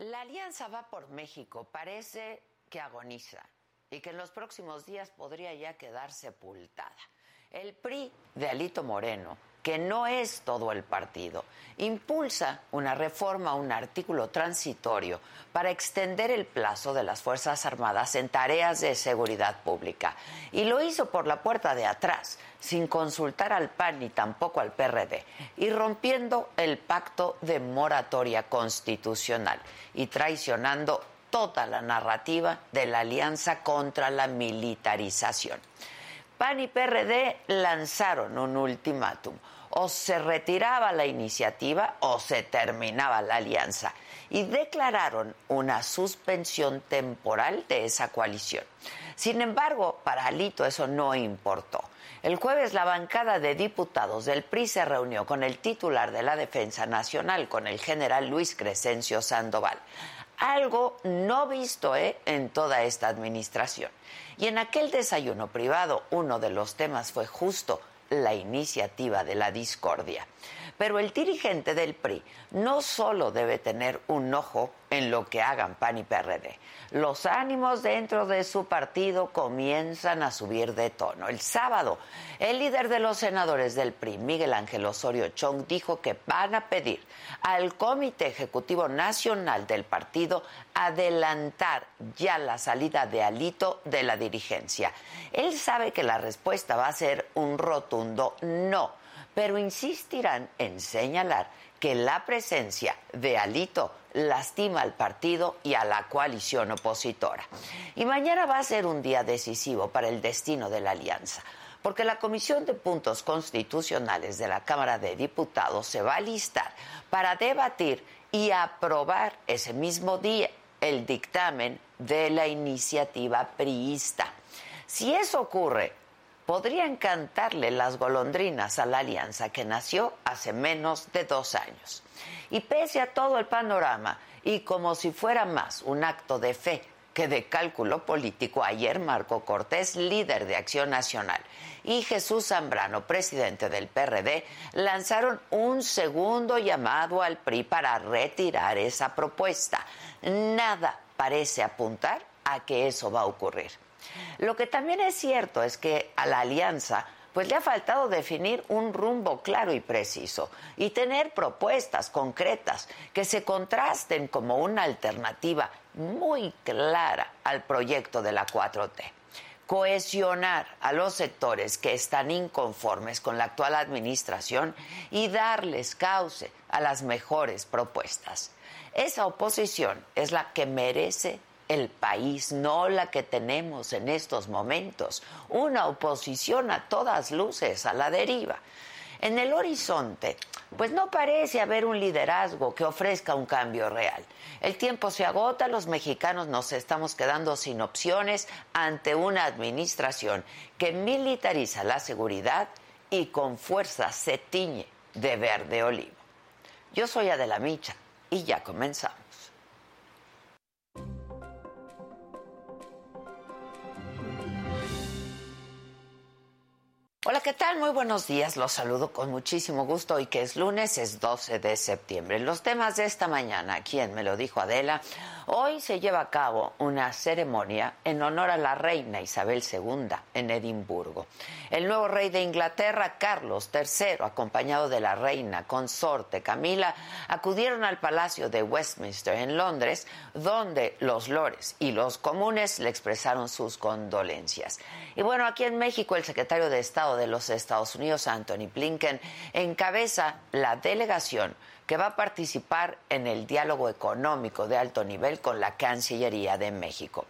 La alianza va por México. Parece que agoniza y que en los próximos días podría ya quedar sepultada. El PRI de Alito Moreno que no es todo el partido, impulsa una reforma, un artículo transitorio para extender el plazo de las Fuerzas Armadas en tareas de seguridad pública. Y lo hizo por la puerta de atrás, sin consultar al PAN ni tampoco al PRD, y rompiendo el pacto de moratoria constitucional y traicionando toda la narrativa de la alianza contra la militarización. PAN y PRD lanzaron un ultimátum. O se retiraba la iniciativa o se terminaba la alianza. Y declararon una suspensión temporal de esa coalición. Sin embargo, para Alito eso no importó. El jueves la bancada de diputados del PRI se reunió con el titular de la Defensa Nacional, con el general Luis Crescencio Sandoval. Algo no visto ¿eh? en toda esta administración. Y en aquel desayuno privado uno de los temas fue justo la iniciativa de la discordia. Pero el dirigente del PRI no solo debe tener un ojo en lo que hagan PAN y PRD. Los ánimos dentro de su partido comienzan a subir de tono. El sábado, el líder de los senadores del PRI, Miguel Ángel Osorio Chong, dijo que van a pedir al Comité Ejecutivo Nacional del partido adelantar ya la salida de Alito de la dirigencia. Él sabe que la respuesta va a ser un rotundo no pero insistirán en señalar que la presencia de Alito lastima al partido y a la coalición opositora. Y mañana va a ser un día decisivo para el destino de la alianza, porque la Comisión de Puntos Constitucionales de la Cámara de Diputados se va a listar para debatir y aprobar ese mismo día el dictamen de la iniciativa priista. Si eso ocurre podrían cantarle las golondrinas a la alianza que nació hace menos de dos años. Y pese a todo el panorama, y como si fuera más un acto de fe que de cálculo político, ayer Marco Cortés, líder de Acción Nacional, y Jesús Zambrano, presidente del PRD, lanzaron un segundo llamado al PRI para retirar esa propuesta. Nada parece apuntar a que eso va a ocurrir. Lo que también es cierto es que a la alianza pues le ha faltado definir un rumbo claro y preciso y tener propuestas concretas que se contrasten como una alternativa muy clara al proyecto de la 4T. Cohesionar a los sectores que están inconformes con la actual administración y darles cauce a las mejores propuestas. Esa oposición es la que merece el país, no la que tenemos en estos momentos, una oposición a todas luces, a la deriva. En el horizonte, pues no parece haber un liderazgo que ofrezca un cambio real. El tiempo se agota, los mexicanos nos estamos quedando sin opciones ante una administración que militariza la seguridad y con fuerza se tiñe de verde olivo. Yo soy Adela Micha y ya comenzamos. Hola, ¿qué tal? Muy buenos días. Los saludo con muchísimo gusto. Hoy que es lunes, es 12 de septiembre. Los temas de esta mañana, ¿quién me lo dijo Adela? Hoy se lleva a cabo una ceremonia en honor a la reina Isabel II en Edimburgo. El nuevo rey de Inglaterra, Carlos III, acompañado de la reina consorte Camila, acudieron al Palacio de Westminster en Londres, donde los lores y los comunes le expresaron sus condolencias. Y bueno, aquí en México, el secretario de Estado de los Estados Unidos, Anthony Blinken, encabeza la delegación que va a participar en el diálogo económico de alto nivel con la Cancillería de México.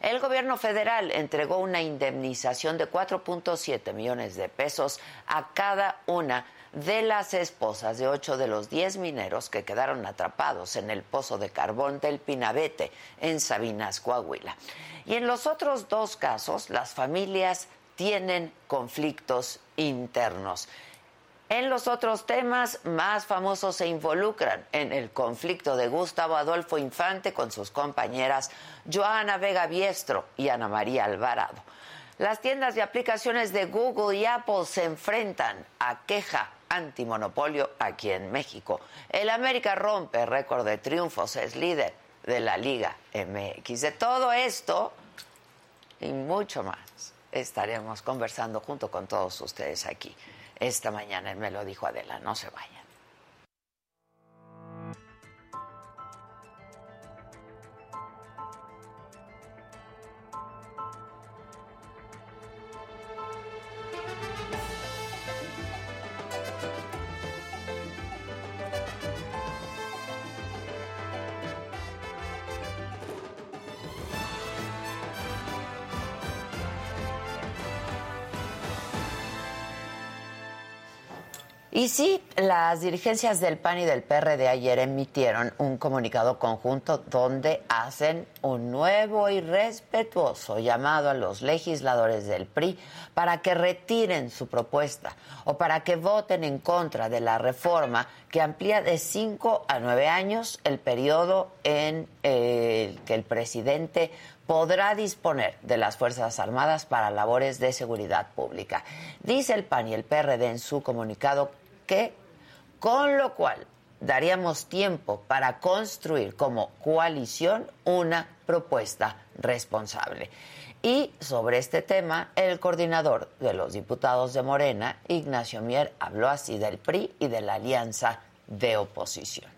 El gobierno federal entregó una indemnización de 4.7 millones de pesos a cada una de las esposas de ocho de los diez mineros que quedaron atrapados en el pozo de carbón del Pinabete en Sabinas, Coahuila. Y en los otros dos casos, las familias tienen conflictos internos. En los otros temas, más famosos se involucran en el conflicto de Gustavo Adolfo Infante con sus compañeras Joana Vega Biestro y Ana María Alvarado. Las tiendas de aplicaciones de Google y Apple se enfrentan a queja antimonopolio aquí en México. El América rompe récord de triunfos, es líder de la Liga MX. De todo esto y mucho más estaremos conversando junto con todos ustedes aquí esta mañana. Me lo dijo Adela, no se vayan. Y sí, las dirigencias del PAN y del PRD ayer emitieron un comunicado conjunto donde hacen un nuevo y respetuoso llamado a los legisladores del PRI para que retiren su propuesta o para que voten en contra de la reforma que amplía de cinco a nueve años el periodo en el que el presidente podrá disponer de las Fuerzas Armadas para labores de seguridad pública. Dice el PAN y el PRD en su comunicado que, con lo cual daríamos tiempo para construir como coalición una propuesta responsable. Y sobre este tema, el coordinador de los diputados de Morena, Ignacio Mier, habló así del PRI y de la alianza de oposición.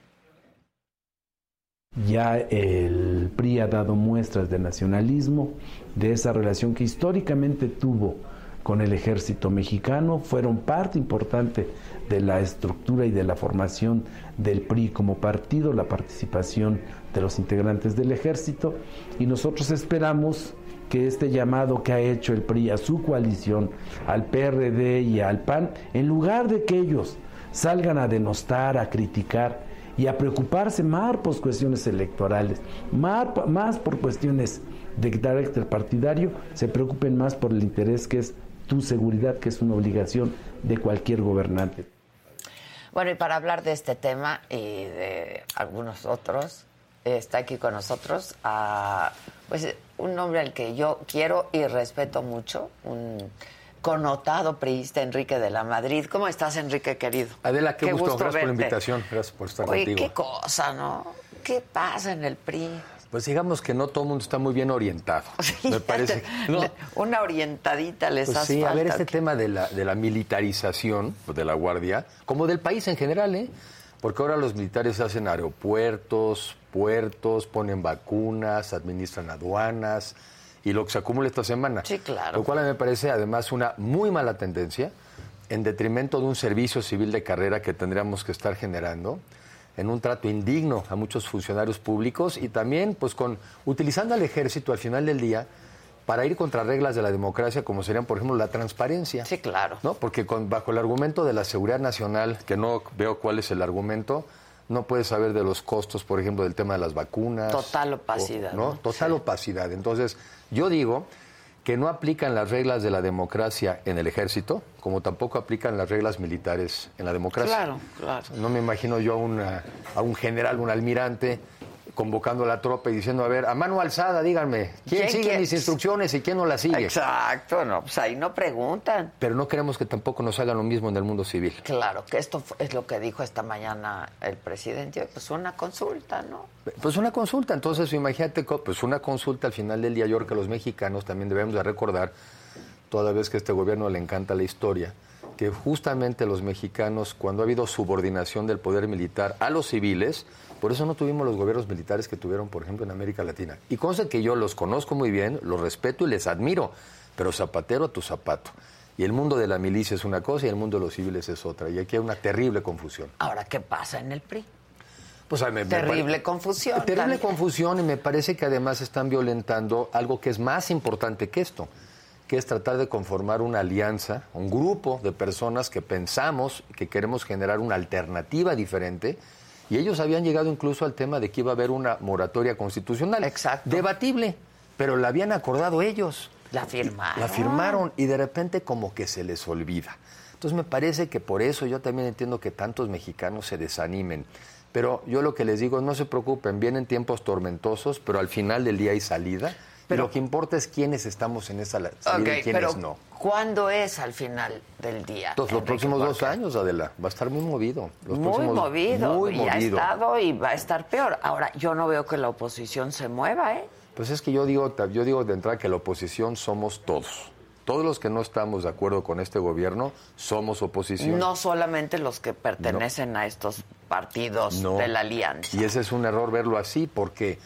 Ya el PRI ha dado muestras de nacionalismo, de esa relación que históricamente tuvo con el ejército mexicano, fueron parte importante de la estructura y de la formación del PRI como partido, la participación de los integrantes del ejército, y nosotros esperamos que este llamado que ha hecho el PRI a su coalición, al PRD y al PAN, en lugar de que ellos salgan a denostar, a criticar y a preocuparse más por cuestiones electorales, más, por cuestiones de carácter partidario, se preocupen más por el interés que es tu seguridad, que es una obligación de cualquier gobernante. Bueno, y para hablar de este tema y de algunos otros, está aquí con nosotros a, pues, un hombre al que yo quiero y respeto mucho, un connotado priista Enrique de la Madrid. ¿Cómo estás, Enrique, querido? Adela, qué, gusto, gracias por la invitación, gracias por estar Oye, contigo. qué cosa, ¿no? ¿Qué pasa en el PRI? Pues digamos que no todo el mundo está muy bien orientado, me parece. ¿no? Una orientadita les pues hace Sí, a ver, este tema de la, de la militarización de la Guardia, como del país en general, ¿eh? Porque ahora los militares hacen aeropuertos, puertos, ponen vacunas, administran aduanas y lo que se acumula esta semana. Sí, claro. Lo cual me parece además una muy mala tendencia en detrimento de un servicio civil de carrera que tendríamos que estar generando en un trato indigno a muchos funcionarios públicos y también pues con utilizando al ejército al final del día para ir contra reglas de la democracia como serían por ejemplo la transparencia. Sí, claro. ¿no? Porque con, bajo el argumento de la seguridad nacional, que no veo cuál es el argumento, no puedes saber de los costos, por ejemplo, del tema de las vacunas. Total opacidad, o- ¿no? Total Sí. opacidad. Entonces, yo digo que no aplican las reglas de la democracia en el ejército, como tampoco aplican las reglas militares en la democracia. Claro, claro. No me imagino yo a, una- a un general, un almirante, convocando a la tropa y diciendo, a ver, a mano alzada, díganme, ¿quién, ¿Quién sigue mis instrucciones y quién no las sigue? Exacto, no, pues ahí no preguntan. Pero no queremos que tampoco nos hagan lo mismo en el mundo civil. Claro, que esto es lo que dijo esta mañana el presidente, pues una consulta, ¿no? Pues una consulta, entonces imagínate, pues una consulta al final del día, yo creo que los mexicanos también debemos de recordar, toda vez que a este gobierno le encanta la historia, que justamente los mexicanos, cuando ha habido subordinación del poder militar a los civiles, por eso no tuvimos los gobiernos militares que tuvieron, por ejemplo, en América Latina. Y consta que yo los conozco muy bien, los respeto y les admiro, pero zapatero a tu zapato. Y el mundo de la milicia es una cosa y el mundo de los civiles es otra. Y aquí hay una terrible confusión. Ahora, ¿qué pasa en el PRI? Pues, me Terrible pare- confusión. Terrible también. confusión y me parece que además están violentando algo que es más importante que esto, que es tratar de conformar una alianza, un grupo de personas que pensamos que queremos generar una alternativa diferente. Y ellos habían llegado incluso al tema de que iba a haber una moratoria constitucional. Exacto. Debatible, pero la habían acordado ellos. La firmaron. La firmaron y de repente como que se les olvida. Entonces me parece que por eso yo también entiendo que tantos mexicanos se desanimen. Pero yo lo que les digo, no se preocupen, vienen tiempos tormentosos, pero al final del día hay salida Pero lo que importa es quiénes estamos en esa salida y quiénes no. ¿Cuándo es al final del día? los próximos dos años, Adela. Va a estar muy movido. muy movido. Muy y ha estado y va a estar peor. Ahora, yo no veo que la oposición se mueva, ¿eh? Pues es que yo digo, yo digo de entrada que la oposición somos todos. Todos los que no estamos de acuerdo con este gobierno somos oposición. No solamente los que pertenecen a estos partidos de la alianza. Y ese es un error verlo así, porque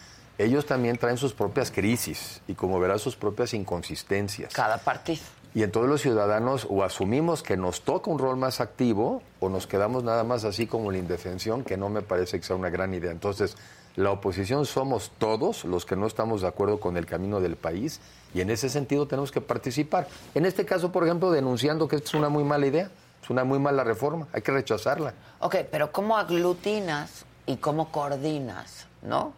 ellos también traen sus propias crisis y como verás sus propias inconsistencias. Cada partido. Y entonces los ciudadanos o asumimos que nos toca un rol más activo o nos quedamos nada más así como la indefensión, que no me parece que sea una gran idea. Entonces, la oposición somos todos los que no estamos de acuerdo con el camino del país y en ese sentido tenemos que participar. En este caso, por ejemplo, denunciando que es una muy mala idea, es una muy mala reforma, hay que rechazarla. Ok, pero ¿cómo aglutinas y cómo coordinas, no?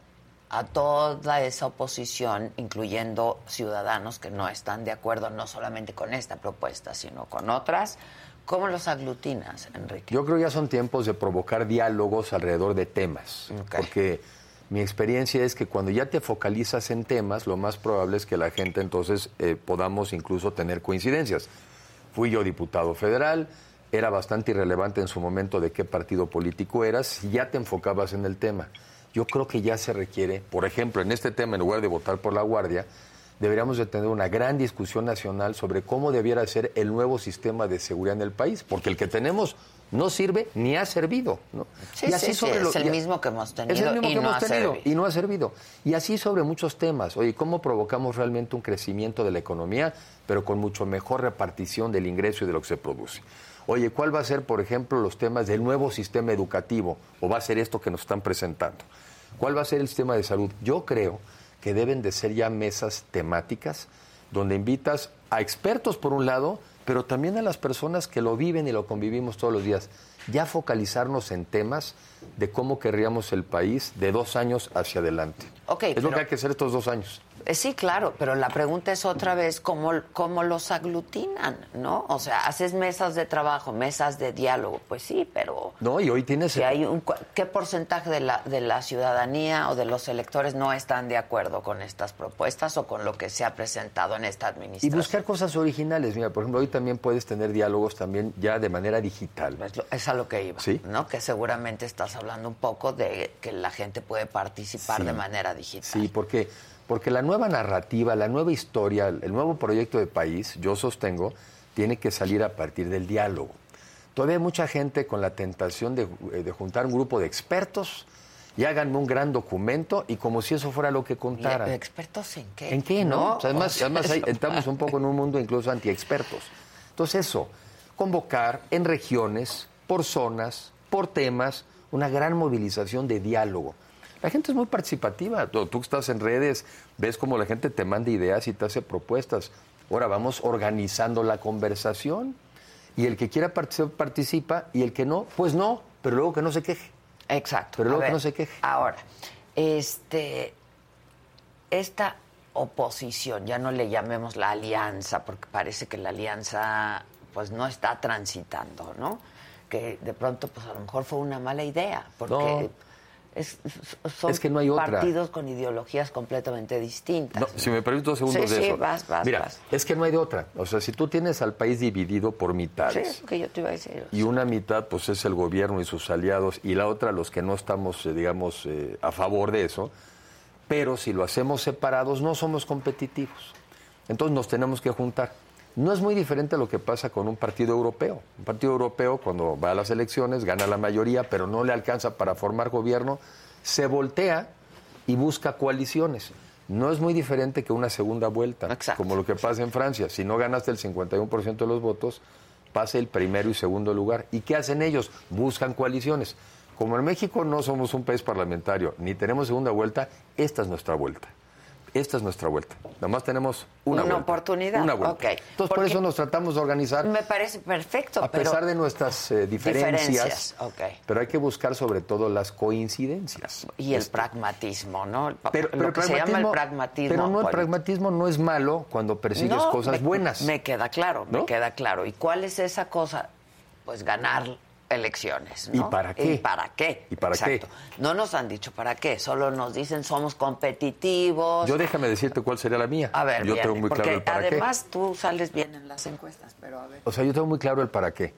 A toda esa oposición, incluyendo ciudadanos que no están de acuerdo no solamente con esta propuesta, sino con otras. ¿Cómo los aglutinas, Enrique? Yo creo que ya son tiempos de provocar diálogos alrededor de temas, porque mi experiencia es que cuando ya te focalizas en temas, lo más probable es que la gente entonces eh, podamos incluso tener coincidencias. Fui yo diputado federal, era bastante irrelevante en su momento de qué partido político eras, ya te enfocabas en el tema. Yo creo que ya se requiere, por ejemplo, en este tema, en lugar de votar por la Guardia, deberíamos de tener una gran discusión nacional sobre cómo debiera ser el nuevo sistema de seguridad en el país, porque el que tenemos no sirve ni ha servido. ¿no? Sí, y así sobre es el mismo que hemos tenido, es el mismo y, que no hemos tenido y no ha servido. Y así sobre muchos temas. Oye, ¿cómo provocamos realmente un crecimiento de la economía, pero con mucho mejor repartición del ingreso y de lo que se produce? Oye, ¿cuál va a ser, por ejemplo, los temas del nuevo sistema educativo? ¿O va a ser esto que nos están presentando? ¿Cuál va a ser el sistema de salud? Yo creo que deben de ser ya mesas temáticas donde invitas a expertos por un lado, pero también a las personas que lo viven y lo convivimos todos los días. Ya focalizarnos en temas de cómo querríamos el país de dos años hacia adelante. es lo que hay que hacer estos dos años. Eh, sí, claro, pero la pregunta es otra vez cómo, cómo los aglutinan, ¿no? O sea, haces mesas de trabajo, mesas de diálogo, pues sí, pero... No, y hoy tienes... hay un, ¿Qué porcentaje de la, de la ciudadanía o de los electores no están de acuerdo con estas propuestas o con lo que se ha presentado en esta administración? Y buscar cosas originales. Mira, por ejemplo, hoy también puedes tener diálogos también ya de manera digital. Es, a lo que iba, ¿Sí? ¿no? Que seguramente estás hablando un poco de que la gente puede participar de manera digital. Sí, porque porque la nueva narrativa, la nueva historia, el nuevo proyecto de país, yo sostengo, tiene que salir a partir del diálogo. Todavía hay mucha gente con la tentación de, eh, juntar un grupo de expertos y háganme un gran documento y como si eso fuera lo que contaran. ¿Expertos en qué? ¿En qué, no? además, además estamos un poco en un mundo incluso anti-expertos. Entonces eso, convocar en regiones, por zonas, por temas, una gran movilización de diálogo. La gente es muy participativa. Tú, tú estás en redes, ves cómo la gente te manda ideas y te hace propuestas. Ahora vamos organizando la conversación y el que quiera participar participa y el que no, pues no, pero luego que no se queje. Exacto. Pero luego que no se queje. Ahora, este, esta oposición, ya no le llamemos la alianza, porque parece que la alianza pues no está transitando, ¿no? Que de pronto pues a lo mejor fue una mala idea, porque es, son que no hay partidos con ideologías completamente distintas. si me permito dos segundos de eso. Mira, es que no hay de otra. O sea, si tú tienes al país dividido por mitades. que yo te iba a decir. Y una mitad, pues, es el gobierno y sus aliados, y la otra, los que no estamos, eh, digamos, eh, a favor de eso. Pero si lo hacemos separados, no somos competitivos. Entonces nos tenemos que juntar. No es muy diferente a lo que pasa con un partido europeo. Un partido europeo, cuando va a las elecciones, gana la mayoría, pero no le alcanza para formar gobierno, se voltea y busca coaliciones. No es muy diferente que una segunda vuelta, como lo que pasa en Francia. Si no ganaste el 51% de los votos, pasa el primero y segundo lugar. ¿Y qué hacen ellos? Buscan coaliciones. Como en México no somos un país parlamentario, ni tenemos segunda vuelta, esta es nuestra vuelta esta es nuestra vuelta. Nada más tenemos una, una oportunidad. Una vuelta. Entonces, por eso nos tratamos de organizar. Me parece perfecto. A pesar de nuestras eh, diferencias. Pero hay que buscar sobre todo las coincidencias. Y el pragmatismo, ¿no? pero, lo que se llama el pragmatismo. Pero no, el pragmatismo no es malo cuando persigues cosas buenas. Me queda claro, me queda claro. ¿Y cuál es esa cosa? Pues ganar elecciones. ¿Y para qué? ¿Y para qué? ¿Y para qué? No nos han dicho para qué, solo nos dicen somos competitivos. Yo déjame decirte cuál sería la mía. A ver, yo tengo muy claro el para además tú sales bien en las encuestas, pero a ver. O sea, yo tengo muy claro el para qué.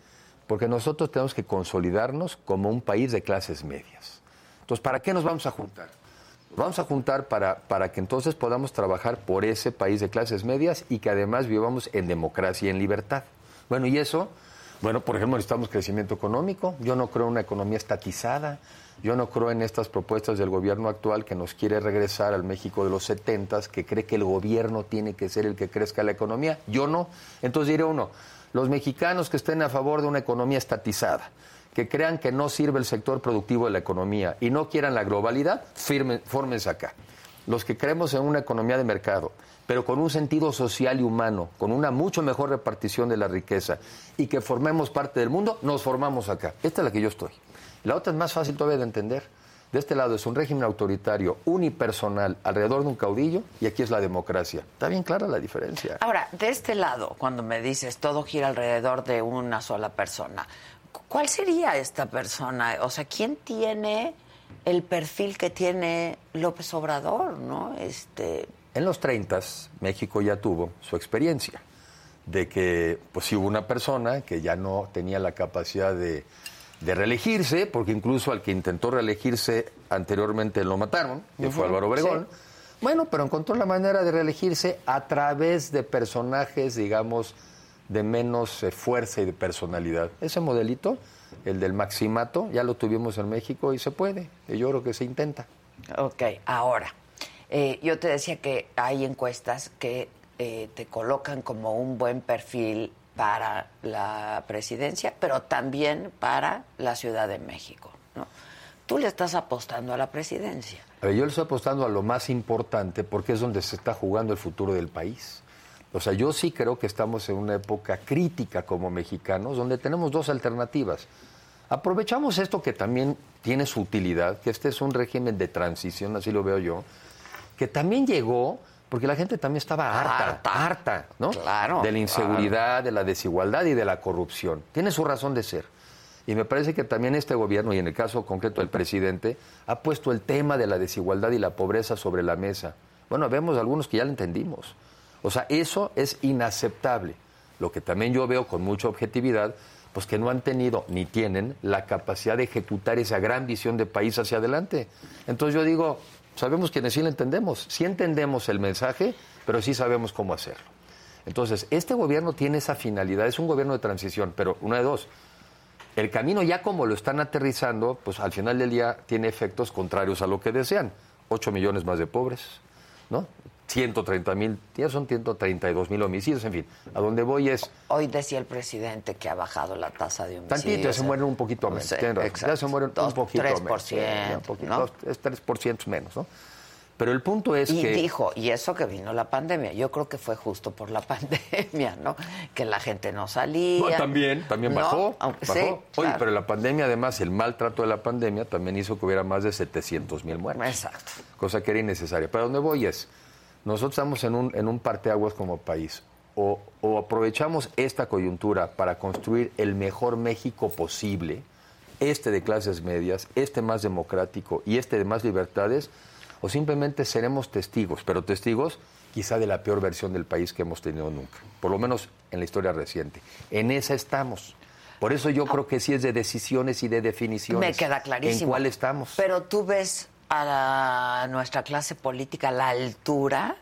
Porque nosotros tenemos que consolidarnos como un país de clases medias. Entonces, ¿para qué nos vamos a juntar? vamos a juntar para, para que entonces podamos trabajar por ese país de clases medias y que además vivamos en democracia y en libertad. Bueno, y eso, bueno, por ejemplo, necesitamos crecimiento económico. Yo no creo en una economía estatizada. Yo no creo en estas propuestas del gobierno actual que nos quiere regresar al México de los 70, que cree que el gobierno tiene que ser el que crezca la economía. Yo no. Entonces diré uno, los mexicanos que estén a favor de una economía estatizada, que crean que no sirve el sector productivo de la economía y no quieran la globalidad, firmen, fórmense acá. Los que creemos en una economía de mercado, pero con un sentido social y humano, con una mucho mejor repartición de la riqueza y que formemos parte del mundo, nos formamos acá. Esta es la que yo estoy. La otra es más fácil todavía de entender. De este lado es un régimen autoritario, unipersonal, alrededor de un caudillo, y aquí es la democracia. Está bien clara la diferencia. Ahora, de este lado, cuando me dices todo gira alrededor de una sola persona, ¿cuál sería esta persona? O sea, ¿quién tiene el perfil que tiene López Obrador, no? Este... En los 30 México ya tuvo su experiencia de que pues hubo una persona que ya no tenía la capacidad de de reelegirse, porque incluso al que intentó reelegirse anteriormente lo mataron, que fue Álvaro Obregón. Bueno, pero encontró la manera de reelegirse a través de personajes, digamos, de menos eh, fuerza y de personalidad. Ese modelito, el del maximato, ya lo tuvimos en México y se puede. Y yo creo que se intenta. Ok, ahora, eh, yo te decía que hay encuestas que eh, te colocan como un buen perfil para la presidencia, pero también para la Ciudad de México. ¿no? Tú le estás apostando a la presidencia. yo le estoy apostando a lo más importante porque es donde se está jugando el futuro del país. O sea, yo sí creo que estamos en una época crítica como mexicanos, donde tenemos dos alternativas. Aprovechamos esto que también tiene su utilidad, que este es un régimen de transición, así lo veo yo, que también llegó porque la gente también estaba harta, harta, ¿no? Claro. De la inseguridad, de la desigualdad y de la corrupción. Tiene su razón de ser. Y me parece que también este gobierno, y en el caso concreto del presidente, ha puesto el tema de la desigualdad y la pobreza sobre la mesa. Bueno, vemos algunos que ya lo entendimos. O sea, eso es inaceptable. Lo que también yo veo con mucha objetividad, pues que no han tenido ni tienen la capacidad de ejecutar esa gran visión de país hacia adelante. Entonces yo digo, sabemos quienes sí lo entendemos, sí entendemos el mensaje, pero sí sabemos cómo hacerlo. Entonces, este gobierno tiene esa finalidad, es un gobierno de transición, pero una de dos, el camino ya como lo están aterrizando, pues al final del día tiene efectos contrarios a lo que desean. 8 millones más de pobres, ¿no? 130 mil, ya son 132 mil homicidios, en fin, a donde voy es... Hoy decía el presidente que ha bajado la tasa de homicidios. Tantito, ya se mueren un poquito menos, ya se mueren un poquito 3%, menos. ¿no? es 3% menos, ¿no? Pero el punto es y que... Y dijo, y eso que vino la pandemia, yo creo que fue justo por la pandemia, ¿no? Que la gente no salía. también, también bajó. bajó. Oye, pero la pandemia, además, el maltrato de la pandemia también hizo que hubiera más de 700 mil muertos. Exacto. Cosa que era innecesaria. Pero donde voy es, nosotros estamos en un, en un parteaguas como país. O, o aprovechamos esta coyuntura para construir el mejor México posible, este de clases medias, este más democrático y este de más libertades, o simplemente seremos testigos, pero testigos quizá de la peor versión del país que hemos tenido nunca, por lo menos en la historia reciente. En esa estamos. Por eso yo creo que sí es de decisiones y de definiciones. Me queda clarísimo. ¿En cuál estamos? Pero tú ves a nuestra clase política la altura.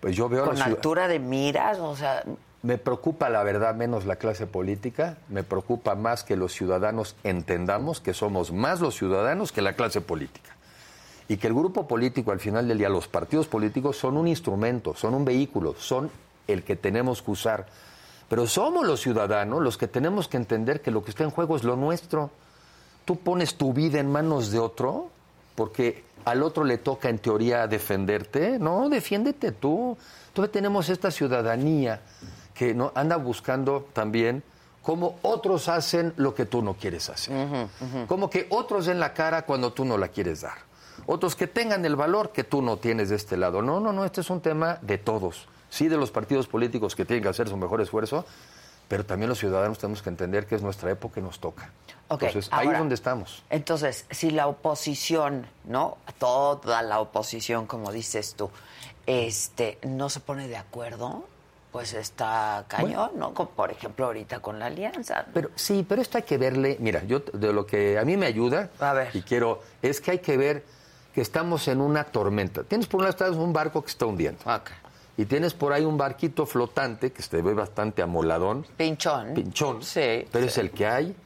Pues yo veo con altura de miras, o sea. Me preocupa la verdad menos la clase política, me preocupa más que los ciudadanos entendamos que somos más los ciudadanos que la clase política. Y que el grupo político, al final del día, los partidos políticos son un instrumento, son un vehículo, son el que tenemos que usar. Pero somos los ciudadanos los que tenemos que entender que lo que está en juego es lo nuestro. Tú pones tu vida en manos de otro porque al otro le toca en teoría defenderte. No, defiéndete tú. Entonces tenemos esta ciudadanía que ¿no? anda buscando también cómo otros hacen lo que tú no quieres hacer. Como que otros den la cara cuando tú no la quieres dar. Otros que tengan el valor que tú no tienes de este lado. No, no, no, este es un tema de todos. Sí, de los partidos políticos que tienen que hacer su mejor esfuerzo, pero también los ciudadanos tenemos que entender que es nuestra época y nos toca. entonces, ahí es donde estamos. Entonces, si la oposición, ¿no? Toda la oposición, como dices tú, este, no se pone de acuerdo, pues está cañón, ¿no? Como por ejemplo ahorita con la alianza. Pero sí, pero esto hay que verle, mira, yo de lo que a mí me ayuda a ver. y quiero es que hay que ver que estamos en una tormenta. Tienes por un lado un barco que está hundiendo. Okay. Y tienes por ahí un barquito flotante que se ve bastante amoladón. Pinchón. Pinchón. Sí. Pero es el que hay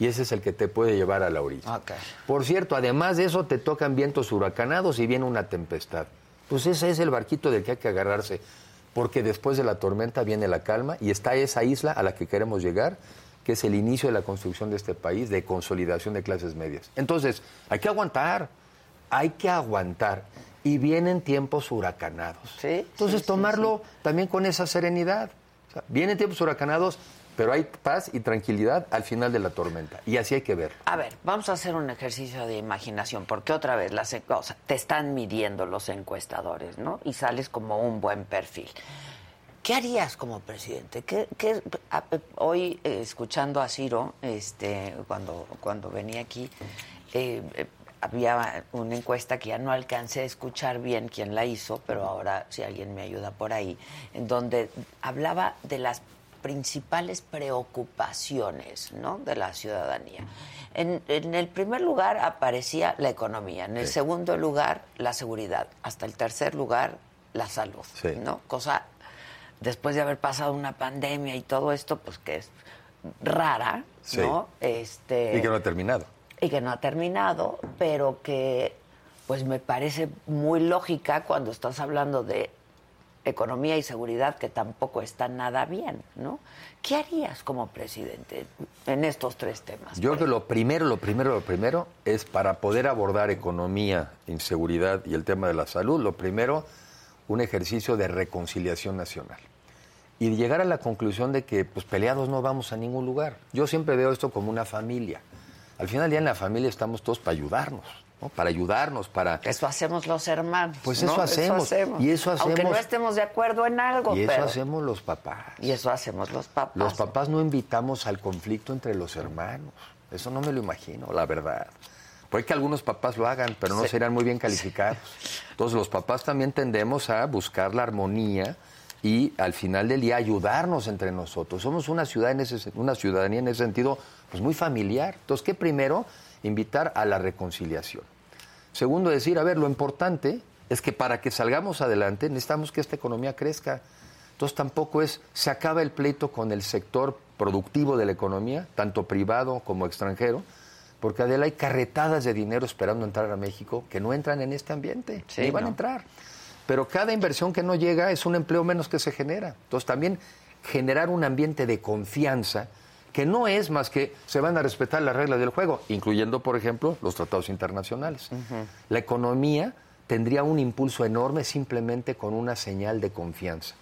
y ese es el que te puede llevar a la orilla. Okay. Por cierto, además de eso te tocan vientos huracanados y viene una tempestad. Pues ese es el barquito del que hay que agarrarse, porque después de la tormenta viene la calma y está esa isla a la que queremos llegar, que es el inicio de la construcción de este país, de consolidación de clases medias. Entonces, hay que aguantar, hay que aguantar. Y vienen tiempos huracanados. Sí, Entonces, sí, tomarlo también con esa serenidad. O sea, vienen tiempos huracanados, pero hay paz y tranquilidad al final de la tormenta. Y así hay que ver. A ver, vamos a hacer un ejercicio de imaginación, porque otra vez las, o sea, te están midiendo los encuestadores, ¿no? Y sales como un buen perfil. ¿Qué harías como presidente? ¿Qué, qué, a, hoy, eh, escuchando a Ciro, este, cuando, cuando venía aquí, eh, había una encuesta que ya no alcancé a escuchar bien quién la hizo, pero ahora si alguien me ayuda por ahí, en donde hablaba de las principales preocupaciones ¿no? de la ciudadanía. En, en, el primer lugar aparecía la economía, en el sí. segundo lugar la seguridad, hasta el tercer lugar la salud, sí. ¿no? Cosa, después de haber pasado una pandemia y todo esto, pues que es rara, sí. ¿no? Este, y que no ha terminado. Y que no ha terminado, pero que pues me parece muy lógica cuando estás hablando de economía y seguridad que tampoco está nada bien, ¿no? ¿Qué harías como presidente en estos tres temas? Yo creo que lo primero, lo primero, lo primero es para poder abordar economía, inseguridad y el tema de la salud, lo primero, un ejercicio de reconciliación nacional. Y llegar a la conclusión de que pues peleados no vamos a ningún lugar. Yo siempre veo esto como una familia. Al final del día en la familia estamos todos para ayudarnos. ¿no? para ayudarnos, para... Eso hacemos los hermanos. Pues ¿no? eso, hacemos. eso, hacemos. Y eso hacemos. Aunque no estemos de acuerdo en algo. Y eso pero... hacemos los papás. Y eso hacemos los papás. Los papás no invitamos al conflicto entre los hermanos. Eso no me lo imagino, la verdad. Puede que algunos papás lo hagan, pero no Sí. serán muy bien calificados. Entonces los papás también tendemos a buscar la armonía y al final del día ayudarnos entre nosotros. Somos una ciudad en ese, una ciudadanía en ese sentido pues muy familiar. Entonces, ¿qué primero? Invitar a la reconciliación. Segundo, decir, a ver, lo importante es que para que salgamos adelante necesitamos que esta economía crezca. Entonces tampoco es, se acaba el pleito con el sector productivo de la economía, tanto privado como extranjero, porque Adela hay carretadas de dinero esperando entrar a México que no entran en este ambiente, Sí, ni van a entrar. Pero cada inversión que no llega es un empleo menos que se genera. Entonces también generar un ambiente de confianza que no es más que se van a respetar las reglas del juego, incluyendo, por ejemplo, los tratados internacionales. La economía tendría un impulso enorme simplemente con una señal de confianza.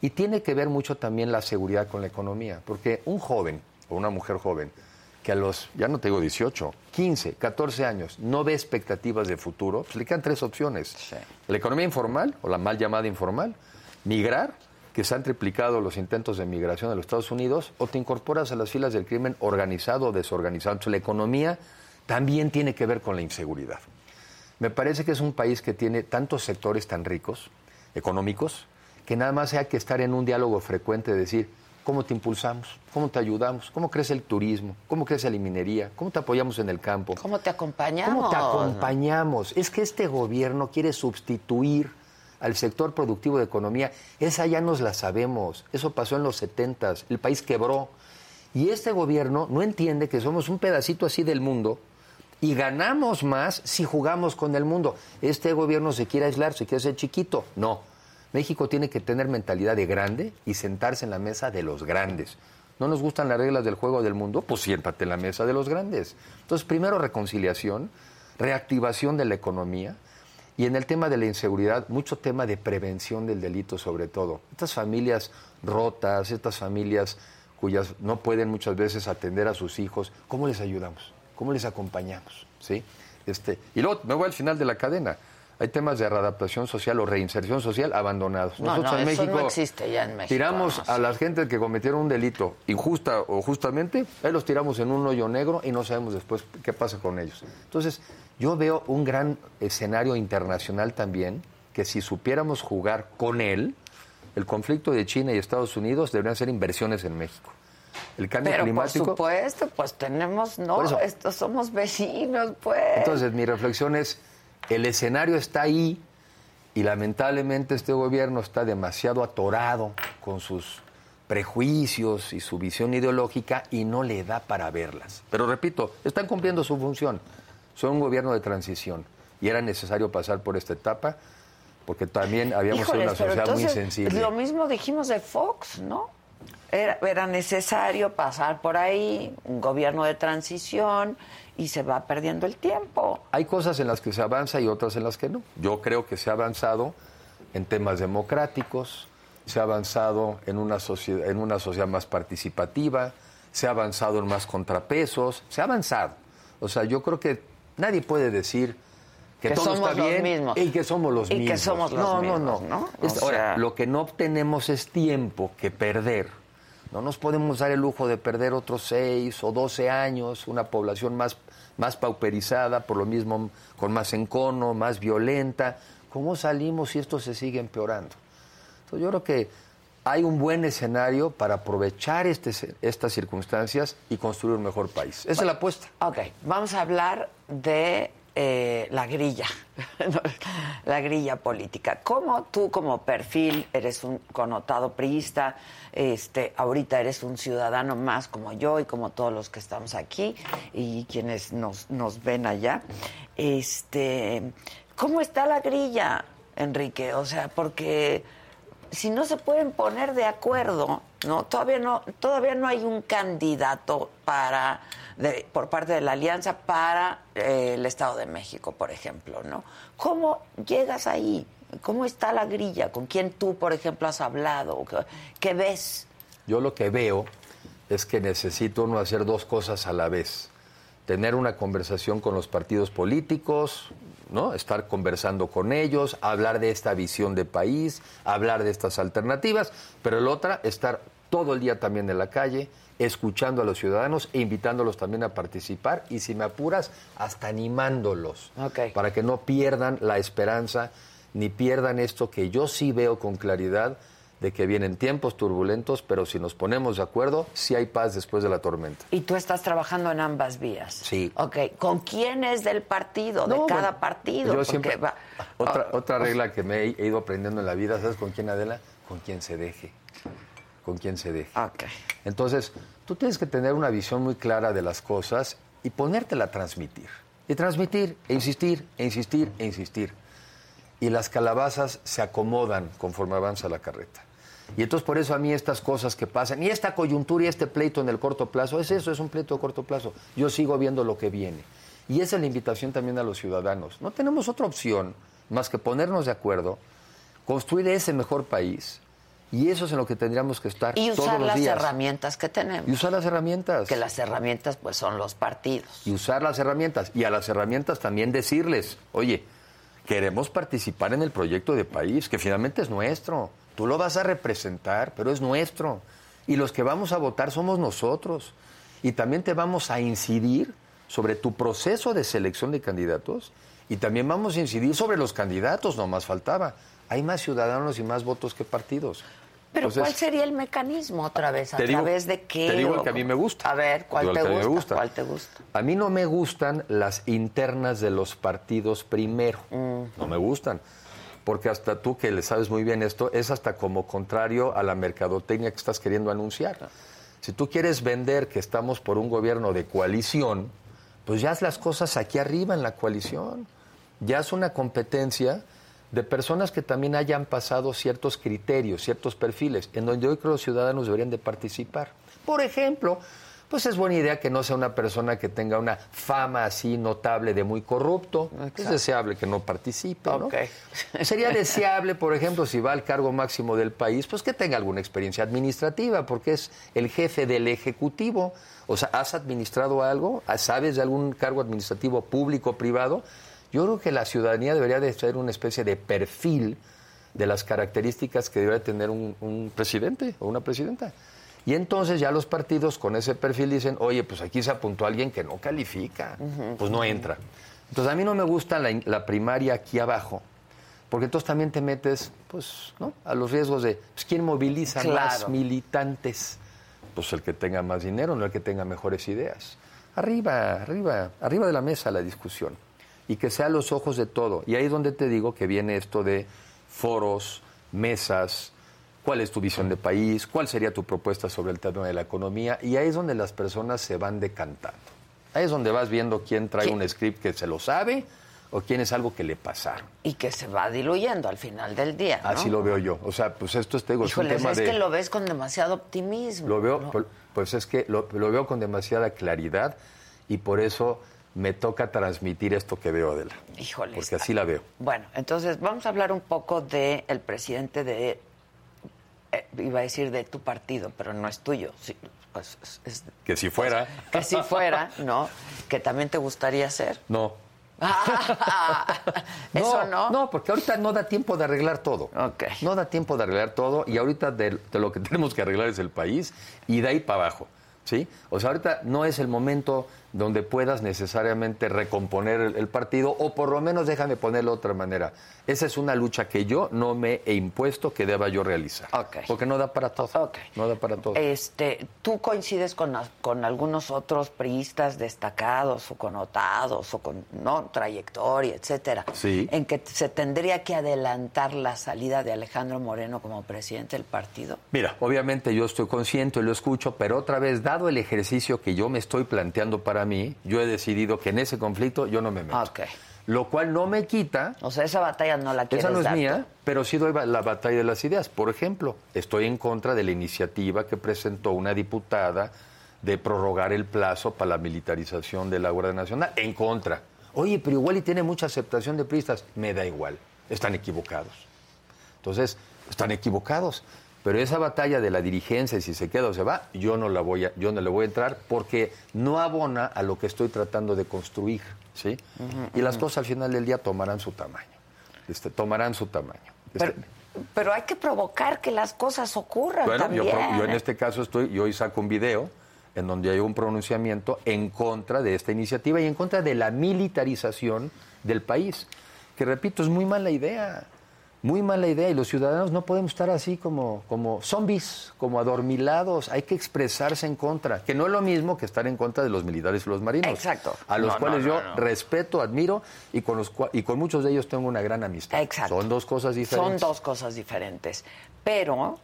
Y tiene que ver mucho también la seguridad con la economía, porque un joven o una mujer joven que a los, ya no te digo 18, 15, 14 años no ve expectativas de futuro, pues le quedan tres opciones. La economía informal o la mal llamada informal, migrar, que se han triplicado los intentos de migración a los Estados Unidos, o te incorporas a las filas del crimen organizado o desorganizado. Entonces, la economía también tiene que ver con la inseguridad. Me parece que es un país que tiene tantos sectores tan ricos, económicos, que nada más hay que estar en un diálogo frecuente de decir, ¿cómo te impulsamos? ¿Cómo te ayudamos? ¿Cómo crece el turismo? ¿Cómo crece la minería? ¿Cómo te apoyamos en el campo? ¿Cómo te acompañamos? ¿Cómo te acompañamos? Es que este gobierno quiere sustituir al sector productivo de economía. Esa ya nos la sabemos. Eso pasó en los 70 El país quebró. Y este gobierno no entiende que somos un pedacito así del mundo y ganamos más si jugamos con el mundo. Este gobierno se quiere aislar, se quiere hacer chiquito. No. México tiene que tener mentalidad de grande y sentarse en la mesa de los grandes. ¿No nos gustan las reglas del juego del mundo? Pues siéntate en la mesa de los grandes. Entonces, primero reconciliación, reactivación de la economía y en el tema de la inseguridad, mucho tema de prevención del delito sobre todo. Estas familias rotas, estas familias cuyas no pueden muchas veces atender a sus hijos, ¿cómo les ayudamos? ¿Cómo les acompañamos? ¿Sí? Este, y luego me voy al final de la cadena. hay temas de readaptación social o reinserción social abandonados. No, Nosotros no, en eso México no existe ya en México. tiramos no, a sí. la gente que cometieron un delito injusta o justamente, ahí los tiramos en un hoyo negro y no sabemos después qué pasa con ellos. Entonces, yo veo un gran escenario internacional también que si supiéramos jugar con él, el conflicto de China y Estados Unidos deberían ser inversiones en México. El cambio Pero climático. por supuesto, pues tenemos, no, estos somos vecinos, pues. Entonces, mi reflexión es, el escenario está ahí y lamentablemente este gobierno está demasiado atorado con sus prejuicios y su visión ideológica y no le da para verlas. Pero repito, están cumpliendo su función. Son un gobierno de transición y era necesario pasar por esta etapa porque también habíamos sido una sociedad muy entonces, sensible. Lo mismo dijimos de Fox, ¿no? Era, era necesario pasar por ahí, un gobierno de transición, y se va perdiendo el tiempo. Hay cosas en las que se avanza y otras en las que no. Yo creo que se ha avanzado en temas democráticos, se ha avanzado en una sociedad, en una sociedad más participativa, se ha avanzado en más contrapesos, se ha avanzado. O sea, yo creo que nadie puede decir que, Que todo somos está los bien mismos. y que somos los Y que mismos. somos los no, mismos, no, ¿no? no. O ahora, lo que no obtenemos es tiempo que perder. No nos podemos dar el lujo de perder otros seis o doce años, una población más, más pauperizada, por lo mismo con más encono, más violenta. ¿Cómo salimos si esto se sigue empeorando? Entonces, yo creo que hay un buen escenario para aprovechar este, estas circunstancias y construir un mejor país. Esa es la apuesta. Ok, vamos a hablar de eh, la grilla, la grilla política. ¿Cómo tú como perfil eres un connotado priista, este, ahorita eres un ciudadano más como yo y como todos los que estamos aquí y quienes nos, nos ven allá? Este, ¿Cómo está la grilla, Enrique? O sea, porque si no se pueden poner de acuerdo, no todavía no todavía no hay un candidato para por parte de la alianza para eh, el Estado de México, por ejemplo, ¿no? ¿Cómo llegas ahí? ¿Cómo está la grilla? ¿Con quién tú, por ejemplo, has hablado? ¿Qué, qué ves? Yo lo que veo es que necesito uno hacer dos cosas a la vez. Tener una conversación con los partidos políticos, ¿no? Estar conversando con ellos, hablar de esta visión de país, hablar de estas alternativas, pero el otra, estar todo el día también en la calle, escuchando a los ciudadanos e invitándolos también a participar y si me apuras, hasta animándolos para que no pierdan la esperanza ni pierdan esto que yo sí veo con claridad de que vienen tiempos turbulentos, pero si nos ponemos de acuerdo, sí hay paz después de la tormenta. Y tú estás trabajando en ambas vías. Sí. Ok, ¿con quién es del partido, de cada bueno, partido? Yo siempre, va- otra, otra regla que me he he ido aprendiendo en la vida, ¿sabes con quién, Adela? Con quien se deje. Con quien se deje. Ok. Entonces, tú tienes que tener una visión muy clara de las cosas y ponértela a transmitir. Y transmitir, e insistir, e insistir, e insistir. Y las calabazas se acomodan conforme avanza la carreta. Y entonces por eso a mí estas cosas que pasan, y esta coyuntura y este pleito en el corto plazo, es eso, es un pleito de corto plazo. Yo sigo viendo lo que viene. Y esa es la invitación también a los ciudadanos. No tenemos otra opción más que ponernos de acuerdo, construir ese mejor país. Y eso es en lo que tendríamos que estar Y todos usar los las días. herramientas que tenemos. Y usar las herramientas. Que las herramientas, pues, son los partidos. Y usar las herramientas. Y a las herramientas también decirles, oye, queremos participar en el proyecto de país, que finalmente es nuestro. Tú lo vas a representar, pero es nuestro. Y los que vamos a votar somos nosotros. Y también te vamos a incidir sobre tu proceso de selección de candidatos y también vamos a incidir sobre los candidatos, no más faltaba. Hay más ciudadanos y más votos que partidos. Pero Entonces, ¿cuál sería el mecanismo otra vez? ¿A digo- través de qué? te digo el que a mí me gusta. A ver, ¿cuál te gusta. ¿Cuál te gusta? A mí no me gustan las internas de los partidos primero. Mm. No me gustan. Porque hasta tú que le sabes muy bien esto, es hasta como contrario a la mercadotecnia que estás queriendo anunciar. Si tú quieres vender que estamos por un gobierno de coalición, pues ya haz las cosas aquí arriba en la coalición. Ya es una competencia de personas que también hayan pasado ciertos criterios, ciertos perfiles, en donde hoy creo los ciudadanos deberían de participar. Por ejemplo, pues es buena idea que no sea una persona que tenga una fama así notable de muy corrupto. Es deseable que no participe, ¿no? Ok. Sería deseable, por ejemplo, si va al cargo máximo del país, pues que tenga alguna experiencia administrativa, porque es el jefe del Ejecutivo. O sea, ¿has administrado algo? ¿Sabes de algún cargo administrativo público o privado? Yo creo que la ciudadanía debería de ser una especie de perfil de las características que debería tener un, un presidente o una presidenta. Y entonces ya los partidos con ese perfil dicen, oye, pues aquí se apuntó alguien que no califica, pues no entra. Entonces a mí no me gusta la, la primaria aquí abajo, porque entonces también te metes, pues, ¿no? A los riesgos de, pues, ¿quién moviliza más Claro. militantes? Pues el que tenga más dinero, no el que tenga mejores ideas. Arriba, arriba, arriba de la mesa la discusión. Y que sea a los ojos de todo. Y ahí es donde te digo que viene esto de foros, mesas, cuál es tu visión de país, cuál sería tu propuesta sobre el tema de la economía. Y ahí es donde las personas se van decantando. Ahí es donde vas viendo quién trae Sí. un script que se lo sabe o quién es algo que le pasaron. Y que se va diluyendo al final del día. ¿no? Así lo veo yo. O sea, pues esto es, te digo, es un tema es de... que lo ves con demasiado optimismo. Lo veo, ¿no? pues- es que lo, lo veo con demasiada claridad y por eso me toca transmitir esto que veo de la. Híjole. Porque así la veo. Bueno, entonces vamos a hablar un poco del el presidente de, eh, iba a decir de tu partido, pero no es tuyo. sí, es- es- es- Que si fuera. que si fuera, ¿no? Que también te gustaría ser. No. Eso no. No, porque ahorita no da tiempo de arreglar todo. No da tiempo de arreglar todo y ahorita de, de lo que tenemos que arreglar es el país y de ahí para abajo. ¿Sí? O sea, ahorita no es el momento donde puedas necesariamente recomponer el, el partido o por lo menos déjame ponerlo de otra manera. Esa es una lucha que yo no me he impuesto que deba yo realizar. Porque no da para todo. No da para todo. Este, ¿Tú coincides con, con algunos otros priistas destacados o connotados o con no trayectoria, etcétera? Sí. En que se tendría que adelantar la salida de Alejandro Moreno como presidente del partido. Mira, obviamente yo estoy consciente y lo escucho, pero otra vez, dado el ejercicio que yo me estoy planteando para mí, yo he decidido que en ese conflicto yo no me meto. Lo cual no me quita, O sea, esa batalla no la quieres esa no es mía, pero sí doy la batalla de las ideas. Por ejemplo, estoy en contra de la iniciativa que presentó una diputada de prorrogar el plazo para la militarización de la Guardia Nacional. En contra. Oye, pero igual y tiene mucha aceptación de priistas. Me da igual. Están equivocados. Entonces, están equivocados. Pero esa batalla de la dirigencia, si se queda o se va, yo no la voy a, yo no le voy a entrar porque no abona a lo que estoy tratando de construir, ¿sí? y las cosas al final del día tomarán su tamaño. Este, tomarán su tamaño. Este, Pero, pero hay que provocar que las cosas ocurran bueno, yo, también. pro- yo en este caso estoy, yo hoy saco un video en donde hay un pronunciamiento en contra de esta iniciativa y en contra de la militarización del país, que repito, es muy mala idea, muy mala idea y los ciudadanos no podemos estar así como, como zombies, como adormilados, hay que expresarse en contra, que no es lo mismo que estar en contra de los militares y los marinos, Exacto. a los No, cuales no, yo no. respeto, admiro y con, los, y con muchos de ellos tengo una gran amistad. Exacto. Son dos cosas diferentes. Son dos cosas diferentes. Pero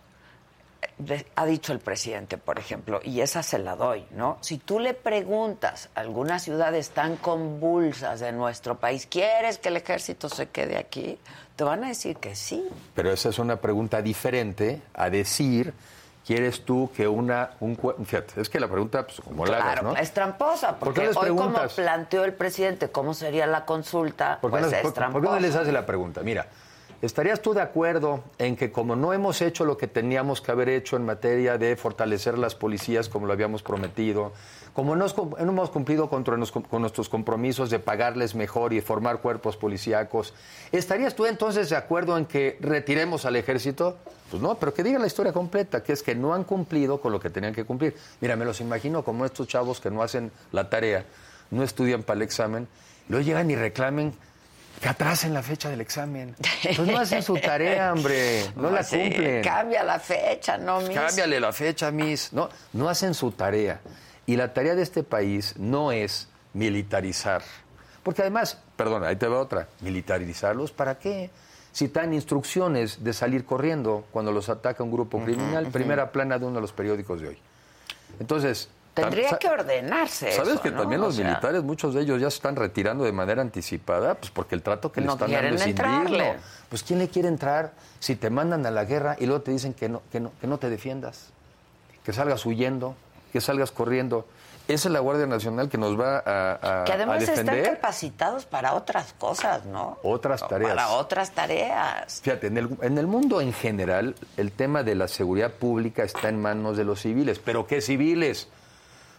eh, ha dicho el presidente, por ejemplo, y esa se la doy, ¿no? Si tú le preguntas a algunas ciudades tan convulsas de nuestro país, ¿quieres que el ejército se quede aquí? Te van a decir que sí. Pero esa es una pregunta diferente a decir, ¿quieres tú que una... Un, fíjate, es que la pregunta, pues como la hagas, Claro, ¿no? es tramposa, ¿Por porque les hoy como planteó el presidente cómo sería la consulta, ¿Por qué, pues no, es por- tramposa. por qué no les hace la pregunta? Mira, ¿estarías tú de acuerdo en que como no hemos hecho lo que teníamos que haber hecho en materia de fortalecer las policías como lo habíamos prometido, como no, hemos cumplido con nuestros compromisos de pagarles mejor y formar cuerpos policíacos, ¿estarías tú entonces de acuerdo en que retiremos al ejército? Pues no, pero que diga la historia completa, que es que no han cumplido con lo que tenían que cumplir. Mira, me los imagino como estos chavos que no hacen la tarea, no estudian para el examen, luego llegan y reclamen que atrasen la fecha del examen. Pues no hacen su tarea, hombre, no la Sí, cumplen. Cambia la fecha, no, mis. Cámbiale la fecha, mis. No, no hacen su tarea. Y la tarea de este país no es militarizar. Porque además, perdón, ahí te va otra. ¿Militarizarlos para qué? Si dan instrucciones de salir corriendo cuando los ataca un grupo criminal, primera plana de uno de los periódicos de hoy. Entonces. Tendría que ordenarse ¿Sabes eso, que ¿no? también O los sea, militares, muchos de ellos ya se están retirando de manera anticipada? Pues porque el trato que le No están quieren dando es indigno. Pues ¿quién le quiere entrar si te mandan a la guerra y luego te dicen que no, que no, que no te defiendas? Que salgas huyendo, que salgas corriendo. Esa es la Guardia Nacional que nos va a, a- Que además a están capacitados para otras cosas, ¿no? otras tareas. Para otras tareas. Fíjate, en el, en el mundo en general, el tema de la seguridad pública está en manos de los civiles. ¿Pero qué civiles?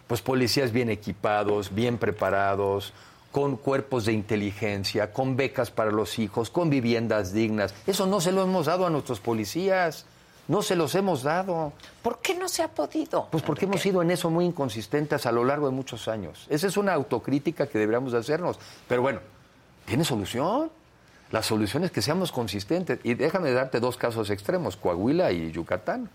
Pues policías bien equipados, bien preparados, con cuerpos de inteligencia, con becas para los hijos, con viviendas dignas. Eso no se lo hemos dado a nuestros policías. No se los hemos dado. ¿Por qué no se ha podido? Pues porque hemos sido en eso muy inconsistentes a lo largo de muchos años. Esa es una autocrítica que deberíamos hacernos. Pero bueno, ¿tiene solución? La solución es que seamos consistentes. Y déjame darte dos casos extremos, Coahuila y Yucatán.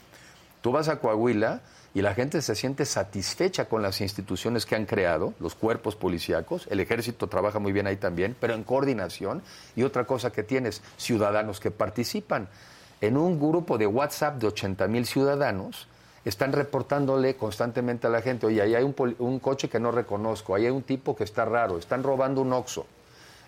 Tú vas a Coahuila y la gente se siente satisfecha con las instituciones que han creado, los cuerpos policíacos, el ejército trabaja muy bien ahí también, pero en coordinación. Y otra cosa que tienes, ciudadanos que participan en un grupo de WhatsApp de 80 mil ciudadanos, están reportándole constantemente a la gente, oye, ahí hay un, coche que no reconozco, ahí hay un tipo que está raro, están robando un oxo.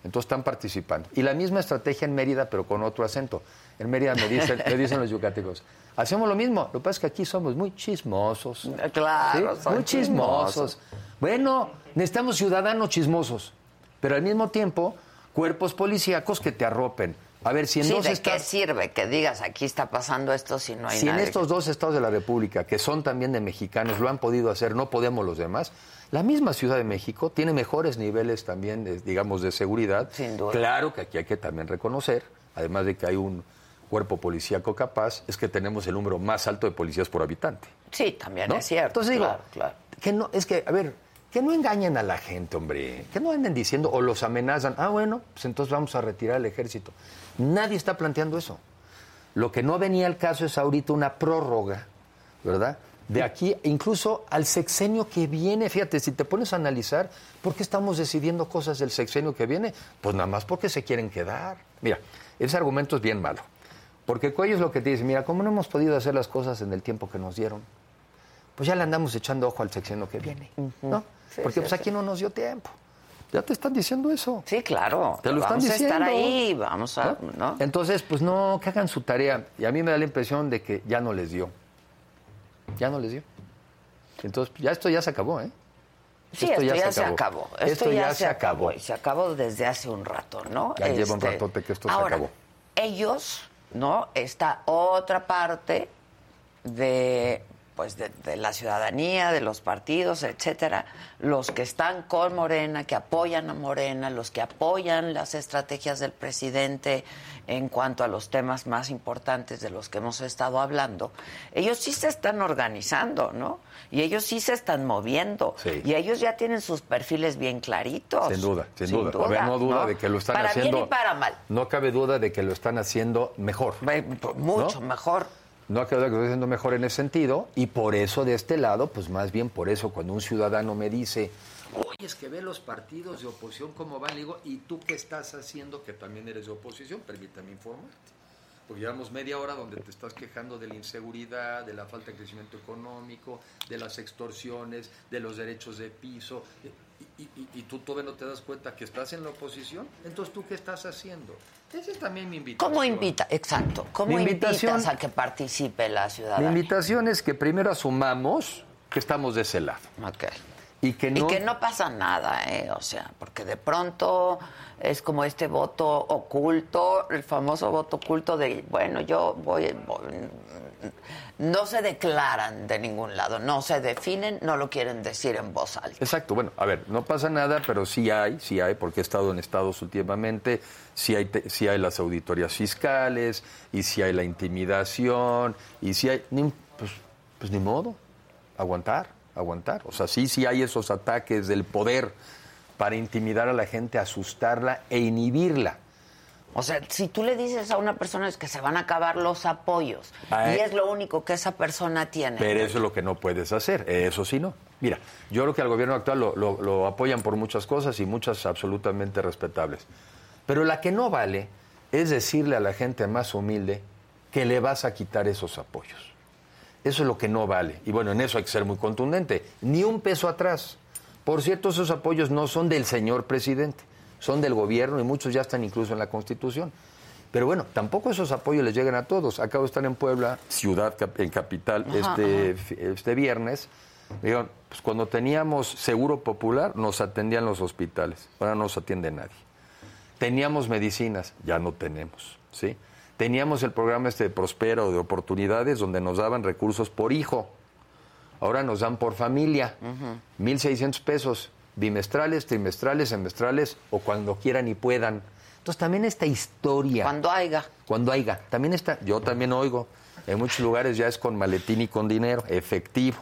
Entonces están participando. Y la misma estrategia en Mérida, pero con otro acento. En Mérida me dicen, me dicen los yucatecos, hacemos lo mismo. Lo que pasa es que aquí somos muy chismosos. Claro, muy chismosos. Bueno, necesitamos ciudadanos chismosos, pero al mismo tiempo cuerpos policíacos que te arropen. A ver, si en sí, dos ¿de qué sirve que digas aquí está pasando esto si no hay Si en estos dos estados de la República, que son también de mexicanos, lo han podido hacer, no podemos los demás. La misma Ciudad de México tiene mejores niveles también, digamos, de seguridad. Sin duda. Claro que aquí hay que también reconocer, además de que hay un cuerpo policíaco capaz, es que tenemos el número más alto de policías por habitante. Sí, también es cierto. Entonces digo, claro. que no, es que, a ver, que no engañen a la gente, hombre. Que no anden diciendo o los amenazan. Ah, bueno, pues entonces vamos a retirar el ejército. Nadie está planteando eso. Lo que no venía al caso es ahorita una prórroga, ¿verdad? De aquí, incluso al sexenio que viene, fíjate, si te pones a analizar, ¿por qué estamos decidiendo cosas del sexenio que viene? Pues nada más porque se quieren quedar. Mira, ese argumento es bien malo. Porque Cuello es lo que te dice, mira, ¿cómo no hemos podido hacer las cosas en el tiempo que nos dieron? Pues ya le andamos echando ojo al sexenio que viene, ¿no? Porque pues aquí no nos dio tiempo. Ya te están diciendo eso. Sí, claro. Te lo están vamos diciendo. a estar ahí, vamos a, ¿no? Entonces, pues no, que hagan su tarea. Y a mí me da la impresión de que ya no les dio. Ya no les dio. Entonces, ya esto ya se acabó, ¿eh? Sí, esto, ya, se, acabó. Esto, ya, se acabó. Y se acabó desde hace un rato, ¿no? Ya lleva un este, ratote que esto se acabó. Ellos, ¿no? Esta otra parte de pues de, la ciudadanía, de los partidos, etcétera, los que están con Morena, que apoyan a Morena, los que apoyan las estrategias del presidente en cuanto a los temas más importantes de los que hemos estado hablando, ellos sí se están organizando, ¿no? Y ellos sí se están moviendo. Y ellos ya tienen sus perfiles bien claritos. Sin duda, sin, duda. no duda de que lo están haciendo. Para bien y para mal. No cabe duda de que lo están haciendo mejor. Mucho mejor. No ha quedado que estoy haciendo mejor en ese sentido y por eso de este lado, pues más bien por eso cuando un ciudadano me dice, oye, es que ve los partidos de oposición cómo van, digo, ¿y tú qué estás haciendo que también eres de oposición? Permítame informarte. Porque llevamos media hora donde te estás quejando de la inseguridad, de la falta de crecimiento económico, de las extorsiones, de los derechos de piso, y, tú todavía no te das cuenta que estás en la oposición. Entonces, ¿tú qué estás haciendo? Esa es también mi invitación. ¿Cómo invita? Exacto. ¿Cómo invitas a que participe la ciudadanía? Mi invitación es que primero asumamos que estamos de ese lado. Ok. Y que, no... y que no pasa nada, ¿eh? O sea, porque de pronto es como este voto oculto, el famoso voto oculto de, bueno, yo voy, no se declaran de ningún lado, no se definen, no lo quieren decir en voz alta. Exacto, bueno, a ver, no pasa nada, pero sí hay, sí hay, porque he estado en Estados últimamente, sí hay, sí hay las auditorías fiscales, y sí hay la intimidación, y sí hay, pues, pues ni modo, aguantar, aguantar. O sea, sí, sí hay esos ataques del poder para intimidar a la gente, asustarla e inhibirla. O sea, si tú le dices a una persona es que se van a acabar los apoyos y es lo único que esa persona tiene. Pero eso es lo que no puedes hacer, eso sí no. Mira, yo creo que al gobierno actual lo, lo apoyan por muchas cosas y muchas absolutamente respetables. Pero la que no vale es decirle a la gente más humilde que le vas a quitar esos apoyos. Eso es lo que no vale. Y bueno, en eso hay que ser muy contundente. Ni un peso atrás. Por cierto, esos apoyos no son del señor presidente son del gobierno y muchos ya están incluso en la Constitución. Pero bueno, tampoco esos apoyos les llegan a todos. Acabo de estar en Puebla, ciudad en capital, este, este viernes. Pues cuando teníamos seguro popular nos atendían los hospitales, ahora no nos atiende nadie. Teníamos medicinas, ya no tenemos, ¿sí? Teníamos el programa este de Prospero de oportunidades donde nos daban recursos por hijo. Ahora nos dan por familia, 1.600 pesos bimestrales, trimestrales, semestrales o cuando quieran y puedan. Entonces también esta historia. Cuando haya. Cuando haya. También está, yo también oigo, en muchos lugares ya es con maletín y con dinero, efectivo.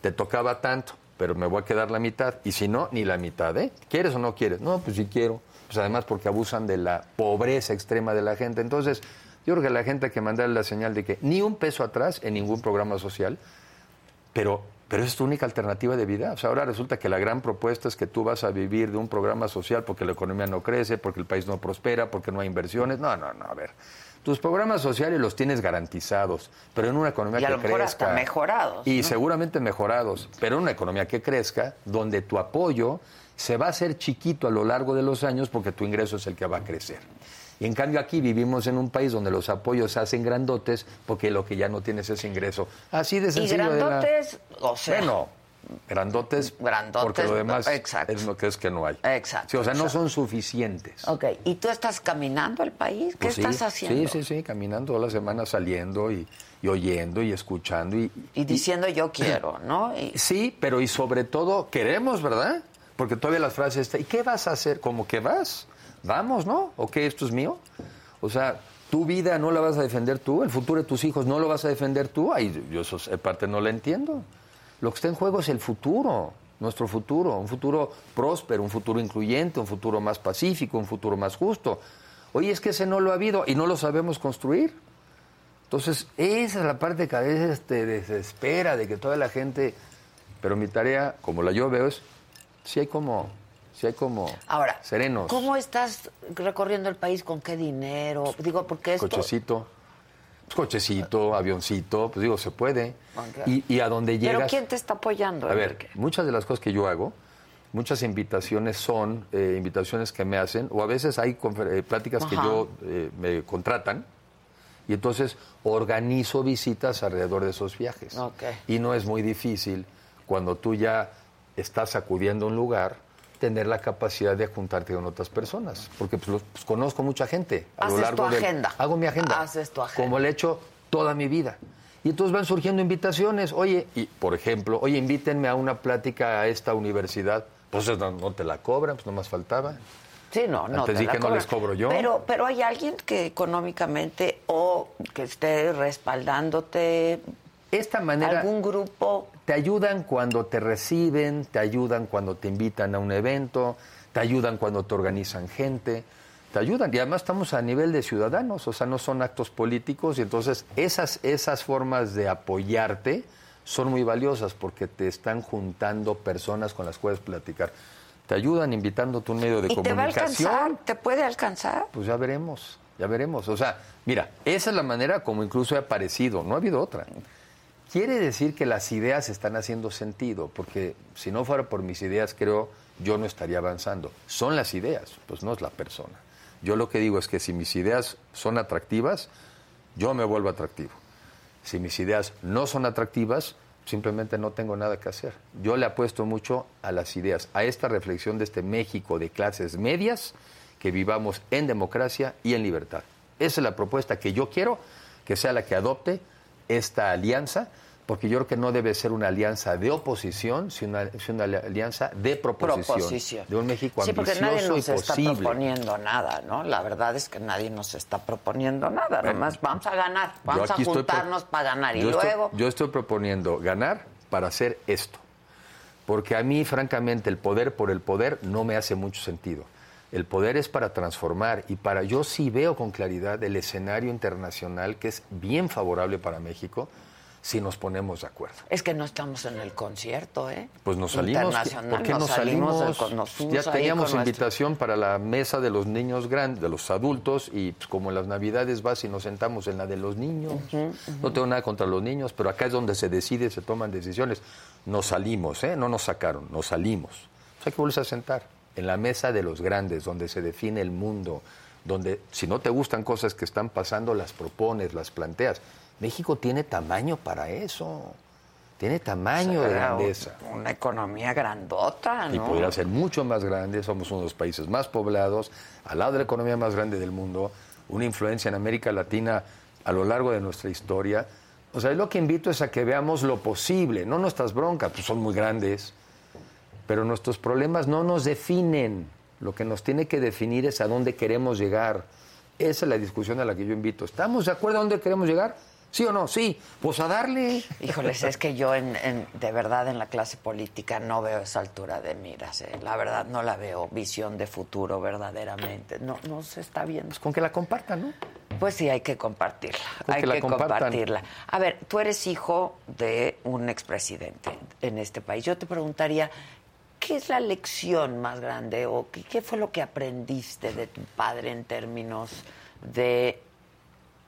Te tocaba tanto, pero me voy a quedar la mitad. Y si no, ni la mitad, ¿eh? ¿Quieres o no quieres? No, pues sí quiero. Pues además porque abusan de la pobreza extrema de la gente. Entonces, yo creo que la gente hay que mandarle la señal de que ni un peso atrás en ningún programa social, pero pero es tu única alternativa de vida. O sea, ahora resulta que la gran propuesta es que tú vas a vivir de un programa social porque la economía no crece, porque el país no prospera, porque no hay inversiones. No, no, no, a ver. Tus programas sociales los tienes garantizados, pero en una economía y a que lo mejor crezca. hasta mejorados. Y ¿no? seguramente mejorados, pero en una economía que crezca, donde tu apoyo se va a hacer chiquito a lo largo de los años porque tu ingreso es el que va a crecer. Y en cambio aquí vivimos en un país donde los apoyos se hacen grandotes porque lo que ya no tienes es ingreso. Así de Y sencillo. de la- grandotes, o sea. bueno, grandotes, Grandotes, porque lo demás exacto. es lo que es que no hay. Exacto, Sí, o sea, no son suficientes. Ok, ¿y tú estás caminando el país? ¿Qué Pues sí, estás haciendo? Sí, sí, sí, caminando toda la semana saliendo y, y oyendo y escuchando. Y, Y diciendo yo quiero, ¿no? Y- Sí, pero y sobre todo queremos, ¿verdad? Porque todavía las frases están, ¿y qué vas a hacer? ¿Cómo que vas? Vamos, ¿no? ¿O qué? ¿Esto es mío? O sea, tu vida no la vas a defender tú, el futuro de tus hijos no lo vas a defender tú. Ay, yo eso parte no lo entiendo. Lo que está en juego es el futuro, nuestro futuro, un futuro próspero, un futuro incluyente, un futuro más pacífico, un futuro más justo. Oye, es que ese no lo ha habido y no lo sabemos construir. Entonces, esa es la parte que a veces te desespera de que toda la gente... Pero mi tarea, como la yo veo, es si hay como, hay como Ahora, serenos, ¿cómo estás recorriendo el país? ¿Con qué dinero? Digo, porque esto... cochecito, pues, cochecito, avioncito, pues digo, se puede. Y, y a donde llegas... ¿Pero quién te está apoyando, A ver, muchas de las cosas que yo hago, muchas invitaciones son eh, invitaciones que me hacen, o a veces hay eh, pláticas que yo eh, me contratan, y entonces organizo visitas alrededor de esos viajes. Y no es muy difícil, cuando tú ya estás acudiendo a un lugar, tener la capacidad de juntarte con otras personas. Porque pues, los- pues, conozco mucha gente a lo Haces largo tu del- agenda. Hago mi agenda. Haces tu agenda. Como le he hecho toda mi vida. Y entonces van surgiendo invitaciones. Oye, y por ejemplo, oye, invítenme a una plática a esta universidad. Pues no, no te la cobran, pues no más faltaba. Sí, no, no. Antes te la que no les cobro yo. Pero, pero hay alguien que económicamente o que esté respaldándote, Esta manera algún grupo. te ayudan cuando te reciben, te ayudan cuando te invitan a un evento, te ayudan cuando te organizan gente, te ayudan. Y además estamos a nivel de ciudadanos, o sea, no son actos políticos y entonces esas, esas formas de apoyarte son muy valiosas porque te están juntando personas con las cuales platicar. Te ayudan invitándote a un medio de ¿Y te va a comunicación. alcanzar? ¿Te puede alcanzar? Pues ya veremos, ya veremos. O sea, mira, esa es la manera como incluso he aparecido, no ha habido otra. Quiere decir que las ideas están haciendo sentido, porque si no fuera por mis ideas, creo, yo no estaría avanzando. Son las ideas, pues no es la persona. Yo lo que digo es que si mis ideas son atractivas, yo me vuelvo atractivo. Si mis ideas no son atractivas, simplemente no tengo nada que hacer. Yo le apuesto mucho a las ideas, a esta reflexión de este México de clases medias, que vivamos en democracia y en libertad. Esa es la propuesta que yo quiero que sea la que adopte esta alianza, porque yo creo que no debe ser una alianza de oposición, sino una, sino una alianza de proposición, Proposición. de un México Sí, porque ambicioso nadie nos y está posible. proponiendo nada, ¿no? La verdad es que nadie nos está proponiendo nada. Nomás vamos a ganar, vamos a estoy juntarnos para ganar. Y yo estoy- luego, yo estoy proponiendo ganar para hacer esto. Porque a mí, francamente, el poder por el poder no me hace mucho sentido. El poder es para transformar y para yo sí veo con claridad el escenario internacional que es bien favorable para México si nos ponemos de acuerdo. es que no estamos en el concierto, ¿eh? Pues nos salimos. Internacional, ¿Por qué nos nos salimos salimos? del con- nos fuimos ya teníamos nuestro- invitación para la mesa de los niños grandes, de los adultos, y pues, como en las navidades vas y nos sentamos en la de los niños. No tengo nada contra los niños, pero acá es donde se decide, se toman decisiones. Nos salimos, ¿eh? No nos sacaron, nos salimos. Pues hay que volverse a sentar en la mesa de los grandes, donde se define el mundo, donde si no te gustan cosas que están pasando, las propones, las planteas. México tiene tamaño para eso. Tiene tamaño de grandeza. Una economía grandota, ¿no? Y podría ser mucho más grande, somos uno de los países más poblados, al lado de la economía más grande del mundo, una influencia en América Latina a lo largo de nuestra historia. O sea, lo que invito es a que veamos lo posible, no nuestras broncas, pues son muy grandes, Pero nuestros problemas no nos definen. Lo que nos tiene que definir es a dónde queremos llegar. Esa es la discusión a la que yo invito. ¿Estamos de acuerdo a dónde queremos llegar? ¿Sí o no? Sí. Pues a darle. Híjoles, es que yo en, en- de verdad en la clase política no veo esa altura de miras. eh. La verdad no la veo visión de futuro verdaderamente. No, no se está viendo. Pues con que la compartan, ¿no? Pues sí, hay que compartirla. Con hay que compartirla. A ver, tú eres hijo de un expresidente en este país. Yo te preguntaría, ¿qué es la lección más grande o qué, qué fue lo que aprendiste de tu padre en términos de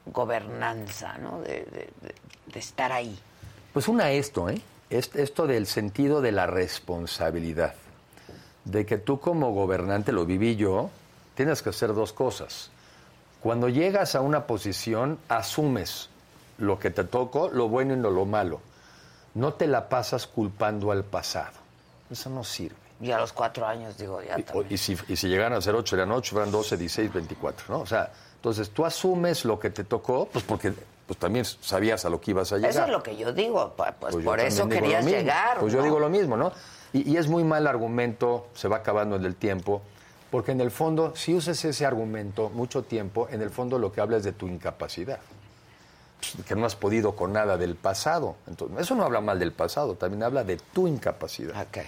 gobernanza, ¿no? de, de- de- de estar ahí? Pues una esto, ¿eh? Es- Esto del sentido de la responsabilidad. De que tú como gobernante, lo viví yo, tienes que hacer dos cosas. Cuando llegas a una posición, asumes lo que te tocó, lo bueno y no lo malo. No te la pasas culpando al pasado. Eso no sirve. Y a los cuatro años digo, ya también. y si, y si llegaran a ser 8, eran 8, eran 12, 16, 24, ¿no? O sea, entonces tú asumes lo que te tocó, pues porque pues también sabías a lo que ibas a llegar. Eso es lo que yo digo, pues, Pues por eso querías llegar. Pues yo digo lo mismo, ¿no? Y, y es muy mal argumento, se va acabando en el tiempo, porque en el fondo, si usas ese argumento mucho tiempo, en el fondo lo que habla es de tu incapacidad. Pues, Que no has podido con nada del pasado. Entonces, eso no habla mal del pasado, también habla de tu incapacidad. Ok.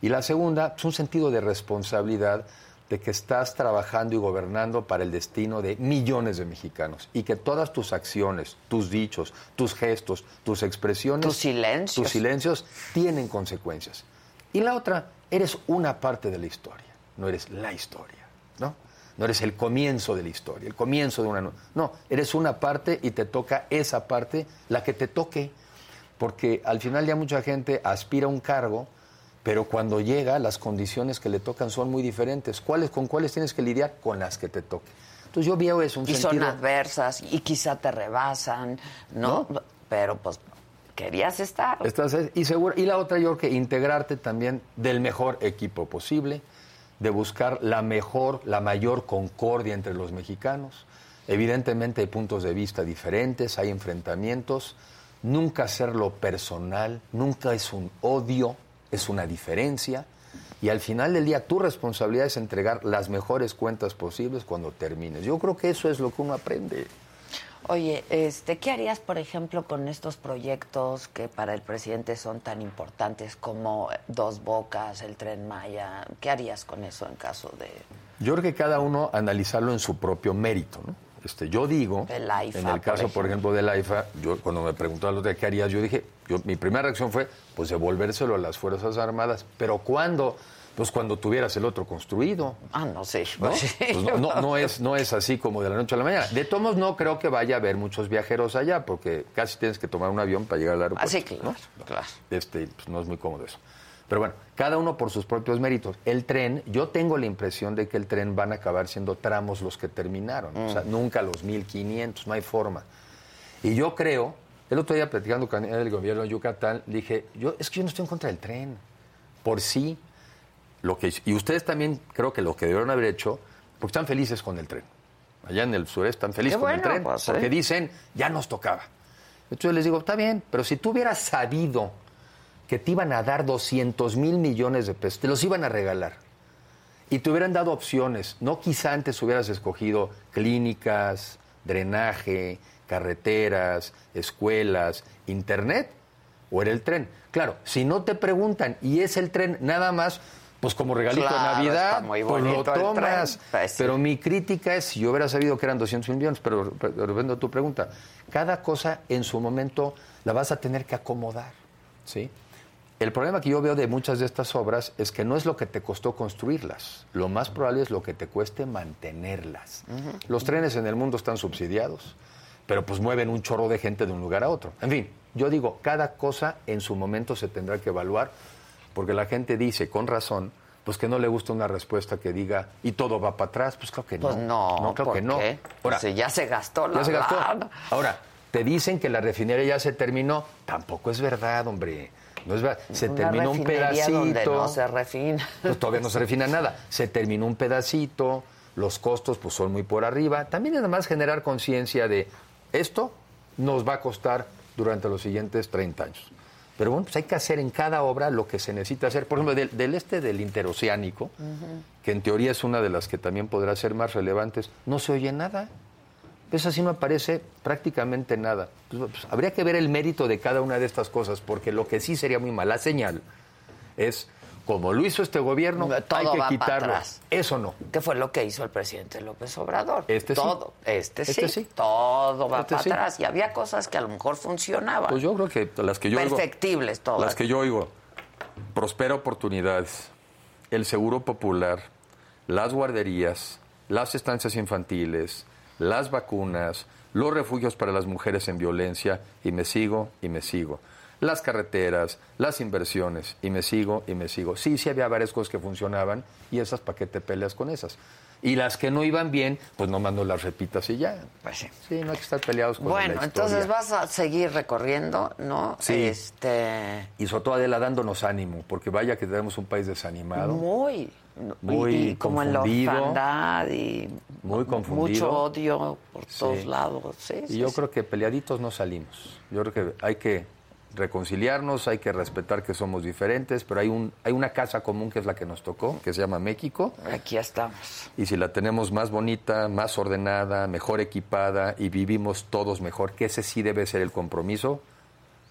Y la segunda, es un sentido de responsabilidad de que estás trabajando y gobernando para el destino de millones de mexicanos y que todas tus acciones, tus dichos, tus gestos, tus expresiones, Tus silencios. tus silencios tienen consecuencias. Y la otra, eres una parte de la historia, no eres la historia, ¿no? No eres el comienzo de la historia, el comienzo de una... no- No, eres una parte y te toca esa parte, la que te toque, porque al final ya mucha gente aspira a un cargo, pero cuando llega las condiciones que le tocan son muy diferentes. ¿Cuáles, ¿Con cuáles tienes que lidiar? Con las que te toque. Entonces yo veo eso, un y son adversas y quizá te rebasan, ¿no? Pero pues querías estar. Estás- y, seguro, y la otra, yo creo que integrarte también del mejor equipo posible, de buscar la mejor, la mayor concordia entre los mexicanos. Evidentemente hay puntos de vista diferentes, hay enfrentamientos. Nunca hacerlo personal, nunca es un odio, es una diferencia. Y al final del día tu responsabilidad es entregar las mejores cuentas posibles cuando termines. Yo creo que eso es lo que uno aprende. Oye, este, ¿qué harías, por ejemplo, con estos proyectos que para el presidente son tan importantes como Dos Bocas, el Tren Maya? ¿Qué harías con eso en caso de Yo creo que cada uno analizarlo en su propio mérito, ¿no? Este, yo digo, en el caso, por ejemplo, del AIFA, yo cuando me preguntaron los de qué harías, yo dije, yo, mi primera reacción fue, pues devolvérselo a las Fuerzas Armadas, pero ¿cuándo? Pues cuando tuvieras el otro construido. Ah, no sé. ¿no? Pues no, no- no es, no es así como de la noche a la mañana. De todos modos, no creo que vaya a haber muchos viajeros allá, porque casi tienes que tomar un avión para llegar al aeropuerto. Así, claro, ¿no? claro. Este, pues, no es muy cómodo eso. Pero bueno, cada uno por sus propios méritos. El tren, yo tengo la impresión de que el tren van a acabar siendo tramos los que terminaron. O sea, nunca los 1500, no hay forma. Y yo creo, el otro día platicando con el gobierno de Yucatán, dije, yo, es que yo no estoy en contra del tren. Por sí, lo que, y ustedes también creo que lo que debieron haber hecho, porque están felices con el tren. Allá en el sureste están felices Qué con el tren, pues, porque ¿eh? dicen, ya nos tocaba. Entonces yo les digo, está bien, pero si tú hubieras sabido que te iban a dar 200 mil millones de pesos, te los iban a regalar, y te hubieran dado opciones, no quizá antes hubieras escogido clínicas, drenaje, carreteras, escuelas, internet, o era el tren. Claro, si no te preguntan y es el tren nada más, pues como regalito Claro, de Navidad, muy pues lo tomas. tren. Pues. Pero mi crítica es, si yo hubiera sabido que eran 200 mil millones, pero reviendo tu pregunta, cada cosa en su momento la vas a tener que acomodar, ¿sí? El problema que yo veo de muchas de estas obras es que no es lo que te costó construirlas, lo más probable es lo que te cueste mantenerlas. Los trenes en el mundo están subsidiados, pero pues mueven un chorro de gente de un lugar a otro. En fin, yo digo, cada cosa en su momento se tendrá que evaluar, porque la gente dice con razón, pues que no le gusta una respuesta que diga, y todo va para atrás, pues creo que no. Pues no, no ¿por que no. qué? Ahora, Pues ya se gastó la ya se gastó. Ahora, te dicen que la refinería ya se terminó. Tampoco es verdad, hombre. No es verdad. Se Una terminó un pedacito. donde no se refina. Pues todavía no se refina nada. Se terminó un pedacito. Los costos pues son muy por arriba. También es nada más generar conciencia de esto nos va a costar durante los siguientes 30 años. Pero bueno, pues hay que hacer en cada obra lo que se necesita hacer. Por ejemplo, del, este del interoceánico, que en teoría es una de las que también podrá ser más relevantes, no se oye nada. Pues así no aparece prácticamente nada. Pues, pues, habría que ver el mérito de cada una de estas cosas, porque lo que sí sería muy mala señal es como lo hizo este gobierno, hay que quitarlo. Eso no. ¿Qué fue lo que hizo el presidente López Obrador? Este todo. Sí. Este, este sí. Todo va este para atrás. Y había cosas que a lo mejor funcionaban. Pues yo creo que las que yo Perfectibles todas. Las que yo oigo. Prospera oportunidades, el seguro popular, las guarderías, las estancias infantiles, las vacunas, los refugios para las mujeres en violencia, y me sigo y me sigo las carreteras, las inversiones, y me sigo y me sigo. Sí, sí había varias cosas que funcionaban y esas, ¿para qué te peleas con esas? Y las que no iban bien, pues no mando las repitas y ya. Pues sí. Sí, no hay que estar peleados con Bueno, entonces vas a seguir recorriendo, ¿no? Sí. Este... Y sobre todo Adela dándonos ánimo, porque vaya que tenemos un país desanimado. Muy. Muy y, como en la orfandad y muy confundido. mucho odio por todos lados. Sí, y yo creo que peleaditos no salimos. Yo creo que hay que reconciliarnos, hay que respetar que somos diferentes, pero hay, un, hay una casa común que es la que nos tocó, que se llama México. Aquí estamos. Y si la tenemos más bonita, más ordenada, mejor equipada y vivimos todos mejor, que ese sí debe ser el compromiso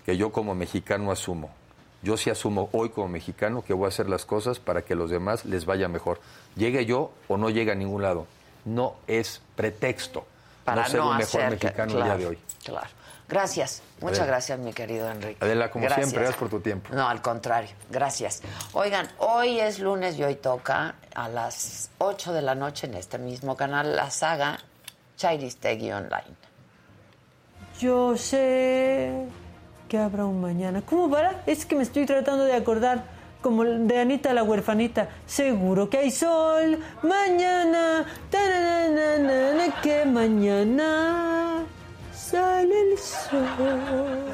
que yo como mexicano asumo. Yo sí asumo hoy como mexicano que voy a hacer las cosas para que a los demás les vaya mejor. Llegue yo o no llegue a ningún lado. No es pretexto para no ser un mejor mexicano el día de hoy. Claro. Gracias, muchas gracias, mi querido Enrique. Adela, como siempre, gracias por tu tiempo. No, al contrario, gracias. Oigan, hoy es lunes y hoy toca a las 8 de la noche en este mismo canal la saga Chairistegui Online. Yo sé que habrá un mañana. ¿Cómo para? Es que me estoy tratando de acordar como de Anita la huerfanita. Seguro que hay sol mañana, que mañana sale el sol.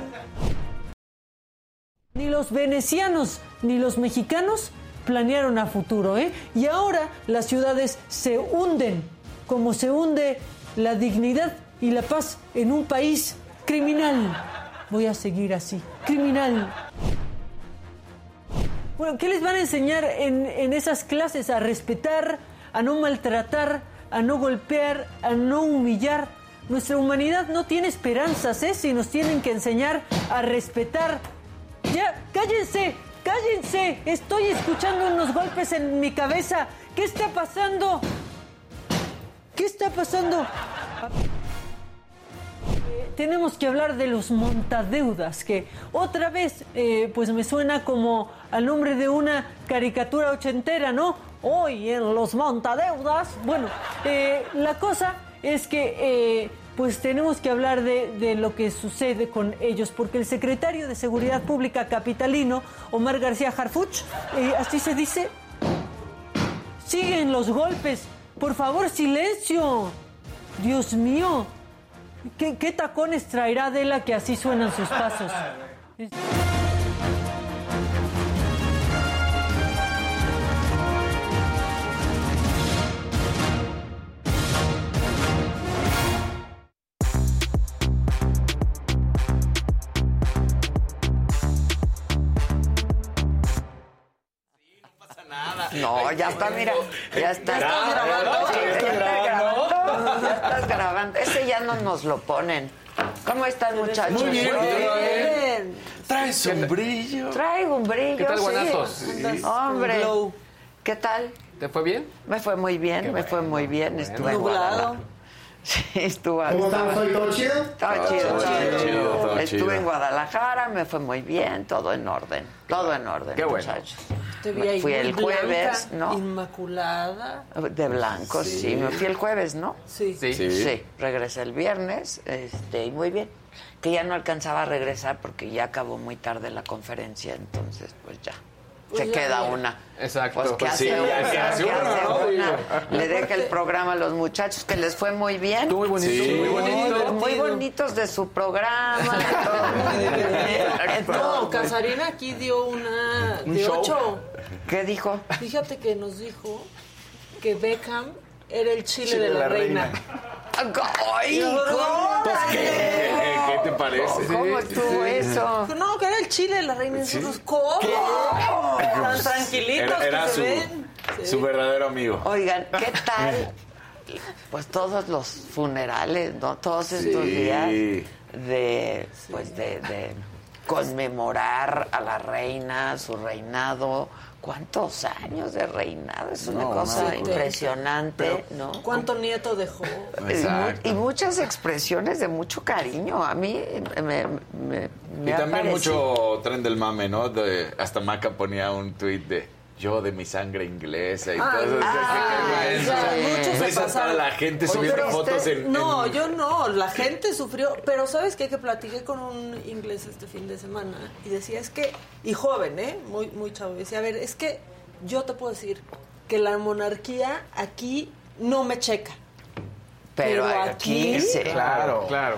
Ni los venecianos ni los mexicanos planearon a futuro, ¿eh? Y ahora las ciudades se hunden, como se hunde la dignidad y la paz en un país criminal. Voy a seguir así, criminal. Bueno, ¿qué les van a enseñar en, en esas clases? A respetar, a no maltratar, a no golpear, a no humillar. Nuestra humanidad no tiene esperanzas, ¿eh? Si nos tienen que enseñar a respetar. Ya, cállense, cállense. Estoy escuchando unos golpes en mi cabeza. ¿Qué está pasando? ¿Qué está pasando? Tenemos que hablar de los montadeudas, que otra vez, eh, pues me suena como al nombre de una caricatura ochentera, ¿no? Hoy en los montadeudas. Bueno, eh, la cosa es que eh, pues tenemos que hablar de, lo que sucede con ellos, porque el secretario de Seguridad Pública capitalino, Omar García Harfuch, así se dice, siguen los golpes. Por favor, silencio. Dios mío, ¿qué, qué tacones traerá Adela que así suenan sus pasos? No, ya está, mira. Ya está. ¿Ya estás grabando. Ya estás grabando. Ese ya no nos lo ponen. ¿Cómo están, muchachos? Muy bien. Muy bien. Traes un brillo. Traigo un brillo, ¿Qué tal, guanazos? Sí. Hombre. ¿Qué tal? ¿Te fue bien? Me fue muy bien, me fue muy bien. Estuve en Guadalajara. Sí, estuvo. ¿Cómo fue? ¿Todo chido? Todo chido, todo chido. Estuve en Guadalajara, me fue muy bien, todo en orden. Todo en orden, Qué bueno. Muchachos. Te vi ahí Fui el jueves, blanca, ¿no? Inmaculada. De blanco, sí. Me fui el jueves, ¿no? Sí. Sí. Sí, regresé el viernes, este, y muy bien. Que ya no alcanzaba a regresar porque ya acabó muy tarde la conferencia, entonces pues ya. Pues se queda una. Exacto, Pues, ¿qué pues hace sí, una? ya, ¿qué hace ¿Qué uno, hace no? una? Le deja el programa a los muchachos que les fue muy bien. Estuvo muy bonito. Sí. Muy bonito. Muy bonitos de su programa. No, Casarina aquí dio una Un de show. ocho. ¿Qué dijo? Fíjate que nos dijo que Beckham era el chile, de la, reina. ¡Ay! ¿Cómo? ¿Qué, qué te parece? ¿Cómo estuvo eso? No, que era el chile de la reina en sus ¿Cómo? Tan tranquilitos Era, era que se su, ven. Sí. su verdadero amigo. Oigan, ¿qué tal? Pues todos los funerales, ¿no? Todos estos Sí. días de, pues de, de conmemorar a la reina, su reinado. ¿Cuántos años de reinado? Es una No, cosa impresionante, ¿no? ¿Cuánto nieto dejó? Y mu- Exacto. Y, muchas expresiones de mucho cariño. A mí me, me, me Y también parecido- mucho tren del mame, ¿no? De- hasta Maca ponía un tuit de yo de mi sangre inglesa y Ah, todo eso. ah. Muchos se la gente subiendo fotos en... No, en- yo no, la gente sufrió, pero ¿sabes qué? Que platiqué con un inglés este fin de semana y decía, es que, y joven, ¿eh? Muy, muy chavo, decía, a ver, es que yo te puedo decir que la monarquía aquí no me checa. Pero, pero aquí, aquí- sí. Claro, claro.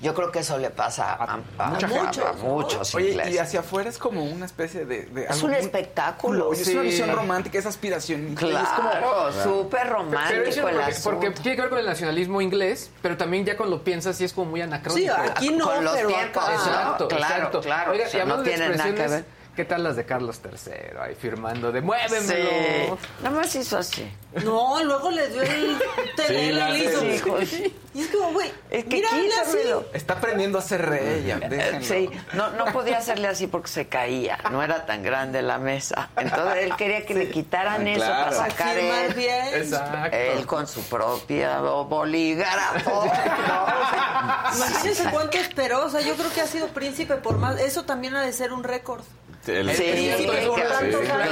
Yo creo que eso le pasa a, a- mucha a- gente. a muchos Oye, ingleses. y hacia afuera es como una especie de... de Es algo un muy- espectáculo. Es una Sí. visión romántica, es aspiración. Es como, Claro, súper Pero romántico es el porque, asunto. porque tiene que ver con el nacionalismo inglés, pero también ya cuando lo piensas sí es como muy Sí, anacrónico. aquí no, Con los pero tiempos, acá- ¿no? Exacto, Claro, exacto. claro, Oiga, o sea, y hablando no tiene nada que ver. ¿Qué tal las de Carlos III ahí firmando de muévemelo? Sí. Nada más hizo así. No, luego le dio el y le hizo- Sí. Y es como, güey, Es que mira, así. Está aprendiendo a ser rey, ya, Eh, déjenlo. Sí, no, no podía hacerle así porque se caía, no era tan grande la mesa. Entonces él quería que le quitaran Ah, eso claro. para sacar él, bien. Exacto. él con su propia bolígrafo. ¿no? Imagínense cuánto esperó. O sea, yo creo que ha sido príncipe por más. Eso también ha de ser un récord. El- Sí, el- tantos sí, años.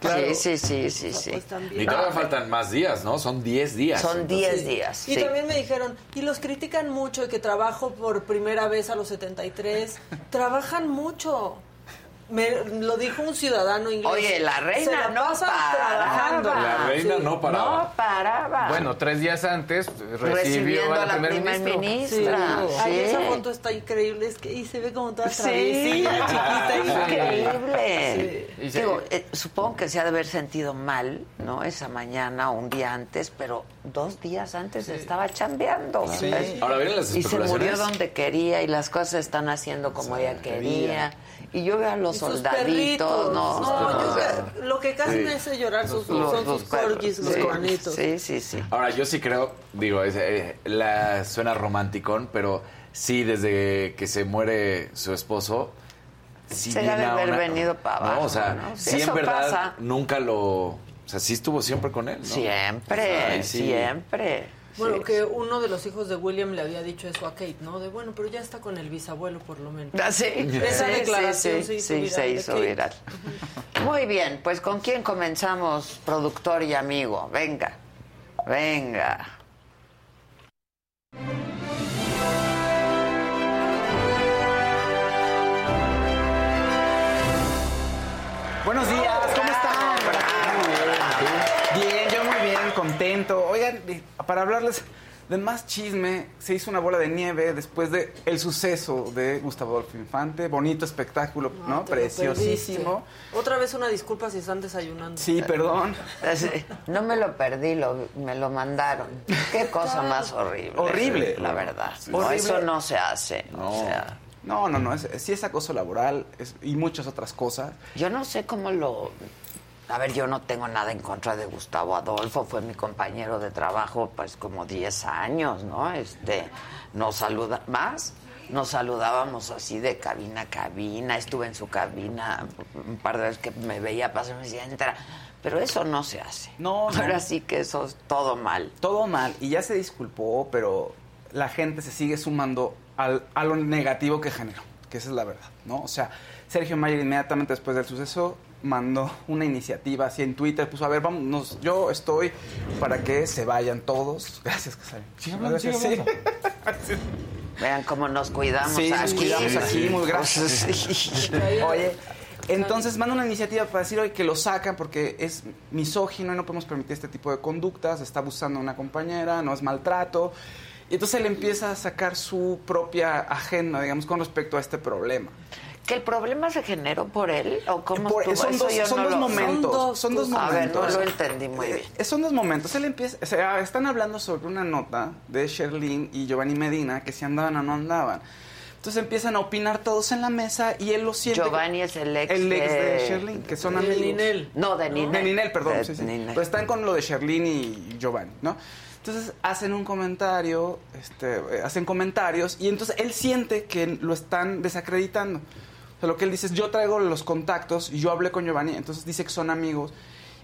claro. Sí, sí, sí, sí, sí. Pues también. Y todavía faltan más días, ¿no? Son 10 días. Son 10 días. Y sí. también me dijeron, y los critican mucho, y que trabajo por primera vez a los 73. Trabajan mucho. Me lo dijo un ciudadano inglés. Oye, la reina la no paraba. trabajando. La reina Sí. no paraba. No paraba. Bueno, tres días antes recibió recibiendo a la primer ministra. Sí. Sí. Ay, esa foto está increíble. Es que y se ve como toda Sí, travesilla, chiquita. y- increíble. Digo, eh, supongo que se ha de haber sentido mal, ¿no? Esa mañana o un día antes, pero dos días antes estaba chambeando. Ahora vienen las Y se murió donde quería y las cosas se están haciendo como ella quería. Y yo veo a los soldaditos, perritos. ¿no? No, yo- O sea, lo que casi me hace llorar sus, los- son los sus corgis, los Sí, cornitos. Sí, sí, sí. Ahora, yo sí creo, digo, es, eh, la, suena romanticón, pero sí, desde que se muere su esposo, sí Se debe haber una- venido para No, abajo, o sea, ¿no? Sí, sí, en verdad pasa. nunca lo... O sea, sí estuvo siempre con él, ¿no? Siempre, Ay, sí. siempre. Bueno, Sí. que uno de los hijos de William le había dicho eso a Kate, ¿no? De bueno, pero ya está con el bisabuelo por lo menos. Ah, Sí, Esa sí, declaración sí, se hizo sí, viral se de hizo Kate. viral. Muy bien, pues ¿con quién comenzamos, productor y amigo? Venga, venga. Buenos días, ¿cómo están? Bien, yo muy bien, para hablarles del más chisme, se hizo una bola de nieve después de el suceso de Gustavo Adolfo Infante. Bonito espectáculo, ¿no? Preciosísimo. perdiste. Otra vez una disculpa si están desayunando. Sí, perdón. Así, No me lo perdí, lo, me lo mandaron. Qué cosa más horrible. Horrible. La verdad. No, Horrible. eso no se hace. O sea, No, no, no, es, sí es acoso laboral es- y muchas otras cosas. yo no sé cómo lo... A ver, yo no tengo nada en contra de Gustavo Adolfo, fue mi compañero de trabajo pues como 10 años, ¿no? Este, nos saluda más, nos saludábamos así de cabina a cabina, estuve en su cabina un par de veces que me veía pasar y me decía, entra, pero eso no se hace. No, no. Ahora sí que eso es todo mal. Todo mal y ya se disculpó, pero la gente se sigue sumando al- a lo negativo que generó, que esa es la verdad, ¿no? O sea, Sergio Mayer inmediatamente después del suceso mandó una iniciativa así en Twitter, puso, a ver, vamos, yo estoy para que se vayan todos. Gracias, Casarín. Gracias, sí. Vean cómo nos cuidamos Sí, aquí. nos cuidamos aquí, muy gracias. Oye, entonces manda una iniciativa para decir hoy que lo sacan porque es misógino y no podemos permitir este tipo de conductas, está abusando de una compañera, no es maltrato. Y entonces él empieza a sacar su propia agenda, digamos, con respecto a este problema. ¿Que el problema se generó por él? ¿O cómo Por- estuvo? son Eso dos, yo son no dos lo- momentos. Son dos Son dos A ver, momentos. no lo entendí muy bien. Eh, son dos momentos. Él empieza, o sea, están hablando sobre una nota de Sherlyn y Giovanni Medina que si andaban o no andaban. Entonces empiezan a opinar todos en la mesa y él lo siente. Giovanni es el ex El ex de de- Sherlyn, que son De amigos. Ninel. No, de Ninel. De Ninel, perdón. De sí, sí. Ninel. Pero están con lo de Sherlyn y Giovanni, ¿no? Entonces hacen un comentario, este, eh, hacen comentarios y entonces él siente que lo están desacreditando. Sea, lo que él dice es, yo traigo los contactos y yo hablé con Giovanni, entonces dice que son amigos.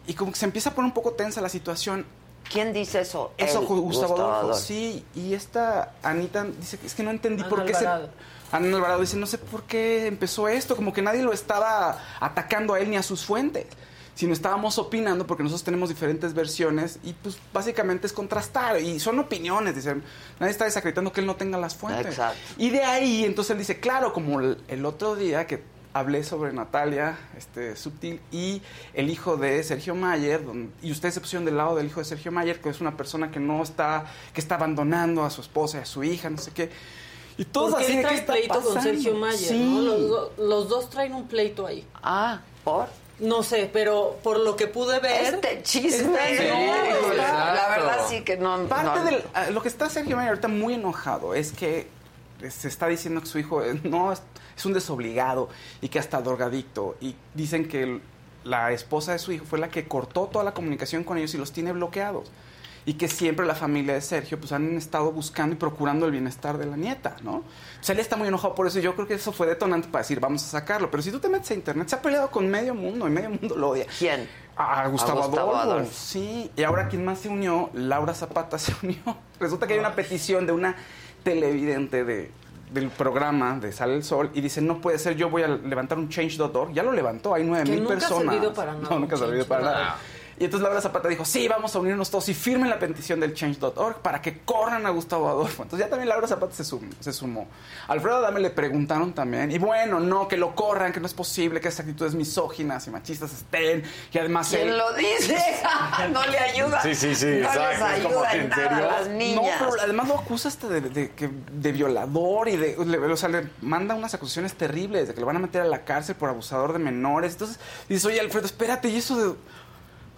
Y como que se empieza a poner un poco tensa la situación. ¿Quién dice eso? Eso, Gustavo, Adolfo. Adolfo. Sí, y esta Anita dice que es que no entendí Ana por qué Alvarado. se... Ana Alvarado dice, no sé por qué empezó esto, como que nadie lo estaba atacando a él ni a sus fuentes, sino estábamos opinando porque nosotros tenemos diferentes versiones y pues básicamente es contrastar y son opiniones, dicen, nadie está desacreditando que él no tenga las fuentes. Exacto. Y de ahí entonces él dice, claro, como el, el otro día que hablé sobre Natalia este, Subtil y el hijo de Sergio Mayer, y ustedes se pusieron del lado del hijo de Sergio Mayer, que es una persona que no está, que está abandonando a su esposa y a su hija, no sé qué. Y todos Porque así él de, ¿qué trae está pleito con? Sergio Mayer, Sí. ¿no? Los, los dos traen un pleito ahí. Ah, ¿por? No sé, pero por lo que pude ver... Este chisme. Este- no, la verdad sí que no. Parte no- de lo que está Sergio Mayer ahorita muy enojado es que se está diciendo que su hijo eh, no es, es un desobligado y que hasta drogadicto. Y dicen que el- la esposa de su hijo fue la que cortó toda la comunicación con ellos y los tiene bloqueados. Y que siempre la familia de Sergio pues han estado buscando y procurando el bienestar de la nieta, ¿no? O sea, él está muy enojado por eso y yo creo que eso fue detonante para decir, vamos a sacarlo. Pero si tú te metes a internet, se ha peleado con medio mundo y medio mundo lo odia. ¿Quién? A Gustavo, A Gustavo Adolfo. Adolfo. Sí, y ahora quien más se unió, Laura Zapata se unió. Resulta que hay una petición de una televidente de, del programa de Sale el Sol y dice, no puede ser, yo voy a levantar un change.org. Ya lo levantó, hay nueve Que mil nunca ha personas. servido para nada, No, nunca ha servido para nada. Y entonces Laura Zapata dijo, sí, vamos a unirnos todos y firmen la petición del change.org para que corran a Gustavo Adolfo. Entonces ya también Laura Zapata se, sum- se sumó. Alfredo Adame le preguntaron también, y bueno, no, que lo corran, que no es posible que esas actitudes misóginas y machistas estén, y además él- ¿Quién lo dice? no le ayuda. Sí, sí, sí, No exacto, les es como ayuda que, en ¿en nada a serio? las niñas. No, pero además lo acusa hasta de, de, que- de violador y de. le- o sea, le manda unas acusaciones terribles de que lo van a meter a la cárcel por abusador de menores. Entonces dices, oye, Alfredo, espérate, ¿y eso de.?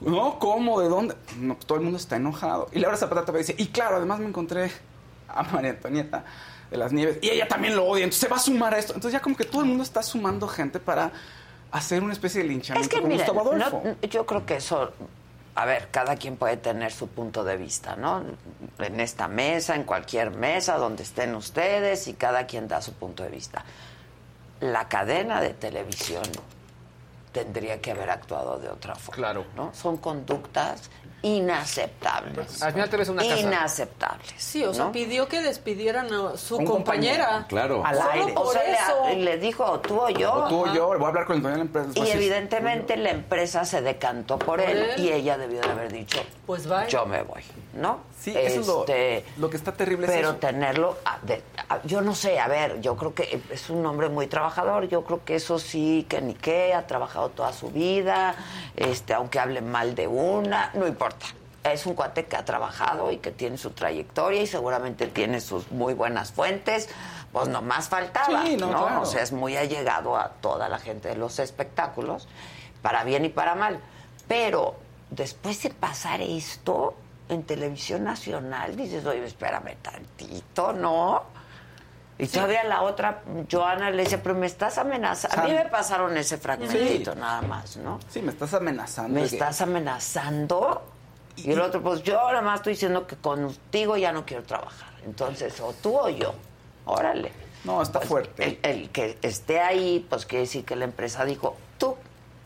No, ¿cómo? ¿De dónde? No, todo el mundo está enojado. Y Laura Zapata todavía dice, y claro, además me encontré a María Antonieta de las Nieves y ella también lo odia, entonces se va a sumar a esto. Entonces ya como que todo el mundo está sumando gente para hacer una especie de Es linchamiento que, con miren, Gustavo Adolfo. no- yo creo que eso, a ver, cada quien puede tener su punto de vista, ¿no? En esta mesa, en cualquier mesa, donde estén ustedes, y cada quien da su punto de vista. La cadena de televisión tendría que haber actuado de otra forma. Claro. ¿no? Son conductas inaceptables. Al final te ves una casa. Inaceptables. Sí, o sea, pidió que despidieran a su Un compañera. Claro. Al Solo aire. por O sea, le- eso. le, dijo tú o yo. O tú o yo, voy a hablar con el dueño de la empresa. Y evidentemente la empresa se decantó por, Por él, él. y ella debió de haber dicho, Pues vaya. yo me voy, ¿no? Sí, eso es lo- Este, lo que está terrible es Pero eso. tenerlo, de- yo no sé, a ver, yo creo que es un hombre muy trabajador, yo creo que eso sí, que ni qué, ha trabajado toda su vida, este, aunque hable mal de una, no importa. Es un cuate que ha trabajado y que tiene su trayectoria y seguramente tiene sus muy buenas fuentes. Pues nomás faltaba, Sí, no, ¿no? claro. O sea, es muy allegado a toda la gente de los espectáculos, para bien y para mal. Pero después de pasar esto en televisión nacional, dices, oye, espérame tantito, ¿no? Y todavía la otra, Joana le dice, pero me estás amenazando. A mí me pasaron ese fragmentito nada más, ¿no? Sí, me estás amenazando. Me que- estás amenazando. Y el otro, pues yo nada más estoy diciendo que contigo ya no quiero trabajar. Entonces, o tú o yo. Órale. No, está Pues, fuerte. El, el que esté ahí, pues quiere decir que la empresa dijo, tú.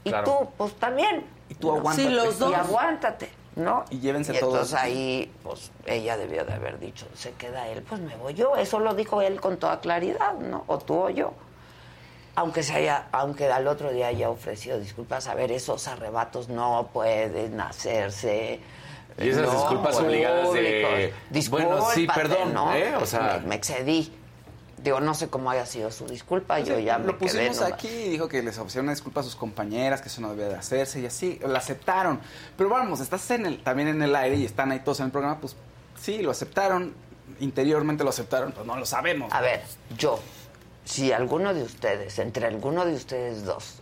Y Claro. tú, pues también. Y tú ¿no? aguántate. Sí, los dos. Y aguántate, ¿no? Y llévense y todos. Entonces ahí, pues ella debió de haber dicho, se queda él, pues me voy yo. Eso lo dijo él con toda claridad, ¿no? O tú o yo. Aunque se haya, aunque al otro día haya ofrecido disculpas, a ver, esos arrebatos no pueden hacerse. Y esas no disculpas obligadas de, bueno, sí, perdón, ¿no? ¿eh? O sea- me, me excedí. Digo, no sé cómo haya sido su disculpa, yo ya me lo pusimos aquí y dijo que les ofrecieron una disculpa a sus compañeras, que eso no debía de hacerse y así, la aceptaron. Pero vamos, estás en el, también en el aire y están ahí todos en el programa, pues sí, lo aceptaron, interiormente lo aceptaron, pues no lo sabemos. A ver, yo, si alguno de ustedes, entre alguno de ustedes dos,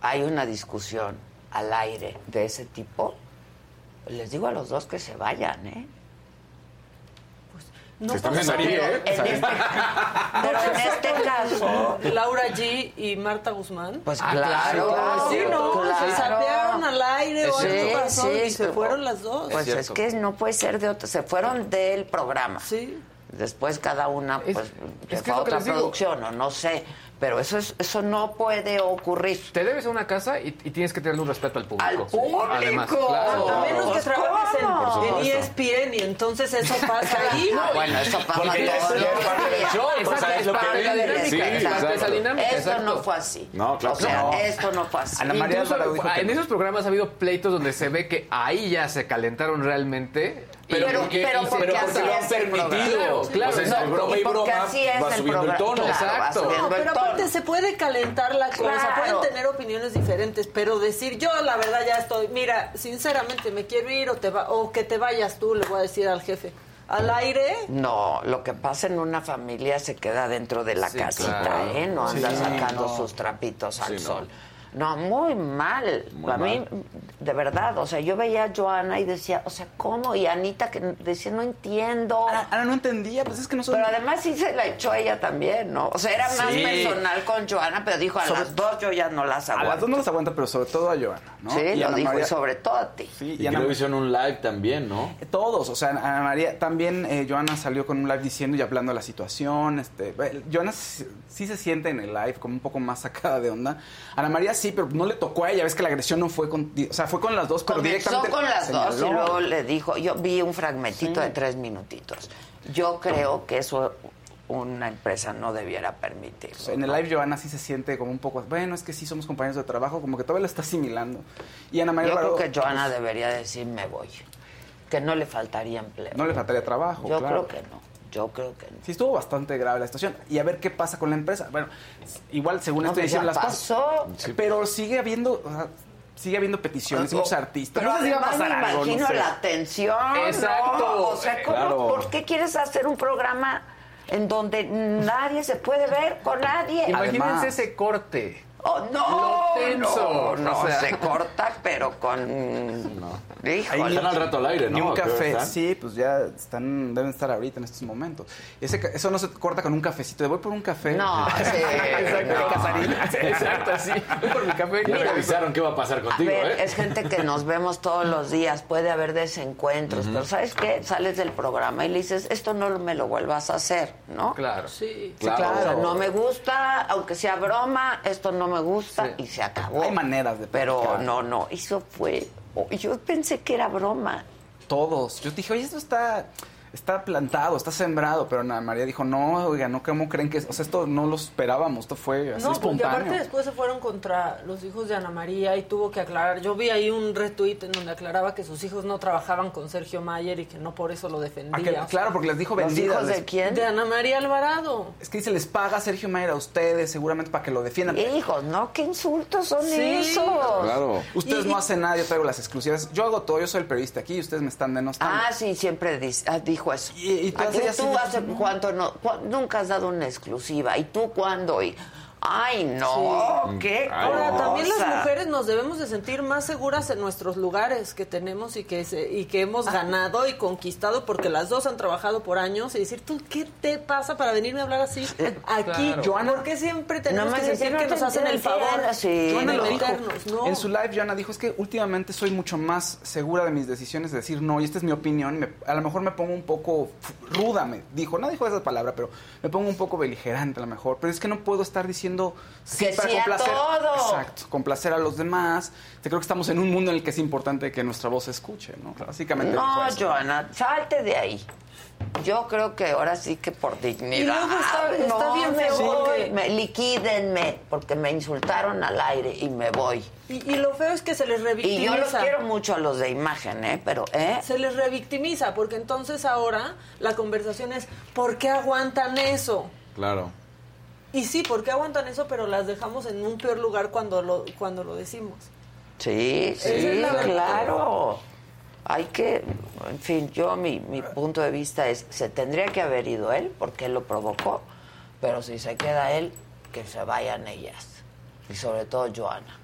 hay una discusión al aire de ese tipo, les digo a los dos que se vayan, ¿eh? No Se viendo ¿eh? En este- pero en este caso, Laura G y Marta Guzmán. pues Ah, claro, claro, sí, no, claro. se sapearon al aire o Sí, algo pasó sí, y se pero- fueron las dos. Pues es, que no puede ser de otro. Se fueron del programa. Sí. Después cada una, Es- pues, es que fue a otra digo. producción o no sé. Pero eso es, eso no puede ocurrir. Te debes a una casa y, y tienes que tener un respeto al público. ¡Al público! Además, claro. A menos que trabajes en, en ESPN y entonces eso pasa ahí. Ah, bueno, eso pasa Porque ya es dinámica. Esto exacto. no fue así. No, claro O sea, no. esto no fue así. Ana María Incluso, Alvarado dijo que en no. esos programas ha habido pleitos donde se ve que ahí ya se calentaron realmente. Pero, Pero- porque, pero porque pero porque así lo han permitido. Claro, o sea, no, broma y broma así es va el subiendo el tono. Claro, Exacto. No, el pero tono. aparte se puede calentar la cosa, Claro. pueden tener opiniones diferentes, pero decir yo la verdad ya estoy, mira, sinceramente me quiero ir o te va, o que te vayas tú, le voy a decir al jefe. Al aire, No, lo que pasa en una familia se queda dentro de la Sí, casita, claro. ¿eh? No anda Sí, sacando no. sus trapitos al Sí, sol. No, muy mal. Muy a mí, mal. de verdad, o sea, yo veía a Joana y decía, o sea, ¿cómo? Y Anita que decía, no entiendo. Ana, Ana no entendía, pues es que no son... Pero además sí se la echó ella también, ¿no? O sea, era más Sí. personal con Joana, pero dijo, a Sobre- las dos yo ya no las a aguanto. las dos no las aguanta, pero sobre todo a Joana, ¿no? Sí, Y lo Ana dijo, María- y sobre todo a ti. Sí, Y y Ana- creo que hicieron un live también, ¿no? Todos, o sea, Ana María, también eh, Joana salió con un live diciendo y hablando de la situación. Este, eh, Joana sí, sí se siente en el live como un poco más sacada de onda. Ana María sí, pero no le tocó a ella. Ves que la agresión no fue con. O sea, fue con las dos, pero Comenzó directamente. con las dos y luego le dijo, yo vi un fragmentito de tres minutitos. Yo creo que eso una empresa no debiera permitirlo. O sea, en el ¿no? live Joana sí se siente como un poco, bueno, es que sí somos compañeros de trabajo, como que todavía lo está asimilando. Y Ana María Yo creo que Joana debería decir me voy, que no le faltaría empleo. no le faltaría trabajo. Yo claro. creo que no, yo creo que no. Sí estuvo bastante grave la situación. Y a ver qué pasa con la empresa. Bueno, igual según No, esto pues hicieron ya las cosas. pasó. Pero sigue habiendo, o sea, sigue habiendo peticiones, muchos artistas. Pero no sé si va a además pasar me algo, no imagino sé. la tensión. Exacto. ¿no? O sea, ¿cómo, Claro. ¿por qué quieres hacer un programa en donde nadie se puede ver con nadie? Imagínense Además- ese corte. Oh, no, no, no, o sea. se corta, pero con... Híjole. Están al rato al aire, ¿no? Ni un ¿A qué hora café, están? sí, pues ya están, deben estar ahorita en estos momentos. Ese, eso no se corta con un cafecito, de voy por un café. No, sí, Exacto, no. Casarín. Exacto, sí. Voy por mi café. Ya me avisaron qué va a pasar A contigo, ver, ¿eh? es gente que nos vemos todos los días, puede haber desencuentros, pero ¿sabes qué? Sales del programa y le dices, esto no me lo vuelvas a hacer, ¿no? Claro. sí. Claro. O sea, no me gusta, aunque sea broma, esto no me gusta Sí. y se acabó. Hay maneras de Pero no, no, eso fue... Yo pensé que era broma. Todos. Yo dije, oye, esto está, está plantado, está sembrado. Pero Ana María dijo, no, oiga, no, ¿cómo creen que es? O sea, esto no lo esperábamos, esto fue así No, porque espontáneo. aparte después se fueron contra los hijos de Ana María y tuvo que aclarar. Yo vi ahí un retweet en donde aclaraba que sus hijos no trabajaban con Sergio Mayer y que no por eso lo defendía. que- claro, porque les dijo ¿Los vendidas. hijos de quién? De Ana María Alvarado. Es que dice, les paga Sergio Mayer a ustedes seguramente para que lo defiendan. Hijos, ¿no? ¿Qué insultos son Sí. esos? Claro. Ustedes Y- no hacen nada, yo traigo las exclusivas. Yo hago todo, yo soy el periodista aquí y ustedes me están denostando. Ah, sí, siempre ah, dijo eso. Y- y tú hace cuánto no, cu- nunca has dado una exclusiva. ¿Y tú cuándo? Y, ay, no, qué Ahora, también las mujeres nos debemos de sentir más seguras en nuestros lugares que tenemos y que, se- y que hemos ganado y conquistado porque las dos han trabajado por años y decir, ¿tú qué te pasa para venirme a hablar así aquí? Claro. Joana- ¿Por qué siempre tenemos Nada que sentir decir, que no nos hacen el favor sí. Joana de lo dijo. meternos? No. En su live, Joana dijo, es que últimamente soy mucho más segura de mis decisiones, de decir no, y esta es mi opinión. me- a lo mejor me pongo un poco ruda, me dijo. No dijo esa palabra, pero me pongo un poco beligerante a lo mejor. Pero es que no puedo estar diciendo sí Que para sí a complacer. todo. Exacto, complacer a los demás. Te creo que estamos en un mundo en el que es importante que nuestra voz se escuche, ¿no? Básicamente No. Joana, salte de ahí. Yo creo que ahora sí que por dignidad. Y luego está- está no, bien me feo voy, porque- me- liquídenme, porque me insultaron al aire y me voy. Y, y lo feo es que se les Y revictimiza. yo los quiero mucho a los de imagen, ¿eh? Pero, ¿eh? Se les revictimiza porque entonces ahora la conversación es ¿por qué aguantan eso? Claro. Y sí, ¿por qué aguantan eso? Pero las dejamos en un peor lugar cuando lo, cuando lo decimos. Sí, sí, es claro. Hay que, en fin, yo mi, mi punto de vista es, se tendría que haber ido él porque él lo provocó, pero si se queda él, que se vayan ellas. Y sobre todo Joana.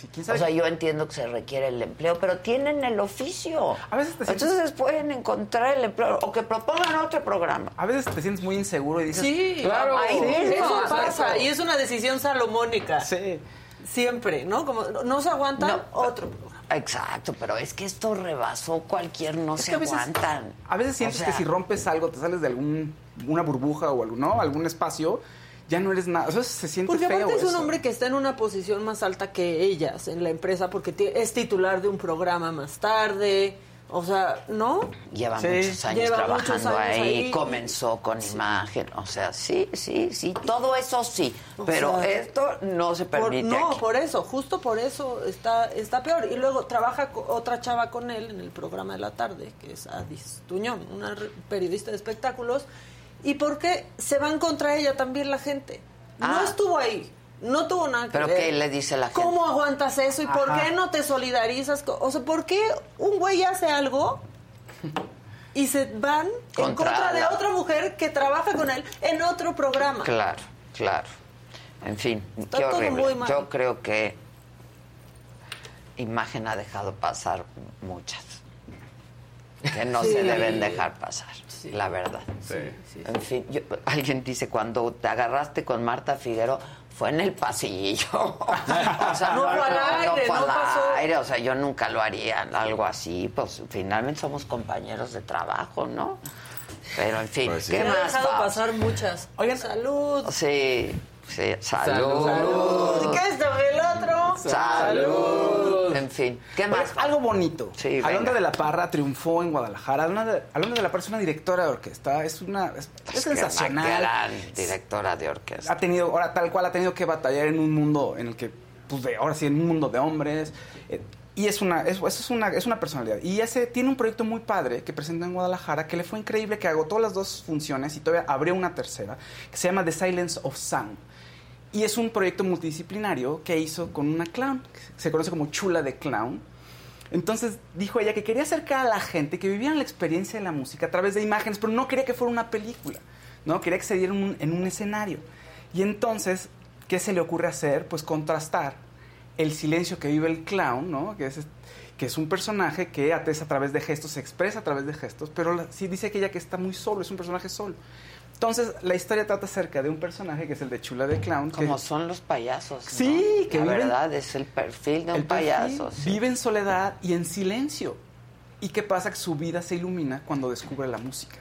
Sí, quién O sea, yo entiendo que se requiere el empleo, pero tienen el oficio. A veces te sientes- Entonces pueden encontrar el empleo o que propongan otro programa. A veces te sientes muy inseguro y dices... Sí, Claro. ahí Sí, mismo eso pasa. Y es una decisión salomónica. Sí. Siempre, ¿no? Como no se aguantan, No. otro programa. Exacto, pero es que esto rebasó cualquier, no Es se que a veces, aguantan. a veces sientes O sea, que si rompes algo, te sales de algún una burbuja o algo, ¿no? algún espacio, ya no eres nada. O sea, se siente Porque feo aparte es un eso. hombre que está en una posición más alta que ellas en la empresa porque es titular de un programa más tarde. O sea, ¿no? Lleva Sí. muchos años Lleva trabajando muchos años ahí, ahí. comenzó con imagen, o sea, sí, sí, sí, todo eso sí, pero sea, esto no se Por- permite no, aquí. por eso, justo por eso está, está peor. Y luego trabaja otra chava con él en el programa de la tarde, que es Adis Tuñón, una re- periodista de espectáculos. ¿Y por qué se van contra ella también la gente? No Ah. estuvo ahí, no tuvo nada que ¿Pero ver. qué le dice la gente? ¿Cómo aguantas eso? ¿Y por Ajá. qué no te solidarizas? O sea, ¿por qué un güey hace algo y se van en Contra contra de la- otra mujer que trabaja con él en otro programa? Claro, claro. En fin, Está qué todo horrible. muy mal. Yo creo que Imagen ha dejado pasar muchas que no Sí. se deben dejar pasar, Sí. la verdad. Sí. Sí, sí. En fin, yo- alguien dice cuando te agarraste con Marta Figuero fue en el pasillo. o sea, No fue al aire, fue no al pasó. aire, o sea, yo nunca lo haría, algo así, pues finalmente somos compañeros de trabajo, ¿no? Pero en fin, Pues sí. ¿qué Se ha más? dejado pasar muchas. Oigan, salud. Sí, sí, Salud. salud. ¿Qué que el otro? Salud. En fin, ¿qué más? algo bonito. Sí. Alondra de la Parra triunfó en Guadalajara. Alondra de, Alondra de la Parra es una directora de orquesta. Es una es, es Es que una sensacional. gran directora de orquesta. ha tenido, ahora tal cual ha tenido que batallar en un mundo en el que, pues de, ahora sí, en un mundo de hombres. eh, y es una, es, eso es una, es una personalidad. Y hace, tiene un proyecto muy padre que presenta en Guadalajara, que le fue increíble, que agotó las dos funciones y todavía abrió una tercera, que se llama The Silence of Sound. Y es un proyecto multidisciplinario que hizo con una clown, que se conoce como Chula de Clown. Entonces dijo ella que quería acercar a la gente que vivieran la experiencia de la música a través de imágenes, pero no quería que fuera una película, ¿no? Quería que se diera en un, en un escenario. Y entonces, ¿qué se le ocurre hacer? Pues contrastar el silencio que vive el clown, ¿no? Que es, que es un personaje que atesa a través de gestos, se expresa a través de gestos, pero la- sí dice aquella que está muy solo, es un personaje solo. Entonces, la historia trata acerca de un personaje que es el de Chula de Clown. que- Como son los payasos. ¿no? Sí, que La viven- verdad es el perfil de un el perfil payaso. sí. Vive en soledad y en silencio. ¿Y qué pasa? Que su vida se ilumina cuando descubre la música.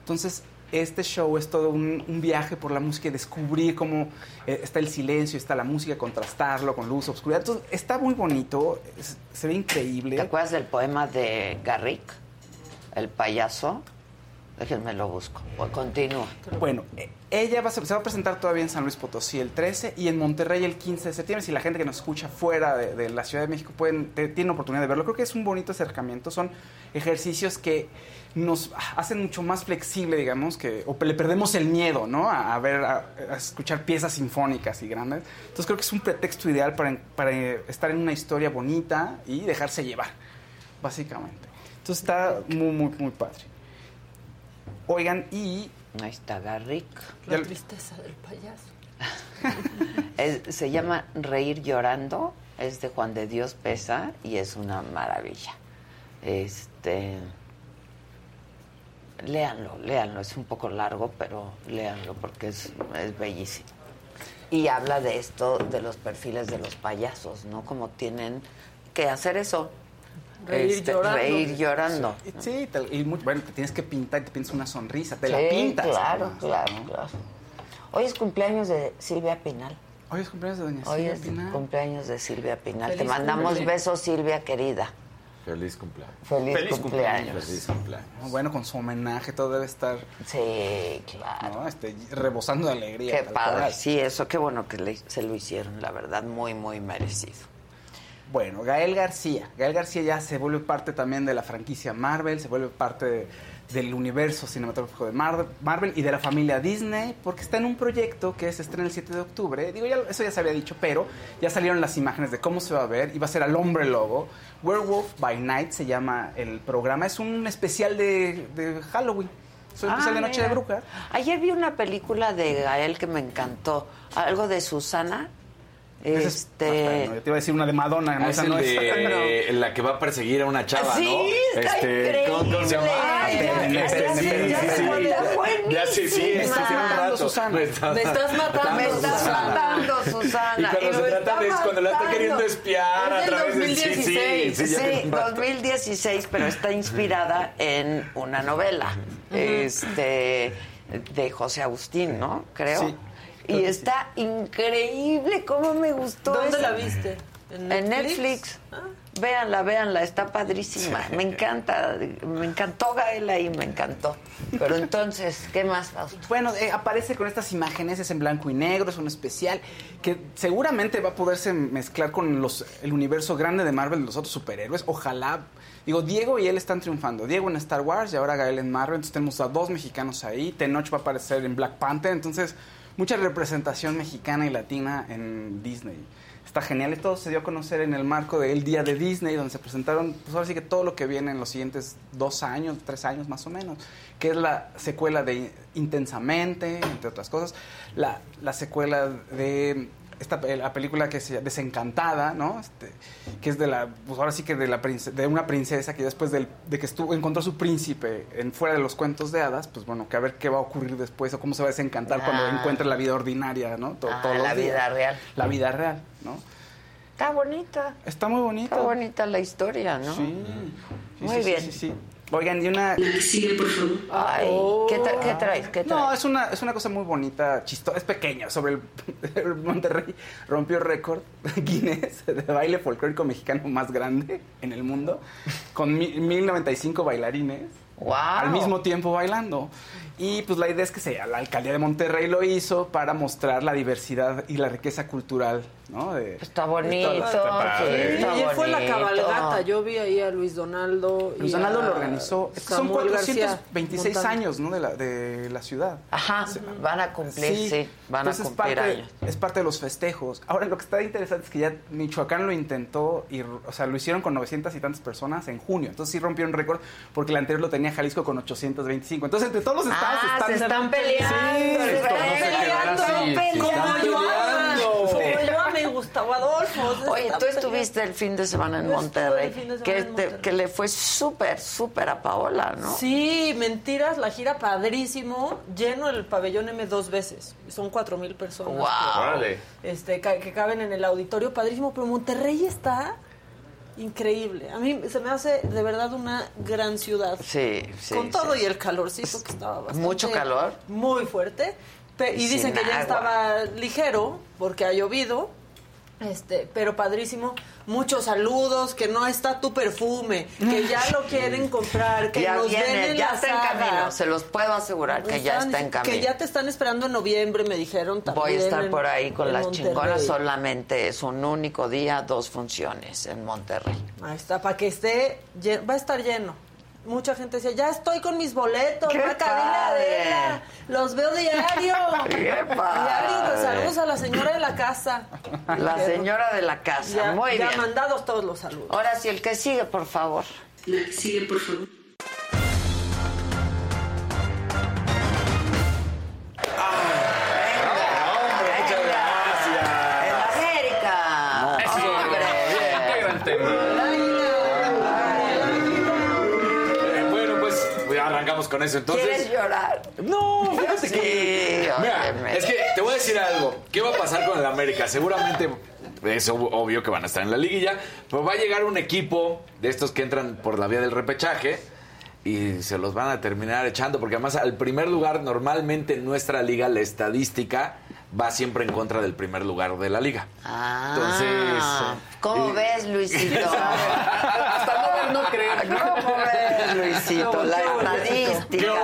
Entonces, este show es todo un, un viaje por la música y descubrir cómo eh, está el silencio, está la música, contrastarlo con luz, oscuridad. Entonces, está muy bonito, es- se ve ¿Te increíble. acuerdas del poema de Garrick? El payaso. Déjenme lo busco. Continúa. Bueno, eh, ella va se va a presentar todavía en San Luis Potosí el 13 y en Monterrey el 15 de septiembre. Si la gente que nos escucha fuera de, la Ciudad de México pueden, te- tienen oportunidad de verlo, creo que es un bonito acercamiento. Son ejercicios que nos hacen mucho más flexible, digamos, que o le perdemos el miedo, ¿no? A, ver, a, escuchar piezas sinfónicas y grandes. Entonces creo que es un pretexto ideal para, para estar en una historia bonita y dejarse llevar, básicamente. Entonces está muy, muy, muy padre. Oigan, y Ahí está Garrick. La tristeza del payaso. Es- se llama Reír llorando. Es de Juan de Dios Pesa y es una maravilla. Este. Léanlo, léanlo. Es un poco largo, pero léanlo porque es, es bellísimo. Y habla de esto, de los perfiles de los payasos, ¿no? Como tienen que hacer eso. Reír llorando. Reír llorando. Sí, te- y muy- bueno, te tienes que pintar, te pintas una sonrisa, te la pintas. Claro, además, claro, ¿no? claro. Hoy es cumpleaños de Silvia Pinal. Hoy es cumpleaños de Doña Hoy Silvia es Pinal. cumpleaños de Silvia Pinal. Te mandamos cumple. besos, Silvia querida. Feliz cumpleaños. Feliz, Feliz cumpleaños. Feliz cumpleaños. No, Bueno, con su homenaje todo debe estar Sí, claro. ¿no? este, rebosando de alegría. Qué padre. cual. Sí, eso, qué bueno que le- se lo hicieron, la verdad, muy, muy merecido. Bueno, Gael García. Gael García ya se vuelve parte también de la franquicia Marvel, se vuelve parte de- del universo cinematográfico de Mar- Marvel y de la familia Disney, porque está en un proyecto que se estrena el 7 de octubre. Digo, ya, eso ya se había dicho, pero ya salieron las imágenes de cómo se va a ver. Y va a ser al hombre lobo. Werewolf by Night se llama el programa. Es un especial de, de Halloween. Es un especial de Noche de Ah. Brujas. Ayer vi una película de Gael que me encantó. Algo de Susana. Es Este- padre, ¿no? Yo te iba a decir una de Madonna, no, Ah, esa es no es. de la que va a perseguir a una chava, Sí, ¿no? está ¿cómo, cómo se llama? increíble. Este, Ya, este, ya, sí, sí, sí, un rato. Susana. Me estás, Me estás matando, Me estás matando, Susana. Y cuando me se trata de cuando la está matando. queriendo espiar a Es través de sí, sí, 2016. sí, ya tiene Sí, un rato. 2016, pero está inspirada en una novela este, de José Agustín, ¿no? Creo. Sí, y está increíble, cómo me gustó. ¿Dónde la viste? En Netflix. Ah. Véanla, véanla, está padrísima. Me encanta, me encantó Gael ahí, me encantó. Pero entonces, ¿qué más, Fausto? Bueno, eh, aparece con estas imágenes, es en blanco y negro, es un especial que seguramente va a poderse mezclar con los, el universo grande de Marvel de los otros superhéroes. Ojalá. Digo, Diego y él están triunfando. Diego en Star Wars y ahora Gael en Marvel. Entonces tenemos a dos mexicanos ahí. Tenoch va a aparecer en Black Panther. Entonces, mucha representación mexicana y latina en Disney. Está genial. Esto se dio a conocer en el marco del Día de Disney, donde se presentaron, pues ahora sí que todo lo que viene en los siguientes dos años, tres años más o menos, que es la secuela de Intensamente, entre otras cosas, la, la secuela de esta pe- la película que se llama Desencantada, ¿no? Este, que es de la, pues ahora sí que de la prince- de una princesa que después del- de que estuvo encontró su príncipe en fuera de los cuentos de hadas, pues bueno, que a ver qué va a ocurrir después o cómo se va a desencantar cuando Ah. encuentre la vida ordinaria, ¿no? To- Ah, todos la días. vida real. La vida real, ¿no? Está bonita. Está muy bonito. Está bonita la historia, ¿no? Sí. Sí, Muy sí, sí, bien. Sí, sí. Oigan, y una Ay, ¿qué, tra- qué traes? ¿Qué traes? No, es una, es una cosa muy bonita, chistosa, es pequeña. Sobre el, el Monterrey rompió récord Guinness de baile folclórico mexicano más grande en el mundo, con mi- 1095 bailarines Wow. al mismo tiempo bailando. Y pues la idea es que se, la alcaldía de Monterrey lo hizo para mostrar la diversidad y la riqueza cultural, ¿no? De, Está bonito. Sí, fue la cabalgata. Yo vi ahí a Luis Donaldo. y Luis Donaldo a lo organizó. Es son Samuel García 426 montando. años, ¿no? De la, de la ciudad. Ajá, van a cumplir, sí, van Entonces, a cumplir parte, años. Es parte de los festejos. Ahora, lo que está interesante es que ya Michoacán lo intentó, y, o sea, lo hicieron con 900 y tantas personas en junio. Entonces sí rompieron récord porque el anterior lo tenía Jalisco con 825. Entonces, entre todos los estados Ah, están... se están peleando. Sí, se están no Gustavo Adolfo. se Oye, tú estuviste el fin de semana en Monterrey, semana que, en te- Monterrey. que le fue súper, súper a Paola, ¿no? Sí, mentiras, la gira padrísimo, lleno el pabellón M dos veces. Son cuatro mil personas. Wow. Órale. Este, ca- que caben en el auditorio padrísimo, pero Monterrey está increíble. A mí se me hace de verdad una gran ciudad. Sí, sí. Con todo sí. y el calorcito que estaba bastante. ¿Mucho calor? Muy fuerte. Y Y dicen que ya estaba ligero porque ha llovido. Este, pero padrísimo. Muchos saludos, que no está tu perfume, que ya lo quieren comprar, que ya nos ven viene, en ya la está en camino, se los puedo asegurar que ya está en camino. Que ya te están esperando en noviembre, me dijeron también. Voy a estar en- por ahí con las Monterrey. chingonas, solamente es un único día, dos funciones en Monterrey. Ahí está, para que esté, va a estar lleno. Mucha gente decía, ya estoy con mis boletos, ¡Qué va cabina padre! Adela, los veo diario. ¡Qué padre! Diario, pues, saludos a la señora de la casa. La señora de la casa, ya, muy ya bien. mandados todos los saludos. Ahora sí, el que sigue, por favor. Sigue, por favor. Con eso entonces. ¿Quieres llorar? No, fíjate Sí, que. Mira, óyeme. es que te voy a decir algo. ¿Qué va a pasar con el América? Seguramente es ob- obvio que van a estar en la liguilla, pero va a llegar un equipo de estos que entran por la vía del repechaje y se los van a terminar echando, porque además al primer lugar, normalmente en nuestra liga, la estadística va siempre en contra del primer lugar de la liga. Ah, Entonces, ¿cómo eh, ves, Luisito? Hasta no ver, no creer. ¿Cómo ves, Luisito? La estadística. ¿Qué lo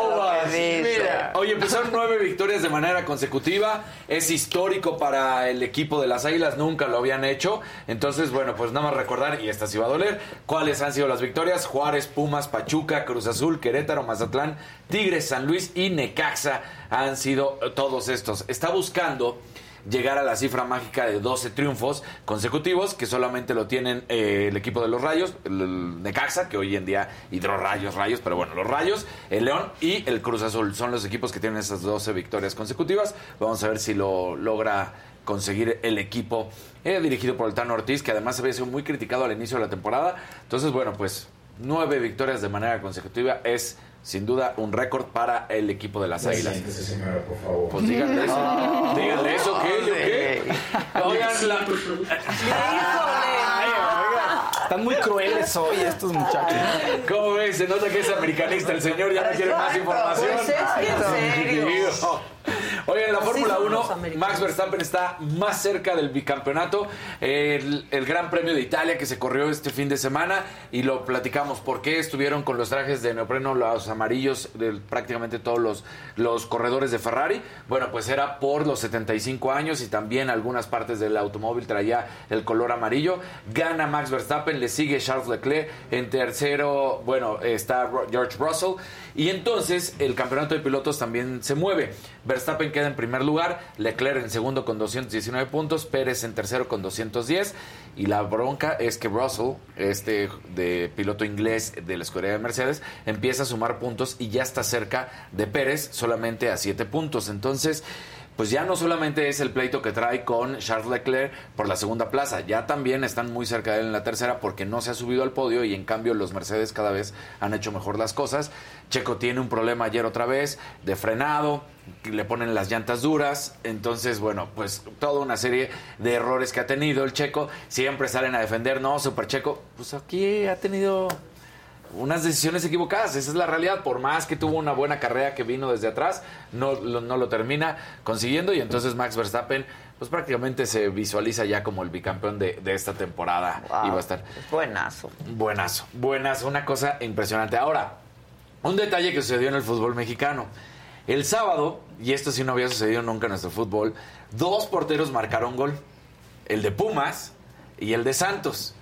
que. Mira, oye, son nueve victorias de manera consecutiva. Es histórico para el equipo de las Águilas, nunca lo habían hecho. Entonces, bueno, pues nada más recordar, y esta sí va a doler, cuáles han sido las victorias. Juárez, Pumas, Pachuca, Cruz Azul, Querétaro, Mazatlán, Tigres, San Luis y Necaxa han sido todos estos. Está buscando llegar a la cifra mágica de 12 triunfos consecutivos, que solamente lo tienen eh, el equipo de los Rayos, el, Necaxa, que hoy en día hidro Rayos, Rayos, pero bueno, los Rayos, el León y el Cruz Azul son los equipos que tienen esas 12 victorias consecutivas. Vamos a ver si lo logra conseguir el equipo eh, dirigido por el Tano Ortiz, que además había sido muy criticado al inicio de la temporada. Entonces, bueno, pues nueve victorias de manera consecutiva es sin duda un récord para el equipo de las Águilas. Pues díganle eso. díganle eso, ¿qué? ¿Yo qué? Oigan, la- Están muy crueles hoy estos muchachos. ¿Cómo ves? Se nota que es americanista el señor, ya no quiere más información. Pues es que en serio. Oye, en la Fórmula son 1, los americanos. Max Verstappen está más cerca del bicampeonato. El, el Gran Premio de Italia que se corrió este fin de semana y lo platicamos. ¿Por qué estuvieron con los trajes de neopreno, los amarillos de prácticamente todos los, los corredores de Ferrari? Bueno, pues era por los 75 años y también algunas partes del automóvil traía el color amarillo. Gana Max Verstappen, le sigue Charles Leclerc. En tercero, bueno, está George Russell. Y entonces el campeonato de pilotos también se mueve. Verstappen queda en primer lugar, Leclerc en segundo con 219 puntos, Pérez en tercero con 210. Y la bronca es que Russell, este de piloto inglés de la escudería de Mercedes, empieza a sumar puntos y ya está cerca de Pérez, solamente a 7 puntos. Entonces, pues ya no solamente es el pleito que trae con Charles Leclerc por la segunda plaza, ya también están muy cerca de él en la tercera porque no se ha subido al podio y en cambio los Mercedes cada vez han hecho mejor las cosas. Checo tiene un problema ayer otra vez de frenado, le ponen las llantas duras, entonces bueno, pues toda una serie de errores que ha tenido el Checo, siempre salen a defender, no, Super Checo, pues aquí ha tenido unas decisiones equivocadas. Esa es la realidad. Por más que tuvo una buena carrera que vino desde atrás, no, lo- no lo termina consiguiendo. Y entonces Max Verstappen, pues prácticamente se visualiza ya como el bicampeón de, de esta temporada. Wow. Y va a estar Buenazo. buenazo, buenazo. Una cosa impresionante. Ahora, un detalle que sucedió en el fútbol mexicano. El sábado, y esto sí no había sucedido nunca en nuestro fútbol, dos porteros marcaron gol. El de Pumas y el de Santos.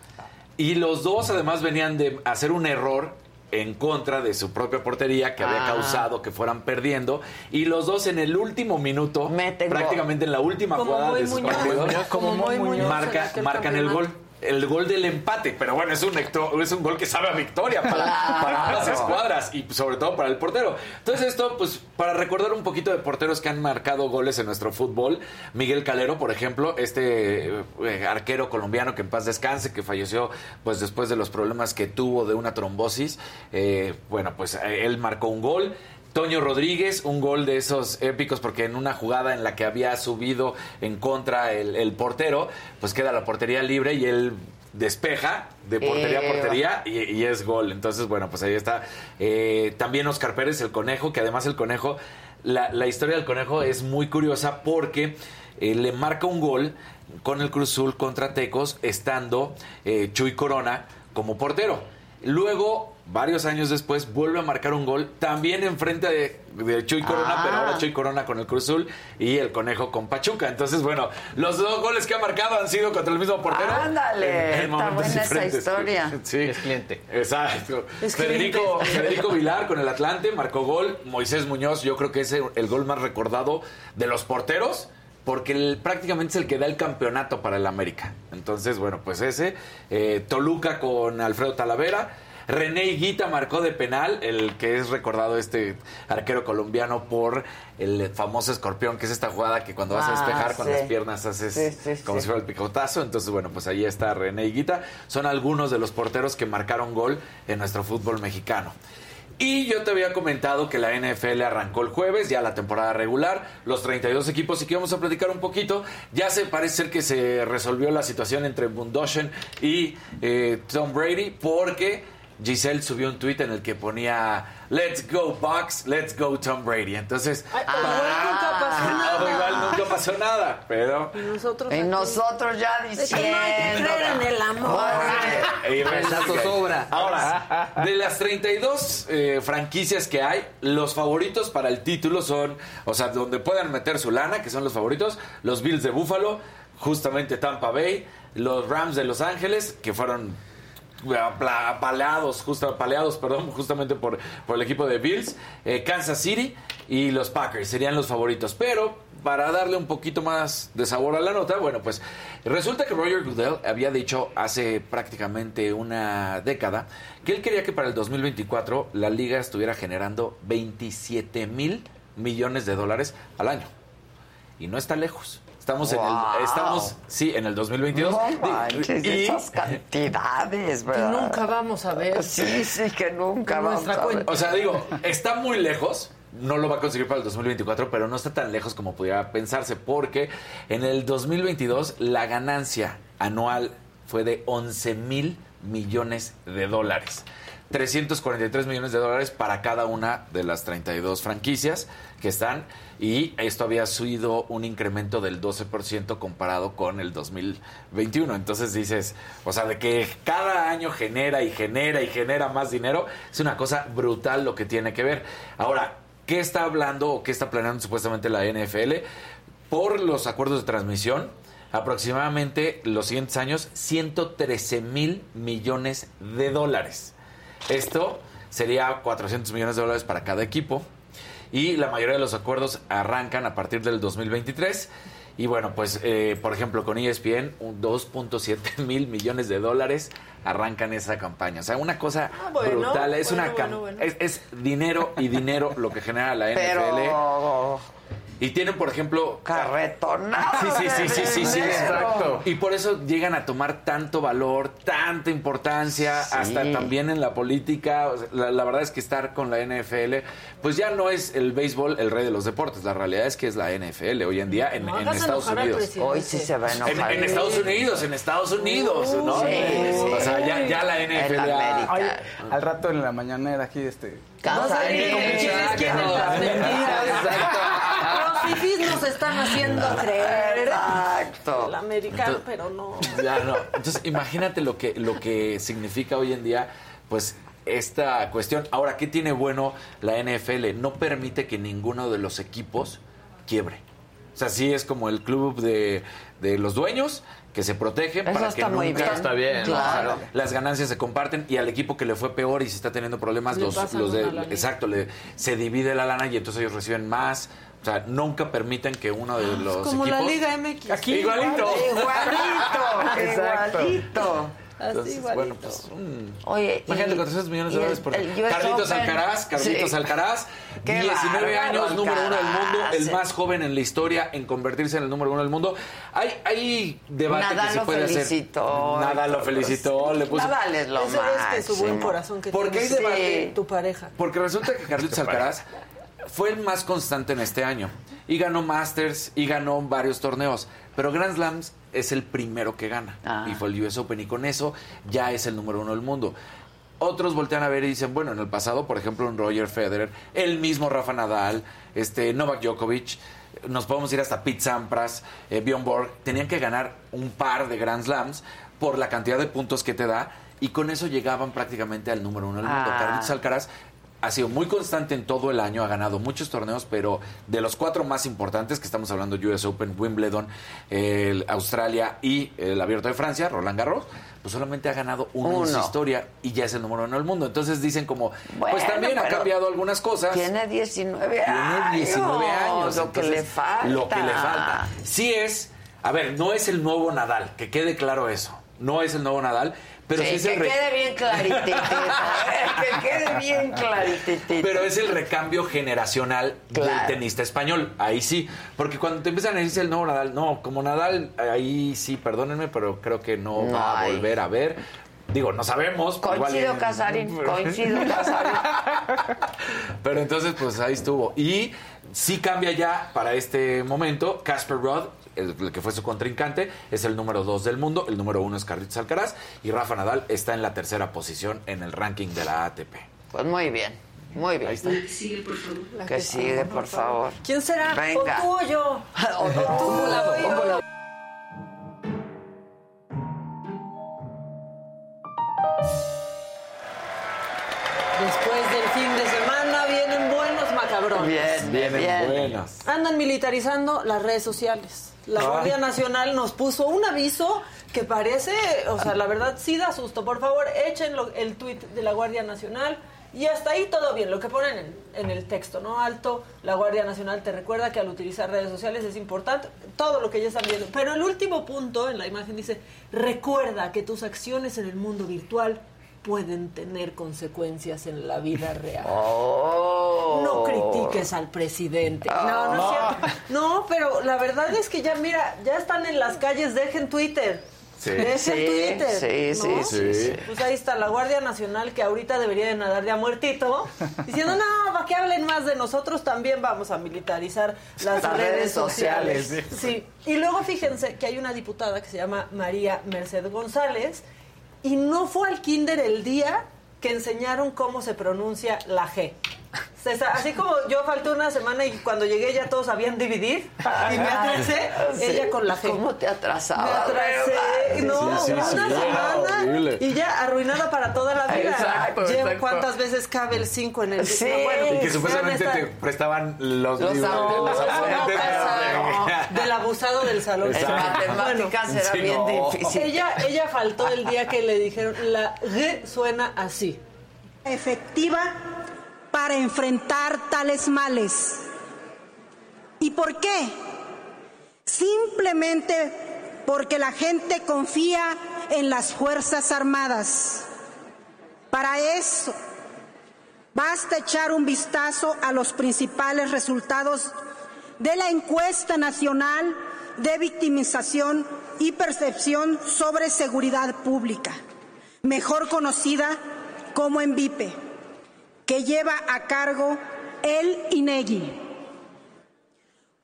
Y los dos además venían de hacer un error en contra de su propia portería que había Ah. causado que fueran perdiendo. Y los dos en el último minuto, Meten prácticamente en la última Como jugada de sus Muñoz. partidos, Como Muñoz en marca, marcan el gol. El gol del empate, pero bueno, es un, es un gol que sabe a victoria para, Claro. para ambas escuadras y sobre todo para el portero. Entonces esto, pues para recordar un poquito de porteros que han marcado goles en nuestro fútbol, Miguel Calero, por ejemplo, este eh, arquero colombiano que en paz descanse, que falleció pues después de los problemas que tuvo de una trombosis, eh, bueno, pues él marcó un gol. Toño Rodríguez, un gol de esos épicos, porque en una jugada en la que había subido en contra el, el portero, pues queda la portería libre y él despeja de portería a portería y, y es gol. Entonces, bueno, pues ahí está. Eh, también Oscar Pérez, el conejo, que además el conejo, la, la historia del conejo es muy curiosa porque eh, le marca un gol con el Cruz Azul contra Tecos, estando eh, Chuy Corona como portero. Luego, varios años después, vuelve a marcar un gol también enfrente de, de Chuy Corona, Ah. pero ahora Chuy Corona con el Cruz Azul y el Conejo con Pachuca. Entonces, bueno, los dos goles que ha marcado han sido contra el mismo portero. Ándale, en- en está buena esa historia. Sí. Es cliente. Exacto. Es Federico, cliente. Federico Vilar con el Atlante marcó gol. Moisés Muñoz, yo creo que es el, el gol más recordado de los porteros. Porque el- prácticamente es el que da el campeonato para el América. Entonces, bueno, pues ese. Eh, Toluca con Alfredo Talavera. René Higuita marcó de penal, el que es recordado este arquero colombiano por el famoso escorpión, que es esta jugada que cuando vas a Ah, despejar con sí. las piernas haces Sí, sí, como si fuera el picotazo. Entonces, bueno, pues ahí está René Higuita. Son algunos de los porteros que marcaron gol en nuestro fútbol mexicano. Y yo te había comentado que la NFL arrancó el jueves, ya la temporada regular, los 32 equipos, y que vamos a platicar un poquito. Ya se parece ser que se resolvió la situación entre Bundoshen y eh, Tom Brady, porque Giselle subió un tuit en el que ponía Let's go Bucks, let's go Tom Brady. Entonces, Ay, pero igual nunca pasó no, nada. igual nunca pasó nada, pero... Y nosotros. Y nosotros ya diciendo. que no hay que creer en el amor. Sobra. Ahora, de las 32 eh, franquicias que hay, los favoritos para el título son, o sea, donde puedan meter su lana, que son los favoritos, los Bills de Buffalo, justamente Tampa Bay, los Rams de Los Ángeles, que fueron apaleados, justo, apaleados, perdón, justamente por, el equipo de Bills, eh, Kansas City y los Packers serían los favoritos. Pero para darle un poquito más de sabor a la nota, bueno, pues resulta que Roger Goodell había dicho hace prácticamente una década que él quería que para el 2024 la liga estuviera generando 27 mil millones de dólares al año. Y no está lejos. Estamos en el estamos sí, en el 2022. No manches, y- esas cantidades, Que ¿verdad? nunca vamos a ver. Sí, sí, que nunca vamos a ver. O sea, digo, está muy lejos. No lo va a conseguir para el 2024, pero no está tan lejos como pudiera pensarse, porque en el 2022 la ganancia anual fue de 11 mil millones de dólares. 343 millones de dólares para cada una de las 32 franquicias que están y esto había sido un incremento del 12% comparado con el 2021. Entonces dices, o sea, de que cada año genera y genera y genera más dinero, es una cosa brutal lo que tiene que ver. Ahora, ¿qué está hablando o qué está planeando supuestamente la NFL? Por los acuerdos de transmisión, aproximadamente los siguientes años 113 mil millones de dólares. Esto sería 400 millones de dólares para cada equipo. Y la mayoría de los acuerdos arrancan a partir del 2023. Y bueno, pues eh, por ejemplo con ESPN, un 2.7 mil millones de dólares arrancan esa campaña. O sea, una cosa Ah, bueno, brutal. Es bueno, una bueno. Es dinero y dinero lo que genera la NFL. Pero Y tienen, por ejemplo, carretonado. Sí, sí, sí, sí, sí, exacto. Y por eso llegan a tomar tanto valor, tanta importancia, Sí. hasta también en la política. O sea, La, la verdad es que estar con la NFL, pues ya no es el béisbol el rey de los deportes. La realidad es que es la NFL hoy en día en, Estados Unidos. Hoy sí se va a En, enojar. en Estados Unidos, en Estados Unidos, ¿no? Sí, sí. O sea, ya, ya la NFL. Al rato en la mañanera aquí, este... ¿Quién fifís nos están haciendo creer Exacto. el americano, pero no. Ya no. Entonces, imagínate lo que, lo que significa hoy en día, pues, esta cuestión. Ahora, ¿qué tiene bueno la NFL? No permite que ninguno de los equipos quiebre. O sea, sí es como el club de, de los dueños que se protegen Eso para está que muy nunca bien. Está bien, Claro. las ganancias se comparten y al equipo que le fue peor y se está teniendo problemas Le los, los de exacto le, se divide la lana y entonces ellos reciben más o sea nunca permiten que uno de los Ah, Como la Liga MX. Aquí igualito Igualito, igualito. Así Entonces, igualito. bueno, pues. Oye, Imagínate y- 400 millones de dólares por el Carlitos Open. Alcaraz, Carlitos Sí. Alcaraz, Qué 19 bárbaro, años, número uno del mundo, el más joven en la historia en convertirse en el número uno del mundo. Hay, hay debate que se puede felicitó. hacer. Nadal lo felicitó, le puso. Nadal es lo Eso es que su buen máximo. corazón que ¿Por qué tiene hay debate? tu pareja. Porque resulta que Carlitos Alcaraz fue el más constante en este año. Y ganó Masters y ganó varios torneos. Pero Grand Slams es el primero que gana. Ah. Y fue el US Open. Y con eso ya es el número uno del mundo. Otros voltean a ver y dicen, bueno, en el pasado, por ejemplo, un Roger Federer, el mismo Rafa Nadal, este Novak Djokovic, nos podemos ir hasta Pete Sampras, eh, Bjorn Borg, tenían que ganar un par de Grand Slams por la cantidad de puntos que te da y con eso llegaban prácticamente al número uno del mundo. Ah. Carlitos Alcaraz ha sido muy constante en todo el año, ha ganado muchos torneos, pero de los cuatro más importantes, que estamos hablando US Open, Wimbledon, el Australia y el Abierto de Francia, Roland Garros, pues solamente ha ganado uno, en su historia y ya es el número uno del mundo. Entonces dicen como, Bueno, pues también ha cambiado algunas cosas. Tiene 19 Tiene años. 19 años. Lo que le falta. Lo que le falta. Sí es, a ver, no es el nuevo Nadal, que quede claro eso. No es el nuevo Nadal, pero sí, Sí, es que el quede bien clarititito. ¿eh? que quede bien clarititito. Pero es el recambio generacional del tenista español. Ahí sí. Porque cuando te empiezan a decir el nuevo Nadal, no, como Nadal, ahí sí, perdónenme, pero creo que no, No va a volver a ver. Digo, no sabemos. Coincido, Casarín. Coincido, Casarín. Pero entonces, pues ahí estuvo. Y sí cambia ya para este momento. Casper Rudd, el, el que fue su contrincante, es el número 2 del mundo. El número 1 es Carlitos Alcaraz. Y Rafa Nadal está en la tercera posición en el ranking de la ATP. Pues muy bien. Muy bien. Ahí está. La que sigue, por favor. La Que sigue, por favor. ¿Quién será? Venga. ¿O tú o yo? O tú, o yo. Después del fin de semana vienen buenos macabrones. Bien, Vienen bien. buenas. Andan militarizando las redes sociales. La. Guardia Nacional nos puso un aviso que parece, o sea, la verdad sí da susto. Por favor, echen lo- el tuit de la Guardia Nacional y hasta ahí todo bien. Lo que ponen en, en el texto, ¿no? Alto, la Guardia Nacional te recuerda que al utilizar redes sociales es importante, todo lo que ya están viendo. Pero el último punto en la imagen dice, recuerda que tus acciones en el mundo virtual pueden tener consecuencias en la vida real. Oh. No critiques al presidente. No, no es cierto. No, pero la verdad es que ya, mira, ya están en las calles, dejen Twitter. Sí. Dejen Sí, Twitter. sí, ¿no? sí, sí, sí. Pues ahí está la Guardia Nacional que ahorita debería de nadar de a muertito, diciendo, no, para que hablen más de nosotros, también vamos a militarizar las, Las redes, redes sociales. sociales, Sí. Y luego fíjense que hay una diputada que se llama María Merced González y no fue al kinder el día que enseñaron cómo se pronuncia la G. César, así como yo falté una semana y cuando llegué ya todos sabían dividir y me atrasé, ella con la G. ¿Cómo te atrasabas? Me atrasé, no, sí, sí, una sí, semana horrible. y ya arruinada para toda la vida. Exacto, exacto. ¿Cuántas veces cabe el 5 en el Sí. No, bueno, Y que supuestamente esta- te prestaban los, Los libros. apuntes. los No, apuntes. no. del abusado del salón. En matemáticas era Sí, bien no. difícil. Ella, ella faltó el día que le dijeron la G suena así. efectiva para enfrentar tales males. ¿Y por qué? Simplemente porque la gente confía en las Fuerzas Armadas. Para eso, basta echar un vistazo a los principales resultados de la encuesta nacional de victimización y percepción sobre seguridad pública, mejor conocida como ENVIPE, que lleva a cargo el INEGI.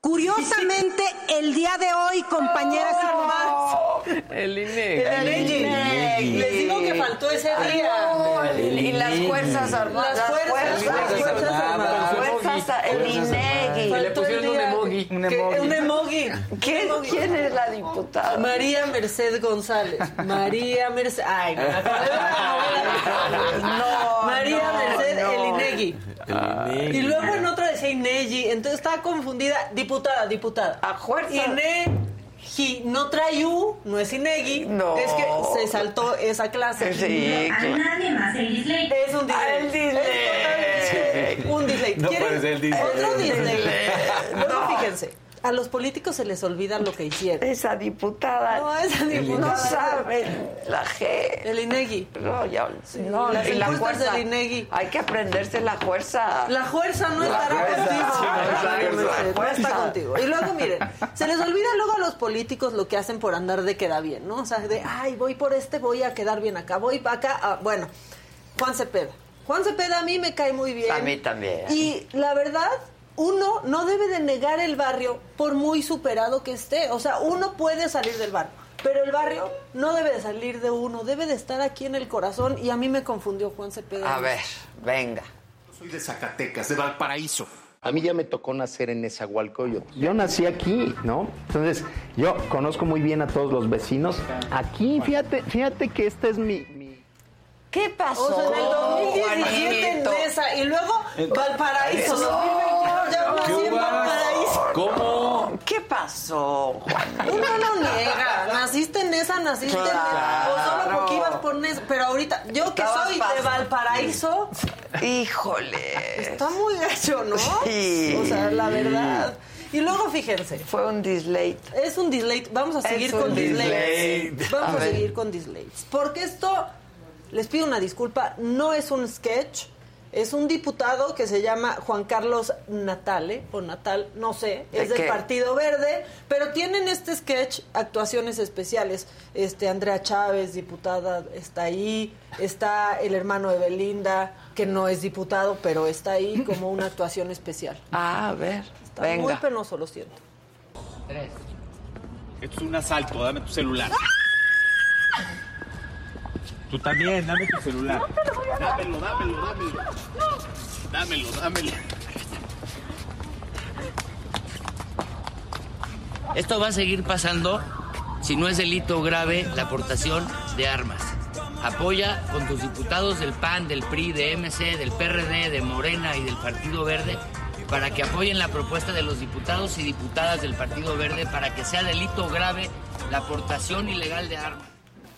Curiosamente, el día de hoy, compañeras y compañeros, El INE. El INEGI. Les digo que faltó ese día. Y las fuerzas armadas. Las fuerzas, las las fuerzas armadas. Las fuerzas, el INEGI. Le pusieron un emoji. Un Que- emoji. Un emoji. ¿Quién, ¿Quién es la diputada? María Merced González. María Merced. Ay, me. No, María no, Merced, no. el INEGI. Y luego en otra decía INEGI. Entonces estaba confundida. Diputada, diputada. A fuerza. INEGI. No trae U, no es INEGI. No. Es que se saltó esa clase. Sí, A claro. nadie más el dislate. Es un Ah, el dislate. No ¿Quieren puede ser el dislate. Otro. Luego No. fíjense. A los políticos se les olvida lo que hicieron. Esa diputada. No, esa diputada. No saben la G. El INEGI. No, ya, no, las y la fuerza. del INEGI. Hay que aprenderse la fuerza. La fuerza no estará fuerza. contigo. Sí, no está contigo. Y luego, miren, se les olvida luego a los políticos lo que hacen por andar de queda bien, ¿no? O sea, de, ay, voy por este, voy a quedar bien acá, voy para acá. ah, bueno, Juan Cepeda. Juan Cepeda a mí me cae muy bien. A mí también. Y la verdad, uno no debe de negar el barrio por muy superado que esté. O sea, uno puede salir del barrio. Pero el barrio no debe de salir de uno, debe de estar aquí en el corazón. Y a mí me confundió Juan Cepeda. A ver, venga. Soy de Zacatecas, de Valparaíso. A mí ya me tocó nacer en Nezahualcóyotl. Yo nací aquí, ¿no? Entonces, yo conozco muy bien a todos los vecinos. Aquí, fíjate, fíjate que este es mi... ¿Qué pasó? O sea, en el 2017 en? Nesa y luego Valparaíso, 2021 ya nací ¿Qué en? Valparaíso. ¿Cómo? ¿Qué pasó? Uno no niega, naciste en Nesa, naciste en Nesa, o solo porque ibas por Nesa, pero ahorita, yo que soy de Valparaíso, Híjole. está muy gacho, ¿no? Sí. O sea, la verdad. Y luego fíjense, Fue un dislate. es un dislate, vamos a Es seguir un con dislikes. dislate. Vamos A a, seguir con dislikes. Porque esto, les pido una disculpa, no es un sketch. Es un diputado que se llama Juan Carlos Natale, o Natal, no sé, ¿De es del qué? Partido Verde, pero tienen este sketch actuaciones especiales. Este Andrea Chávez, diputada, está ahí, está el hermano de Belinda, que no es diputado, pero está ahí como una actuación especial. Ah, a ver, Está muy venga. penoso, lo siento. Esto es un asalto, dame tu celular. Tú también, dame tu celular. Dámelo, dámelo, dámelo. Dámelo, dámelo. Esto va a seguir pasando si no es delito grave la aportación de armas. Apoya con tus diputados del PAN, del PRI, de MC, del PRD, de Morena y del Partido Verde para que apoyen la propuesta de los diputados y diputadas del Partido Verde para que sea delito grave la aportación ilegal de armas.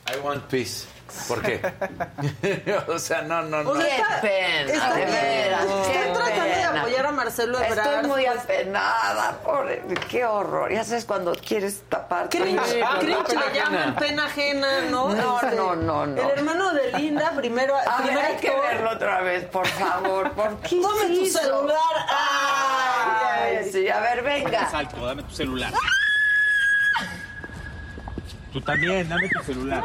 I want peace. ¿Por qué? o sea, no, no, no. O sea, está- pena, está- de veras, Estoy qué tratando de apoyar a Marcelo Ebrard. Estoy muy pues, apenada por qué horror. Ya sabes cuando quieres tapar. Cringe, cringe le llaman pena ajena, ¿no? No, Este, no, no, no. El hermano de linda, primero, A ver, hay que verlo otra vez, por favor. ¿Por qué Tome tu celular. Ay, Ay. sí, a ver, venga. Salto, dame tu celular. Tú también, dame tu celular.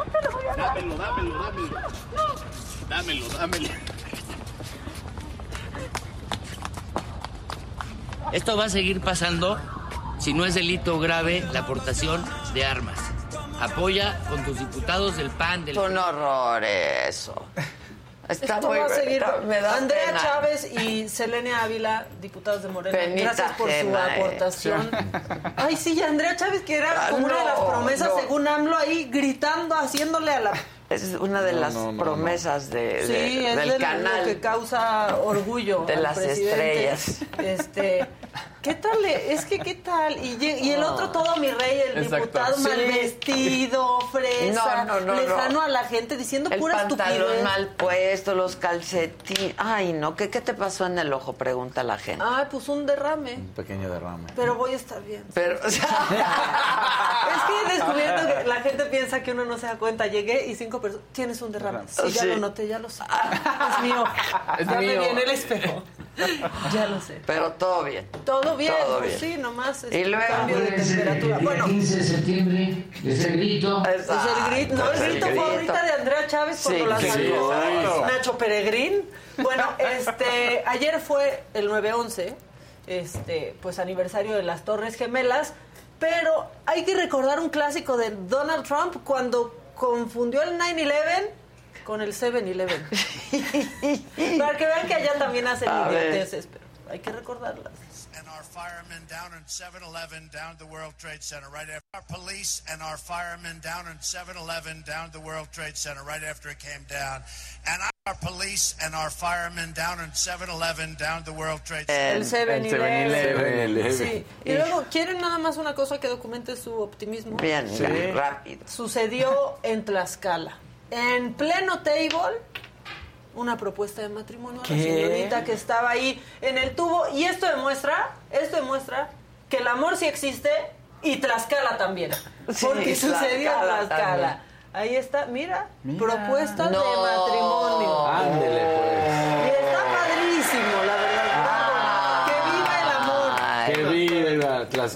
Dámelo, dámelo, dámelo. Dámelo, dámelo. Esto va a seguir pasando si no es delito grave la aportación de armas. Apoya con tus diputados del PAN, del Es un horror eso. Está Esto muy va a seguir. está- me da Andrea pena. Chávez y Selene Ávila, diputados de Morena, Penita gracias por su ajena, eh. aportación. Ay, sí, Andrea Chávez, que era Ah, como una de las promesas, no. según AMLO, ahí gritando, haciéndole a la... Es una de las promesas de, Sí, de- es del de canal. lo que causa orgullo. De al las presidente. estrellas. Este, ¿qué tal? Es que, ¿qué tal? Y, el otro todo mi rey, el Exacto. diputado mal vestido, fresa, No, no, no, lejano no. a la gente, diciendo El pura pantalón estupidez. mal puesto, los calcetines. Ay, no, ¿qué, ¿qué te pasó en el ojo? Pregunta la gente. Ay, pues un derrame. Un pequeño derrame. Pero voy a estar bien. Pero, o sea, Es que he descubierto que la gente piensa que uno no se da cuenta. Llegué y cinco personas. Tienes un derrame. Sí, ya Sí. lo noté, ya lo sé. Es mío. Es ya me mío. vi en el espejo. Ya lo sé. pero todo bien. Todo bien, Todo pues bien. sí, nomás Y este, luego- cambio de temperatura. Bueno, 15 de septiembre es el grito. es el grito, no, el El grito fue grito. ahorita de Andrea Chávez cuando Sí, la sí, saludó exacto. Nacho Peregrín. Bueno, este, ayer fue el 9-11, este, pues aniversario de las Torres Gemelas, pero hay que recordar un clásico de Donald Trump cuando confundió el 9-11 con el 7-Eleven. Para que vean que allá también hacen idioteces, pero hay que recordarlas. and our firemen down in 7-Eleven down the World Trade Center right after our police and our firemen down in 7-Eleven down the World Trade Center right after it came down and our police and our firemen down in 7-Eleven down the World Trade Center El 7-Eleven. 7-Eleven. Sí. Y luego, ¿quieren nada más una cosa que documente su optimismo? Bien, Sí. rápido. Sucedió en Tlaxcala. En pleno table, una propuesta de matrimonio a la señorita que estaba ahí en el tubo. Y esto demuestra, esto demuestra que el amor sí existe y Tlaxcala también. Sí, Porque sucedió en Tlaxcala Tlaxcala. también. Ahí está, mira, Mira. propuesta de matrimonio. Ándele, pues. Y está padrísimo,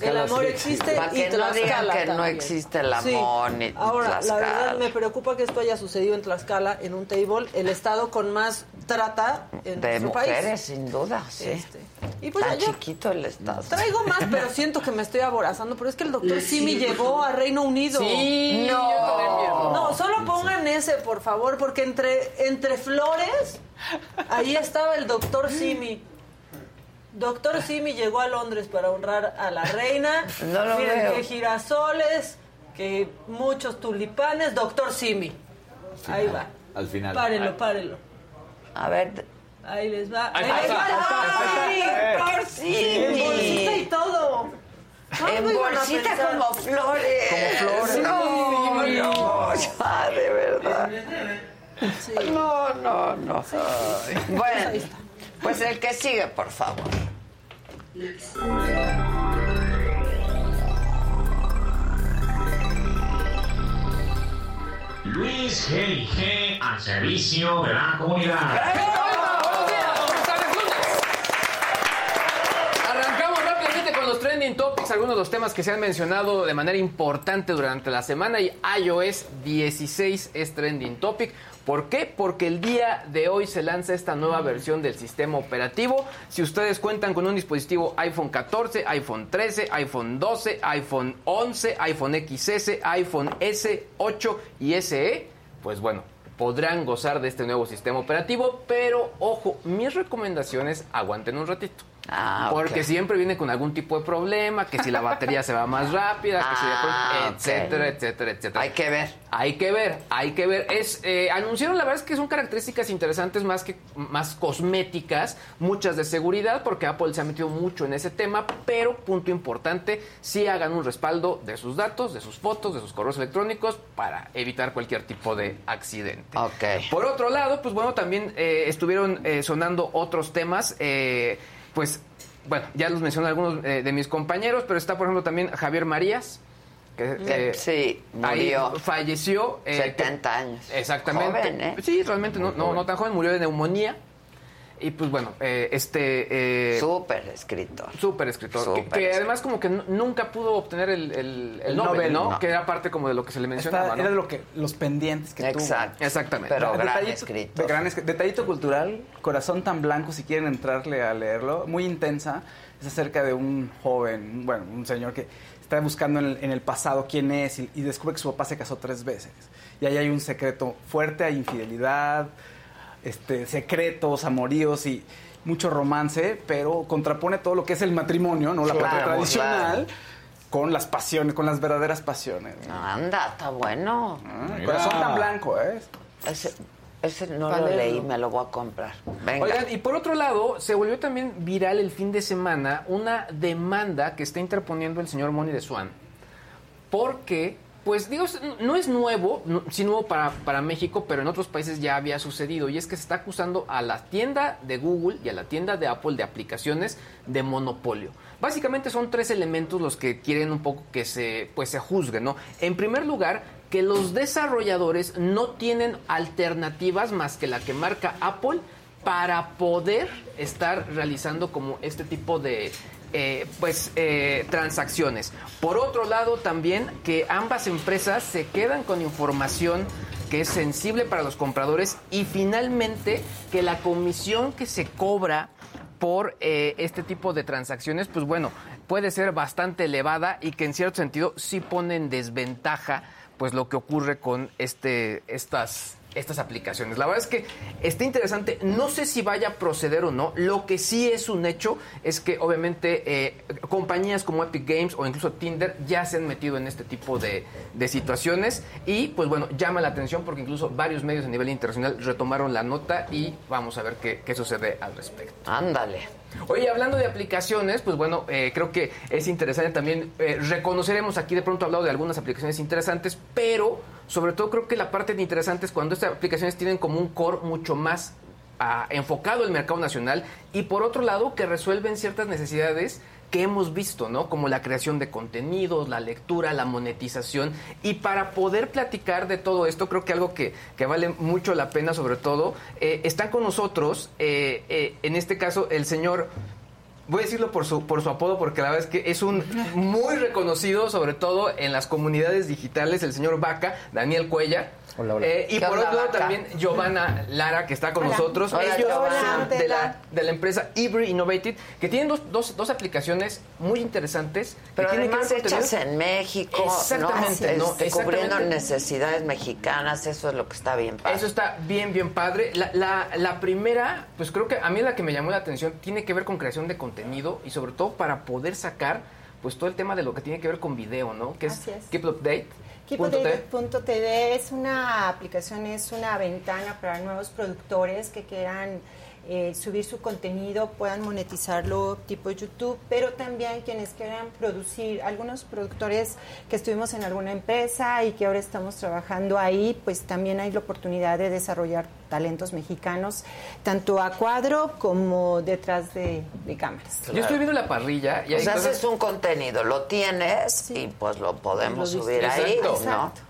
El amor sí existe Para y que no digan Tlaxcala que no existe el Sí. amor ni Ahora, la Tlaxcala. verdad me preocupa que esto haya sucedido en Tlaxcala, en un table, el estado con más trata en De nuestro mujeres, país. sin duda, sí. Este, Y pues Tan chiquito el estado. traigo más, pero siento que me estoy aborazando. Pero es que el doctor Simi llegó a Reino Unido. Sí, No. No, solo pongan ese, por favor, porque entre, entre flores, ahí estaba el doctor Simi. Doctor Simi llegó a Londres para honrar a la reina. No lo Miren veo. que girasoles, que muchos tulipanes. Doctor Simi. Ahí va. Al final. Párenlo, párenlo. A ver, Ahí les va. Ahí, Ahí les está, va. ¡Ay, doctor En Simi! bolsita y todo. En bolsita como flores. Como flores. No, no, ya, de verdad. Sí. No, no, no. Bueno, pues el que sigue, por favor. Luis G&G al servicio de la comunidad. Arrancamos rápidamente con los trending topics, algunos de los temas que se han mencionado de manera importante durante la semana y iOS 16 es trending topic. ¿Por qué? Porque el día de hoy se lanza esta nueva versión del sistema operativo. Si ustedes cuentan con un dispositivo iPhone 14, iPhone 13, iPhone 12, iPhone 11, iPhone XS, iPhone S, 8 y SE, pues bueno, podrán gozar de este nuevo sistema operativo, pero ojo, mis recomendaciones aguanten un ratito. Ah. Porque siempre viene con algún tipo de problema, que si la batería se va más rápida, que si de pronto- Ah, etcétera, etcétera, etcétera. Hay que ver. Hay que ver, hay que ver. Es, eh, anunciaron, la verdad es que son características interesantes más que más cosméticas, muchas de seguridad, porque Apple se ha metido mucho en ese tema, pero punto importante, sí hagan un respaldo de sus datos, de sus fotos, de sus correos electrónicos, para evitar cualquier tipo de accidente. Ok. Por otro lado, pues bueno, también eh, estuvieron eh, sonando otros temas, eh, pues bueno, ya los mencioné algunos eh, de mis compañeros, pero está por ejemplo también Javier Marías, Que, Eh, sí, murió. ahí falleció. eh, 70 años. Exactamente. Joven, ¿eh? Sí, realmente no, no, no tan joven, murió de neumonía. Y pues bueno, eh, este... Eh, Súper escritor. Súper escritor. que- Súper que, escritor. además como que nunca pudo obtener el, el, el El Nobel, Nobel, ¿no? no. Que era parte como de lo que se le mencionaba, Esta- ¿no? Era de lo que, los pendientes que Exacto. tuvo. Exactamente. Pero gran Detallito- escritor. de gran detallito cultural, Corazón tan blanco, si quieren entrarle a leerlo, muy intensa. Es acerca de un joven, bueno, un señor que está buscando en el, en el pasado quién es y, y descubre que su papá se casó tres veces. Y ahí hay un secreto fuerte, hay infidelidad, este, secretos, amoríos y mucho romance, pero contrapone todo lo que es el matrimonio, ¿no? La Claro, parte tradicional. claro. Con las pasiones, con las verdaderas pasiones. Anda, está bueno. Ah, Corazón tan blanco, ¿eh? Ese, ese no lo leí, me lo voy a comprar. Venga. Oigan, y por otro lado, se volvió también viral el fin de semana una demanda que está interponiendo el señor Moni de Swan. Porque, pues digo, no es nuevo, no- sí nuevo para, para México, pero en otros países ya había sucedido. Y es que se está acusando a la tienda de Google y a la tienda de Apple de aplicaciones de monopolio. Básicamente son tres elementos los que quieren un poco que se, pues, se juzguen, ¿no? En primer lugar, que los desarrolladores no tienen alternativas más que la que marca Apple para poder estar realizando como este tipo de eh, pues eh, transacciones. Por otro lado también que ambas empresas se quedan con información que es sensible para los compradores y finalmente que la comisión que se cobra por eh, este tipo de transacciones, pues bueno, puede ser bastante elevada y que en cierto sentido sí pone en desventaja pues lo que ocurre con este, estas, estas aplicaciones. La verdad es que está interesante. No sé si vaya a proceder o no. Lo que sí es un hecho es que obviamente eh, compañías como Epic Games o incluso Tinder ya se han metido en este tipo de, de situaciones y pues bueno, llama la atención porque incluso varios medios a nivel internacional retomaron la nota y vamos a ver qué, qué sucede al respecto. Ándale. Oye, hablando de aplicaciones, pues bueno, eh, creo que es interesante también, eh, reconoceremos aquí de pronto hablado de algunas aplicaciones interesantes, pero sobre todo creo que la parte de interesante es cuando estas aplicaciones tienen como un core mucho más ah, enfocado al mercado nacional y por otro lado que resuelven ciertas necesidades que hemos visto, ¿no? Como la creación de contenidos, la lectura, la monetización. Y para poder platicar de todo esto, creo que algo que, que vale mucho la pena, sobre todo, eh, están con nosotros, eh, eh, en este caso, el señor. Voy a decirlo por su, por su apodo, porque la verdad es que es un muy reconocido, sobre todo en las comunidades digitales, el señor Vaca, Daniel Cuella. Hola, hola. Eh, y ¿Qué por otro lado también Giovanna Lara, que está con Hola. nosotros. Hola, Ellos Giovanna. son de la, de la empresa Ibri Innovated, que tienen dos, dos, dos aplicaciones muy interesantes. que Pero tienen que además ver hechas contenido- en México, Exactamente, ¿no? ¿no? Exactamente. cubriendo necesidades mexicanas, eso es lo que está bien padre. Eso está bien, bien padre. La, la, la primera, pues creo que a mí la que me llamó la atención tiene que ver con creación de contenido y sobre todo para poder sacar pues todo el tema de lo que tiene que ver con video, ¿no? Que es, es. Keep Update. Keepupdate.tv es una aplicación, es una ventana para nuevos productores que quieran eh, subir su contenido, puedan monetizarlo tipo YouTube, pero también quienes quieran producir, algunos productores que estuvimos en alguna empresa y que ahora estamos trabajando ahí, pues también hay la oportunidad de desarrollar talentos mexicanos, tanto a cuadro como detrás de, de cámaras. Yo estoy viendo la parrilla y hay cosas- haces un contenido, lo tienes y pues lo podemos Lo subir ahí, Exacto. ¿no? Exacto,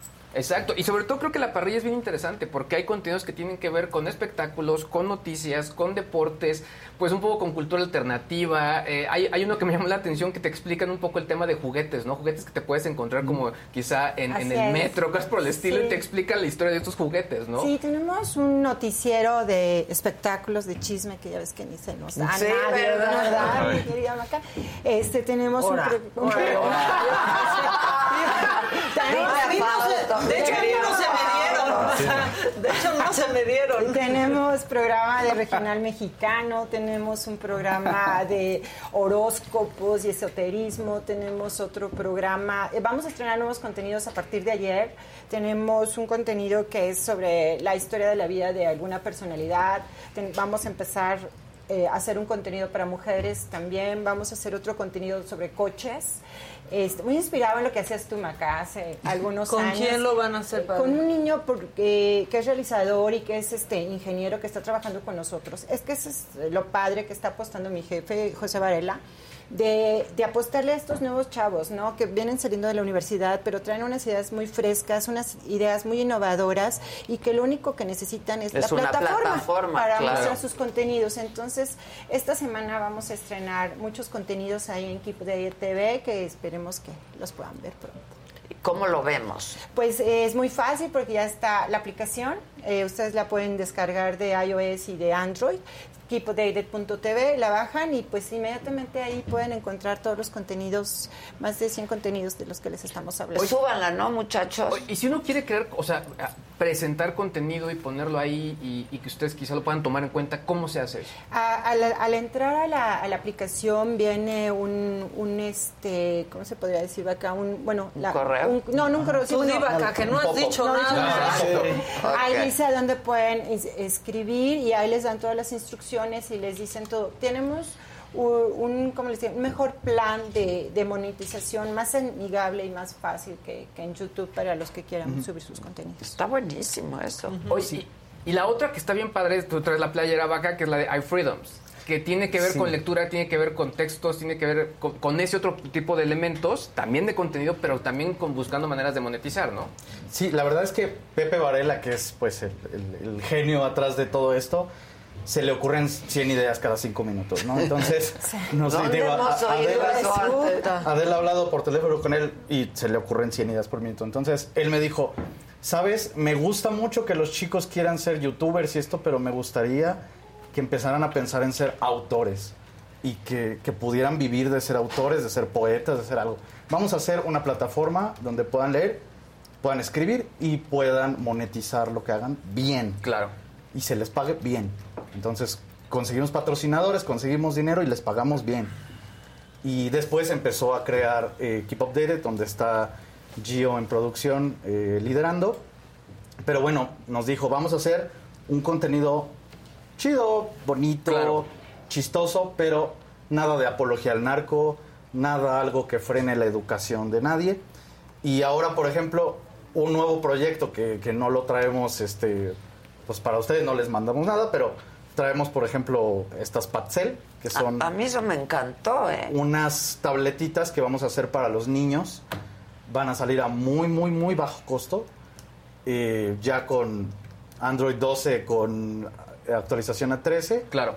y sobre todo creo que la parrilla es bien interesante porque hay contenidos que tienen que ver con espectáculos, con noticias, con deportes, pues un poco con cultura alternativa. Eh, hay, hay uno que me llamó la atención que te explican un poco el tema de juguetes, ¿no? Juguetes que te puedes encontrar como quizá en, el es. metro, cosas por el estilo, Sí. y te explican la historia de estos juguetes, ¿no? Sí, tenemos un noticiero de espectáculos de chisme que ya ves que ni se nos da Sí, a nadie, ¿verdad? ¿verdad, mi querida Maca? Este, tenemos un... Ora, ora, se- de hecho, a mí no se me dieron. De hecho, no se me dieron. Tenemos programa de regional mexicano, tenemos un programa de horóscopos y esoterismo, tenemos otro programa, eh, vamos a estrenar nuevos contenidos a partir de ayer, tenemos un contenido que es sobre la historia de la vida de alguna personalidad, vamos a empezar eh, hacer un contenido para mujeres también, vamos a hacer otro contenido sobre coches. Este, muy inspirado en lo que hacías tú, Maca, hace algunos ¿Con años. quién lo van a hacer, padre? Con un niño porque, que es realizador y que es este ingeniero que está trabajando con nosotros. Es que eso es lo padre que está apostando mi jefe, José Varela, de, de apostarle a estos nuevos chavos, ¿no? Que vienen saliendo de la universidad, pero traen unas ideas muy frescas, unas ideas muy innovadoras y que lo único que necesitan es, Es la plataforma, plataforma, para claro. mostrar sus contenidos. Entonces, esta semana vamos a estrenar muchos contenidos ahí en Keep de TV que esperemos que los puedan ver pronto. ¿Cómo lo vemos? Pues eh, es muy fácil porque ya está la aplicación. eh, ustedes la pueden descargar de iOS y de Android. keepupdated.tv, la bajan y pues inmediatamente ahí pueden encontrar todos los contenidos, más de 100 contenidos de los que les estamos hablando. Pues súbanla, ¿no, muchachos? Y si uno quiere crear, o sea, presentar contenido y ponerlo ahí y, y que ustedes quizá lo puedan tomar en cuenta, ¿cómo se hace eso? A- al, al entrar a la, a la aplicación viene un, un, este, ¿cómo se podría decir acá? Un, bueno, la- correo? un- no, no un correo. Tú, que no has dicho No nada. Ok. Ahí dice a dónde pueden es- escribir y ahí les dan todas las instrucciones y les dicen todo. Tenemos un, ¿cómo les digo? un mejor plan de, de monetización más amigable y más fácil que, que en YouTube para los que quieran subir sus contenidos. Está buenísimo eso. Oye, y, y la otra que está bien padre, tú traes la playera vaca, que es la de iFreedoms, que tiene que ver Sí. con lectura, tiene que ver con textos, tiene que ver con, con ese otro tipo de elementos, también de contenido, pero también con buscando maneras de monetizar, ¿no? Sí, la verdad es que Pepe Varela, que es pues el, el- el genio atrás de todo esto, se le ocurren 100 ideas cada 5 minutos, ¿no? Entonces, no sé, ¿Dónde digo, a- Adela-? Adela ha hablado por teléfono con él y se le ocurren 100 ideas por minuto. Entonces, él me dijo, sabes, me gusta mucho que los chicos quieran ser youtubers y esto, pero me gustaría que empezaran a pensar en ser autores y que, que pudieran vivir de ser autores, de ser poetas, de ser algo. Vamos a hacer una plataforma donde puedan leer, puedan escribir y puedan monetizar lo que hagan bien. Claro. Y se les pague bien. Entonces, conseguimos patrocinadores, conseguimos dinero y les pagamos bien. Y después empezó a crear eh, Keep Updated, donde está Gio en producción eh, liderando. Pero bueno, nos dijo, vamos a hacer un contenido chido, bonito, chistoso, pero nada de apología al narco, nada algo que frene la educación de nadie. Y ahora, por ejemplo, un nuevo proyecto que, que no lo traemos, este, pues para ustedes no les mandamos nada, pero traemos, por ejemplo, estas Patzel, que son A mí eso me encantó, ¿eh? unas tabletitas que vamos a hacer para los niños. Van a salir a muy, muy, muy bajo costo. eh, ya con Android 12, con actualización a 13. Claro.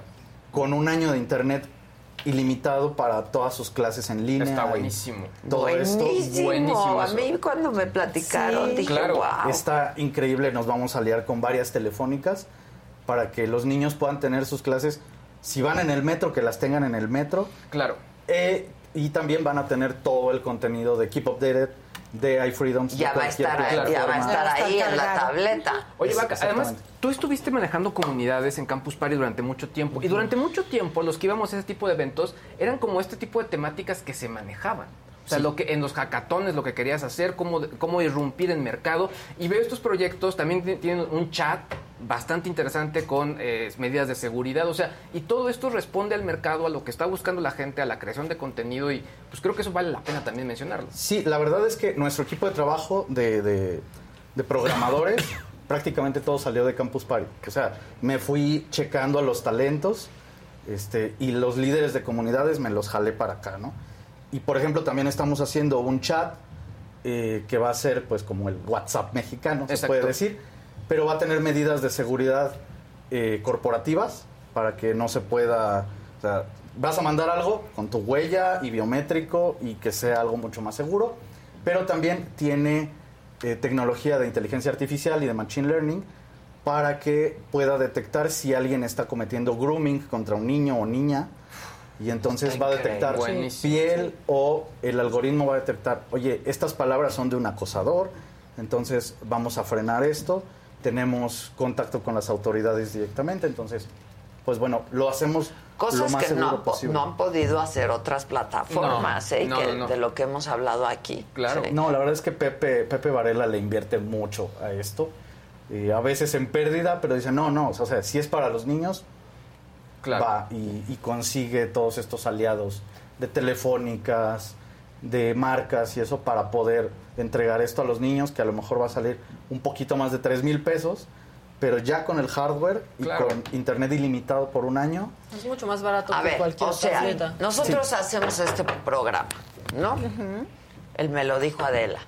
Con un año de internet ilimitado para todas sus clases en línea. Está buenísimo. Todo esto. Buenísimo. A mí cuando me platicaron dije, wow. Está increíble, nos vamos a aliar con varias telefónicas para que los niños puedan tener sus clases, si van en el metro, que las tengan en el metro. Claro. Eh, y también van a tener todo el contenido de Keep Updated, de iFreedoms. Ya va a estar ahí, ya va a plataforma. estar ahí en la tableta. Oye, Vaca, además, tú estuviste manejando comunidades en Campus Party durante mucho tiempo. Y durante mucho tiempo, los que íbamos a ese tipo de eventos eran como este tipo de temáticas que se manejaban. O sea, lo que en los hackatones, lo que querías hacer, cómo, cómo irrumpir en mercado. Y veo estos proyectos, también ti- tienen un chat bastante interesante con eh, medidas de seguridad. O sea, y todo esto responde al mercado, a lo que está buscando la gente, a la creación de contenido. Y pues creo que eso vale la pena también mencionarlo. Sí, la verdad es que nuestro equipo de trabajo de, de- de programadores prácticamente todo salió de Campus Party. O sea, me fui checando a los talentos este, y los líderes de comunidades me los jalé para acá, ¿no? Y por ejemplo, también estamos haciendo un chat eh, que va a ser pues como el WhatsApp mexicano, se puede decir, pero va a tener medidas de seguridad eh, corporativas para que no se pueda, o sea, vas a mandar algo con tu huella y biométrico y que sea algo mucho más seguro, pero también tiene eh, tecnología de inteligencia artificial y de machine learning para que pueda detectar si alguien está cometiendo grooming contra un niño o niña y entonces va a detectar Buenísimo. piel o el algoritmo va a detectar, oye, estas palabras son de un acosador, entonces vamos a frenar esto, tenemos contacto con las autoridades directamente, entonces, pues bueno, lo hacemos lo Cosas más que no seguro han, po- posible. no han podido hacer otras plataformas, No, ¿eh? no, que- no, no. de lo que hemos hablado aquí. Sí. No, la verdad es que Pepe, Pepe Varela le invierte mucho a esto. Y a veces en pérdida, pero dice, no, no, o sea, si es para los niños, va y, y consigue todos estos aliados de telefónicas, de marcas y eso para poder entregar esto a los niños, que a lo mejor va a salir un poquito más de 3 mil pesos, pero ya con el hardware y Claro. con internet ilimitado por un año. Es mucho más barato A que ver, cualquier o sea, tableta. nosotros hacemos este programa, ¿no? Él me lo dijo Adela,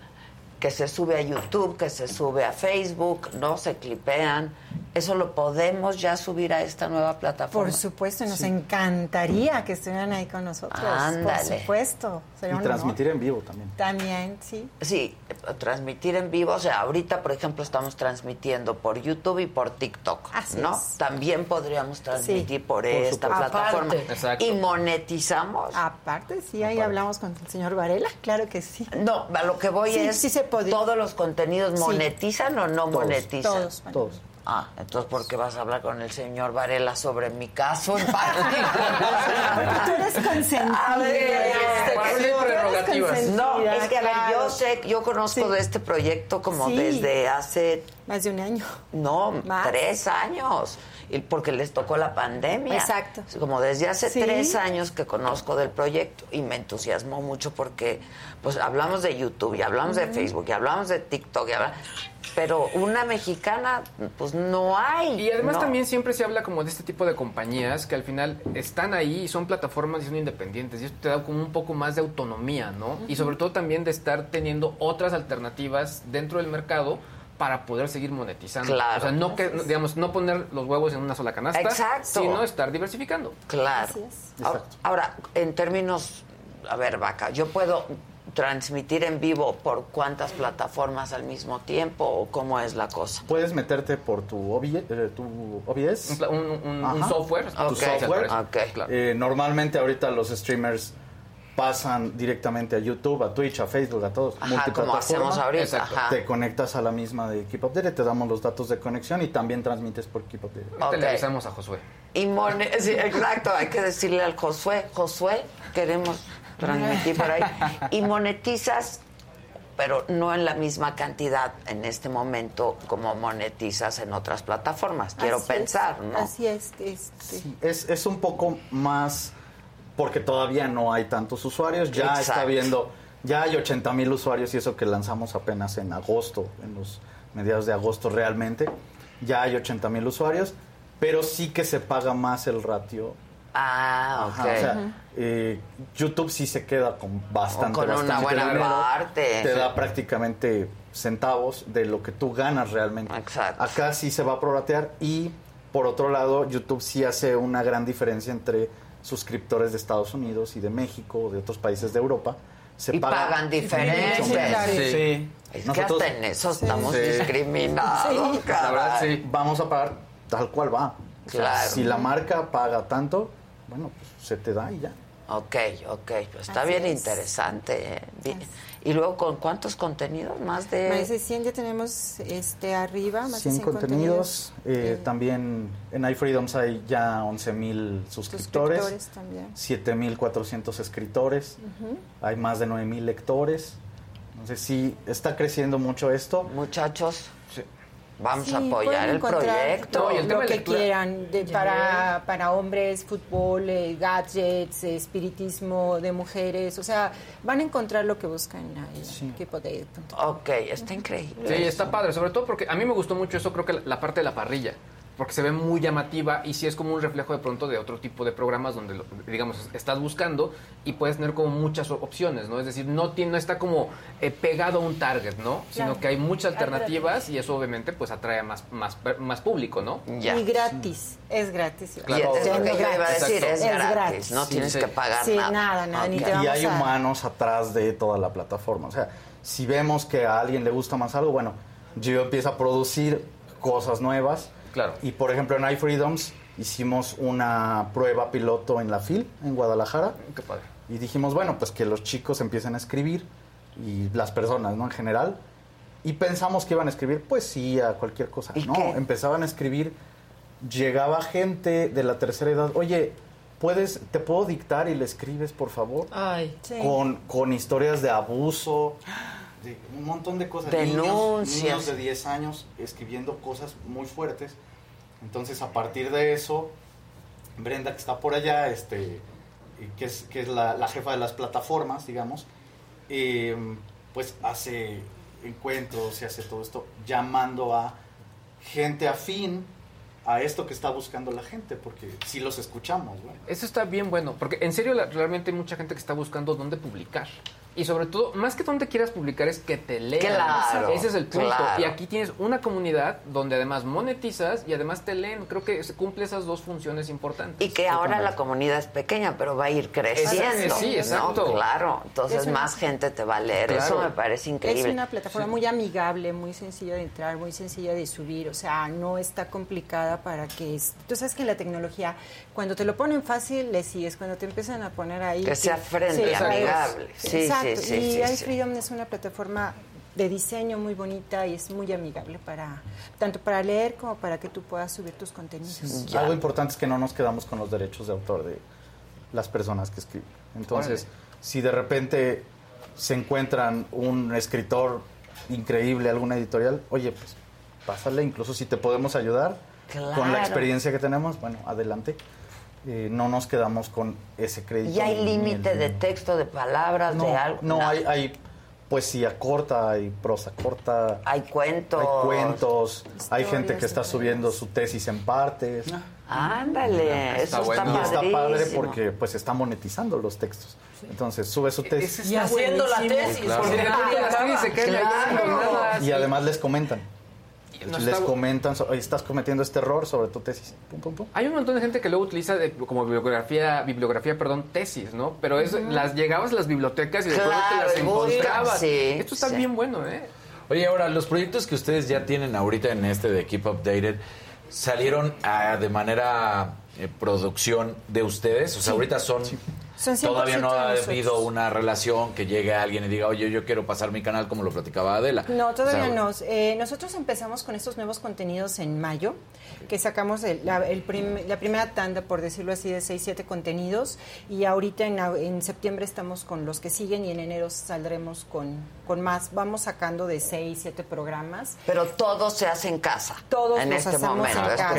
que se sube a YouTube, que se sube a Facebook, no se clipean. Eso lo podemos ya subir a esta nueva plataforma. Por supuesto, nos encantaría que estuvieran ahí con nosotros. Ándale. Por supuesto. Sería Y un transmitir en vivo también. También, sí. Sí, transmitir en vivo, o sea, ahorita, por ejemplo, estamos transmitiendo por YouTube y por TikTok, Así ¿no? es. También podríamos transmitir por, Por esta supuesto. plataforma. Aparte. Exacto. Y monetizamos. Aparte, sí, ahí hablamos con el señor Varela, claro que sí. No, a lo que voy Sí, es, sí se podía. ¿todos los contenidos Sí. monetizan o no Todos. monetizan? Todos. Todos. Ah, entonces, ¿por qué vas a hablar con el señor Varela sobre mi caso en Porque tú eres consentida. A ver, este, no, prerrogativas. No, es que a ver, yo sé, yo conozco Sí. de este proyecto como Sí. desde hace, Más de un año. no, Más. tres años. Y porque les tocó la pandemia. Exacto. Como desde hace Sí. tres años que conozco del proyecto y me entusiasmó mucho porque pues hablamos de YouTube y hablamos de Facebook y hablamos de TikTok y habla- pero una mexicana pues no hay. Y además ¿no? también siempre se habla como de este tipo de compañías que al final están ahí y son plataformas y son independientes y esto te da como un poco más de autonomía, ¿no? Y sobre todo también de estar teniendo otras alternativas dentro del mercado para poder seguir monetizando. Claro. O sea, no que digamos no poner los huevos en una sola canasta, Exacto. sino estar diversificando. Claro. Así es. Ahora, ahora, en términos, a ver, Vaca, yo puedo transmitir en vivo por cuántas plataformas al mismo tiempo o cómo es la cosa. Puedes meterte por tu, OBS, eh, tu OBS. Un, software, Tu Ok, software. ok. Claro. Eh, normalmente ahorita los streamers pasan directamente a YouTube, a Twitch, a Facebook, a todos. Ajá, como hacemos ahorita. Ajá. Te conectas a la misma de Keep Updated, te damos los datos de conexión y también transmites por Keep Updated. Ahorita Ok. le avisamos a Josué. Y mone- sí, exacto, hay que decirle al Josué, Josué, queremos transmitir por ahí. Y monetizas, pero no en la misma cantidad en este momento como monetizas en otras plataformas, quiero Así es, pensar, ¿no? Así es. este, Es, es un poco más porque todavía no hay tantos usuarios, ya está viendo, ya hay 80 mil usuarios y eso que lanzamos apenas en agosto, en los mediados de agosto realmente, ya hay 80 mil usuarios, pero sí que se paga más el ratio. Ah, ok. Ajá, o sea, eh, YouTube sí se queda con bastante, Con una bastante buena dinero. parte. Te Sí. da prácticamente centavos de lo que tú ganas realmente. Exacto. Acá sí se va a prorratear y por otro lado YouTube sí hace una gran diferencia entre suscriptores de Estados Unidos y de México o de otros países de Europa. Se Y pagan diferente. mucho menos. Sí. Sí. Es Nosotros- que hasta en eso estamos Sí. discriminados, La verdad, sí. Vamos a pagar tal cual va. O sea, Claro. Si la marca paga tanto, bueno, pues se te da y ya. Ok, ok, pues está Así bien es. interesante. ¿eh? Bien. Y luego, ¿con cuántos contenidos? Más de... Más de 100 ya tenemos este arriba, más 100 de 100 contenidos. eh, Eh, también en iFreedoms hay ya 11 mil suscriptores, suscriptores también. 7.400 escritores, hay más de 9.000 lectores. Entonces sí, está creciendo mucho esto. Muchachos, vamos Sí, a apoyar el encontrar proyecto. No, el lo que lectura. quieran de- para, para hombres, fútbol, eh, gadgets, eh, espiritismo de mujeres, o sea, van a encontrar lo que buscan ahí, equipodated.com. Ok, está increíble. Sí, está padre, sobre todo porque a mí me gustó mucho eso, creo que la, la parte de la parrilla, porque se ve muy llamativa y sí es como un reflejo de pronto de otro tipo de programas donde, lo- digamos, estás buscando y puedes tener como muchas opciones, ¿no? Es decir, no, tiene, no está como eh, pegado a un target, ¿no? Sino Claro. que hay muchas alternativas y eso obviamente pues atrae a más, más, más público, ¿no? Ya. Y gratis, es gratis. Y es lo que yo iba a decir, es, gratis, no Sí, tienes sí. que pagar Sí, nada. nada, ni Y hay a- humanos atrás de toda la plataforma. O sea, si vemos que a alguien le gusta más algo, bueno, yo empieza a producir cosas nuevas. Claro. Y por ejemplo en iFreedoms hicimos una prueba piloto en la FIL, en Guadalajara. Qué padre. Y dijimos, bueno, pues que los chicos empiecen a escribir y las personas, ¿no? En general. Y pensamos que iban a escribir poesía, cualquier cosa. ¿Y no, qué? empezaban a escribir. Llegaba gente de la tercera edad. Oye, ¿puedes, ¿te puedo dictar y le escribes, por favor? Ay. Sí. Con, con historias de abuso, de un montón de cosas. Niños, Denuncias. niños de 10 años escribiendo cosas muy fuertes. Entonces, a partir de eso, Brenda, que está por allá, este, que es, que es la, la jefa de las plataformas, digamos, eh, pues hace encuentros y hace todo esto llamando a gente afín a esto que está buscando la gente, porque si los escuchamos, güey. Eso está bien bueno, porque en serio la- realmente hay mucha gente que está buscando dónde publicar. Y sobre todo, más que dónde quieras publicar, es que te lean. Claro, Ese es el punto. claro. Y aquí tienes una comunidad donde además monetizas y además te leen. Creo que se cumple esas dos funciones importantes. Y que ahora la comunidad es pequeña, pero va a ir creciendo. Sí, ¿no? exacto. Claro, entonces una- más gente te va a leer. Eso me parece increíble. Es una plataforma muy amigable, muy sencilla de entrar, muy sencilla de subir, o sea, no está complicada para que... es- Tú sabes que la tecnología, cuando te lo ponen fácil, le sigues, cuando te empiezan a poner ahí... Que sea friendly, Sí, amigable. Sí, Exacto, sí, sí, y sí, sí. iFreedom es una plataforma de diseño muy bonita y es muy amigable para tanto para leer como para que tú puedas subir tus contenidos. Algo importante es que no nos quedamos con los derechos de autor de las personas que escriben. Entonces, si de repente se encuentran un escritor increíble, alguna editorial, oye, pues pásale, incluso si te podemos ayudar con la experiencia que tenemos, bueno, adelante. Eh, no nos quedamos con ese crédito. ¿Y hay límite de texto, de palabras, no, de algo? No, hay, hay poesía corta, hay prosa corta. Hay cuentos. Hay cuentos. hay gente que está subiendo su tesis en partes. Ándale, eso está, Y está padre porque pues está monetizando los textos. Entonces sube su tesis. Y haciendo la tesis. Claro. porque tesis se en Claro. nada, Y además les comentan. No les está- comentan, so- "Oye, estás cometiendo este error sobre tu tesis. Pum, pum, pum. Hay un montón de gente que luego utiliza de- como bibliografía, bibliografía, perdón, tesis, ¿no? Pero eso, las llegabas a las bibliotecas y después te las encontrabas. sí, Esto está sí. bien bueno, ¿eh? Oye, ahora, los proyectos que ustedes ya tienen ahorita en este de Keep Updated, ¿salieron ah, de manera eh, producción de ustedes? O sea, ahorita son... Son 100% Todavía no ha habido una relación que llegue alguien y diga, oye, yo quiero pasar mi canal como lo platicaba Adela. No, todavía O sea, no. Eh, nosotros empezamos con estos nuevos contenidos en mayo, que sacamos el- la, el prim- la primera tanda, por decirlo así, de 6, 7 contenidos. Y ahorita en, en septiembre estamos con los que siguen y en enero saldremos con, con más. Vamos sacando de 6, 7 programas. Pero todo se hace en casa. Todos en los este hacemos momento. en casa.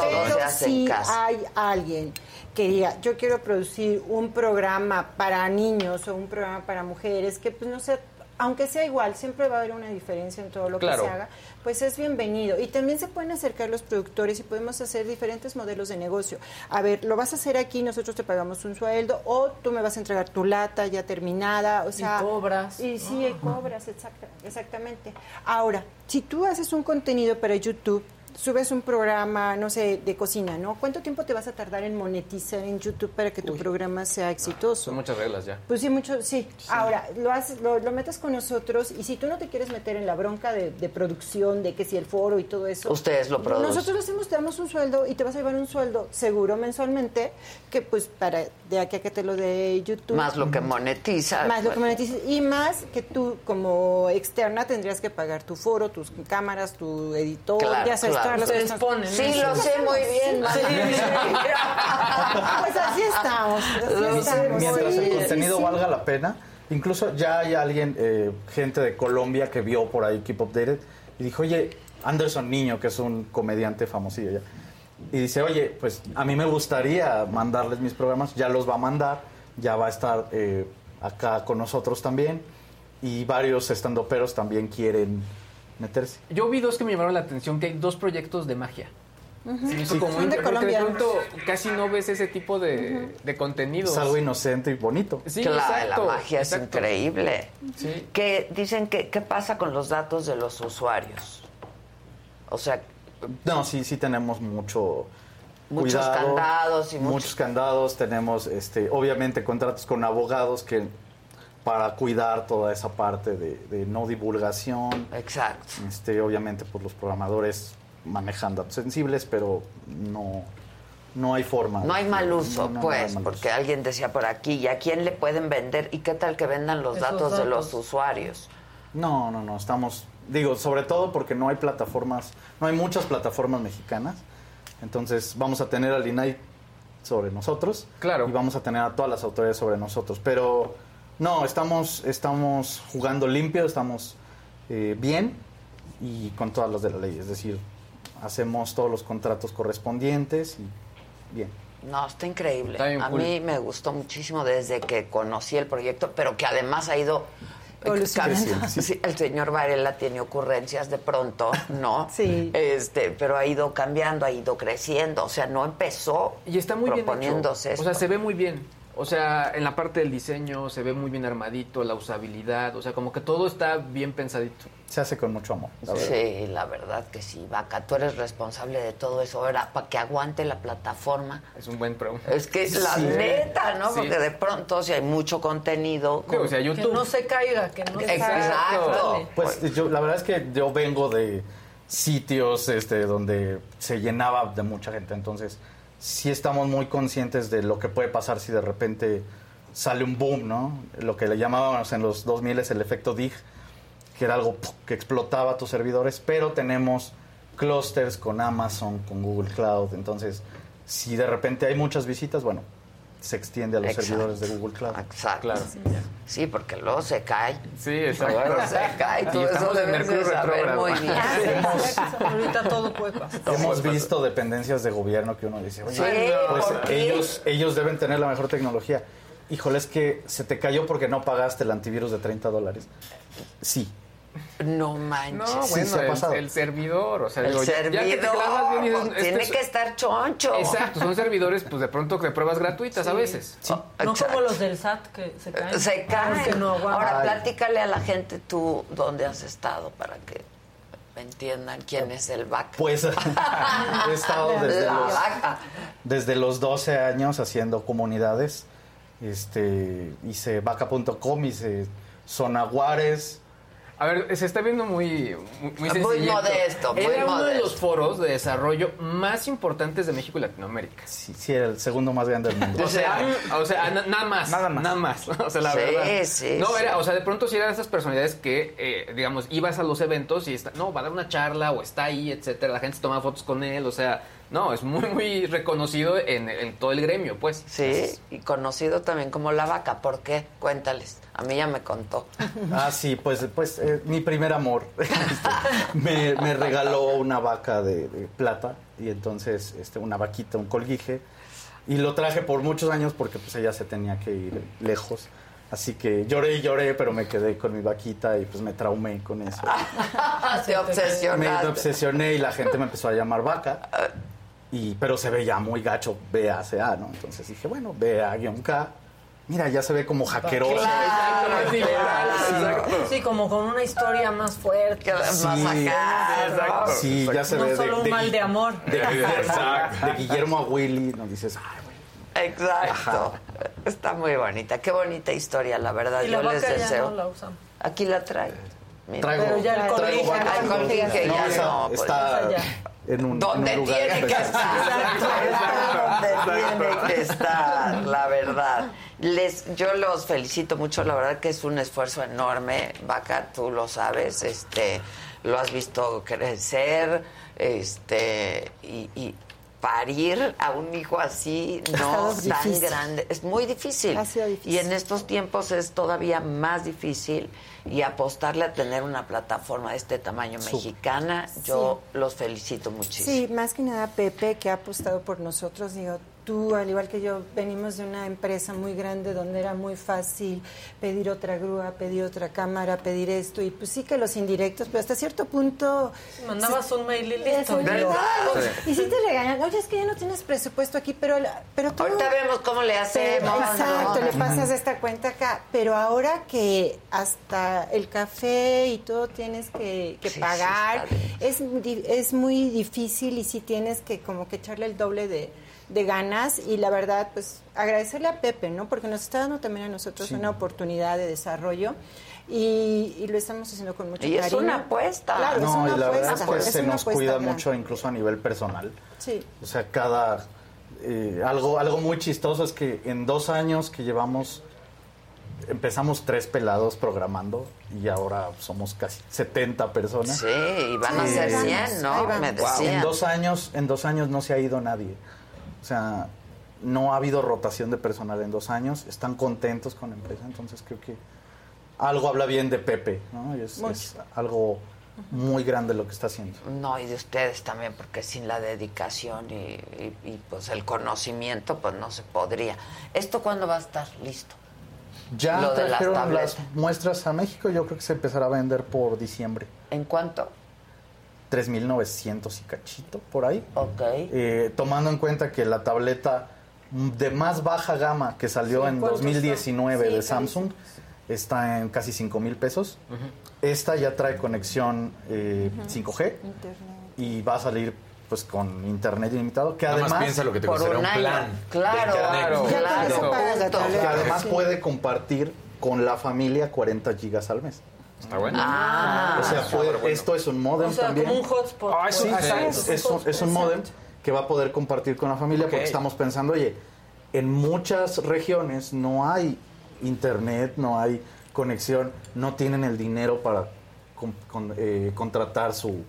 todo Pero se hace si en casa. hay alguien que diga, yo quiero producir un programa para niños o un programa para mujeres, que pues no sé, aunque sea igual, siempre va a haber una diferencia en todo lo Claro. que se haga, pues es bienvenido. Y también se pueden acercar los productores y podemos hacer diferentes modelos de negocio. A ver, lo vas a hacer aquí, nosotros te pagamos un sueldo, o tú me vas a entregar tu lata ya terminada, o sea... cobras. Y sí, y cobras, exacta- exactamente. Ahora, si tú haces un contenido para YouTube, subes un programa, no sé, de cocina, ¿no? ¿Cuánto tiempo te vas a tardar en monetizar en YouTube para que tu programa sea exitoso? Son muchas reglas ya. Pues sí, mucho, sí. Ahora, lo, haces, lo, lo metes con nosotros y si tú no te quieres meter en la bronca de, de producción, de que si el foro y todo eso. Ustedes lo producen. Nosotros lo hacemos, te damos un sueldo y te vas a llevar un sueldo seguro mensualmente que pues para de aquí a que te lo de YouTube. Más lo que monetiza. Más lo que monetices. Y más que tú como externa tendrías que pagar tu foro, tus cámaras, tu editor, Claro, ya sabes, claro. Todas las Ustedes cosas. ponen Sí, eso. lo sé muy bien. Sí. Pues así estamos. así. Mientras Sí, el sí, contenido sí. valga la pena. Incluso ya hay alguien, eh, gente de Colombia que vio por ahí Keep Updated y dijo, oye, Anderson Niño, que es un comediante famosillo ya, y dice, oye, pues a mí me gustaría mandarles mis programas, ya los va a mandar, ya va a estar eh, acá con nosotros también, y varios estandoperos también quieren meterse. Yo vi dos que me llamaron la atención, que hay dos proyectos de magia. Sí. como de pronto casi no ves ese tipo de, de contenidos. Es algo inocente y bonito. Sí, Claro, exacto, la magia es increíble. Sí. Que dicen que qué pasa con los datos de los usuarios. O sea, No, sí, sí tenemos mucho Muchos cuidado, candados y muchos- muchos candados. Tenemos, este, obviamente, contratos con abogados que para cuidar toda esa parte de, de no divulgación. exacto. Este, obviamente, pues los programadores manejan datos sensibles, pero no, no hay forma. No hay mal uso, No, no, no pues, hay mal porque uso. alguien decía por aquí, ¿y a quién le pueden vender? ¿Y qué tal que vendan los Esos datos, de los datos. usuarios? No, no, no, estamos, digo, sobre todo porque no hay plataformas, no hay muchas plataformas mexicanas, entonces vamos a tener al INAI sobre nosotros Claro. y vamos a tener a todas las autoridades sobre nosotros, pero no, estamos, estamos jugando limpio, estamos eh, bien y con todas las de la ley, es decir, hacemos todos los contratos correspondientes y bien. No, está increíble. Está a cool. mí me gustó muchísimo desde que conocí el proyecto, pero que además ha ido evolucionando. Sí, el señor Varela tiene ocurrencias de pronto, ¿no? Sí. Este, pero ha ido cambiando, ha ido creciendo, o sea, no empezó y está muy bien hecho. O sea, se ve muy bien. O sea, en la parte del diseño se ve muy bien armadito, la usabilidad, o sea, como que todo está bien pensadito. Se hace con mucho amor. La sí, la verdad que sí, Vaca, tú eres responsable de todo eso ahora para que aguante la plataforma. Es un buen pro. Es que es la neta, ¿no? Porque de pronto si hay mucho contenido, o sea, YouTube. que no se caiga, que no se Exacto. Pues yo, la verdad es que yo vengo de sitios este, donde se llenaba de mucha gente, entonces sí estamos muy conscientes de lo que puede pasar si de repente sale un boom, ¿no? Lo que le llamábamos en los 2000 es el efecto DIG, que era algo que explotaba tus servidores, pero tenemos clusters con Amazon, con Google Cloud, entonces si de repente hay muchas visitas, bueno, se extiende a los servidores de Google Cloud. Exacto. Claro. Sí, porque luego se cae. Sí, exacto. Luego se cae. Todo Y eso en Mercurio saber retrógrado. muy bien. Ahorita todo puede pasar. Hemos visto dependencias de gobierno que uno dice, oye, Sí, pues ¿por qué? ellos, ellos deben tener la mejor tecnología. Híjole, es que se te cayó porque no pagaste el antivirus de 30 dólares. Sí. No manches. No, Sí, bueno, se ha el, pasado. el servidor, o sea, El digo, ya- ya que te clavas bien y dices, servidor tiene es- que estar choncho. Exacto, son servidores, pues de pronto de pruebas gratuitas a veces. Sí. No Exacto. como los del SAT que se caen. Se caen. No. Ahora, Ay. platícale a la gente tú dónde has estado para que entiendan quién es el vaca. Pues he estado desde La los, vaca. desde los 12 años haciendo comunidades. Este, hice vaca.com, hice Sonaguares. A ver, se está viendo muy muy, Muy modesto, muy Era uno de los foros de desarrollo más importantes de México y Latinoamérica. Sí, sí, era el segundo más grande del mundo. O sea, o sea, na- nada más. Nada más. Nada más. O sea, la Sí, verdad. sí, No, sí. era, o sea, de pronto sí eran esas personalidades que, eh, digamos, ibas a los eventos y está, no, va a dar una charla o está ahí, etcétera. La gente se toma fotos con él, o sea, no, es muy, muy reconocido en, en todo el gremio, pues. Sí, y conocido también como la vaca. ¿Por qué? Cuéntales. A mí ya me contó. Ah, sí, pues, pues eh, mi primer amor este, me, me regaló una vaca de, de plata y entonces este, una vaquita, un colguije y lo traje por muchos años porque pues ella se tenía que ir lejos. Así que lloré y lloré, pero me quedé con mi vaquita y pues me traumé con eso. Me obsesionaste. obsesioné y la gente me empezó a llamar vaca. Y, pero se veía muy gacho BACA, ¿no? Entonces dije, bueno, BA-K. Mira, ya se ve como hackeroso. Claro, Sí, claro. Sí, como con una historia más fuerte. Más Sí, acá, ¿no? Sí, ya se No ve solo un mal de amor. De, de- de Guillermo a Willy, nos dices, ay, güey. Exacto. Está muy bonita. Qué bonita historia, la verdad. Y la Yo les deseo. no la usamos. Aquí la traigo. Traigo, Pero ya el traigo colguije No, ya no, pues, está en un, en Donde un lugar tiene que estar. Donde tiene que estar, la verdad. Les, yo los felicito mucho, la verdad que es un esfuerzo enorme, Vaca, tú lo sabes, este, lo has visto crecer, este, y, y parir a un hijo así, no estado tan difícil. grande, es muy difícil. Ha sido difícil. Y en estos tiempos es todavía más difícil y apostarle a tener una plataforma de este tamaño mexicana, yo los felicito muchísimo. Sí, más que nada Pepe, que ha apostado por nosotros. Digo, tú, al igual que yo, venimos de una empresa muy grande donde era muy fácil pedir otra grúa, pedir otra cámara, pedir esto. Y pues sí que los indirectos, pero hasta cierto punto... Mandabas un mail y listo. Sí. Y sí te regañan, oye, es que ya no tienes presupuesto aquí, pero, pero tú... Ahorita vemos cómo le hacemos. Exacto, ¿no? le pasas esta cuenta acá. Pero ahora que hasta el café y todo tienes que, que Sí, pagar, es, es muy difícil y sí tienes que como que echarle el doble de, de ganas. Y la verdad, pues agradecerle a Pepe, ¿no? Porque nos está dando también a nosotros una oportunidad de desarrollo. Y, y lo estamos haciendo con mucho Y es cariño. una apuesta. Claro, es No, una y la apuesta. verdad es que es se nos apuesta cuida grande. mucho incluso a nivel personal. Sí. O sea, cada... eh, algo, algo muy chistoso es que en dos años que llevamos, empezamos tres pelados programando y ahora somos casi 70 personas. Sí, y van a ser ahí 100, vamos, ¿no? Me Wow, en dos años, en dos años no se ha ido nadie. O sea, no ha habido rotación de personal en dos años. Están contentos con la empresa, entonces creo que algo habla bien de Pepe, ¿no? Y es, es algo muy grande lo que está haciendo. No, y de ustedes también, porque sin la dedicación y, y- y, pues el conocimiento, pues no se podría. ¿Esto cuándo va a estar listo? Ya lo de las las muestras a México, yo creo que se empezará a vender por diciembre. ¿En cuánto? 3.900 y cachito, por ahí. Ok. Eh, tomando en cuenta que la tableta de más baja gama que salió Sí, en ¿cuántos 2019 son? de Sí, Samsung está en casi 5 mil pesos. Esta ya trae conexión eh, 5G y va a salir pues con internet ilimitado que Nada más además piensa lo que te Por costaría un año. plan. Claro, de internet. claro, claro. tableta. que además Sí. puede compartir con la familia 40 gigas al mes. Está bueno. Ah, o sea, puede- esto es un modem O sea, también. como un hotspot. Ah, eso- Sí, Exacto. es, es un, es un modem que va a poder compartir con la familia Ok. porque estamos pensando, oye, en muchas regiones no hay internet, no hay conexión, no tienen el dinero para con- con- eh, contratar su,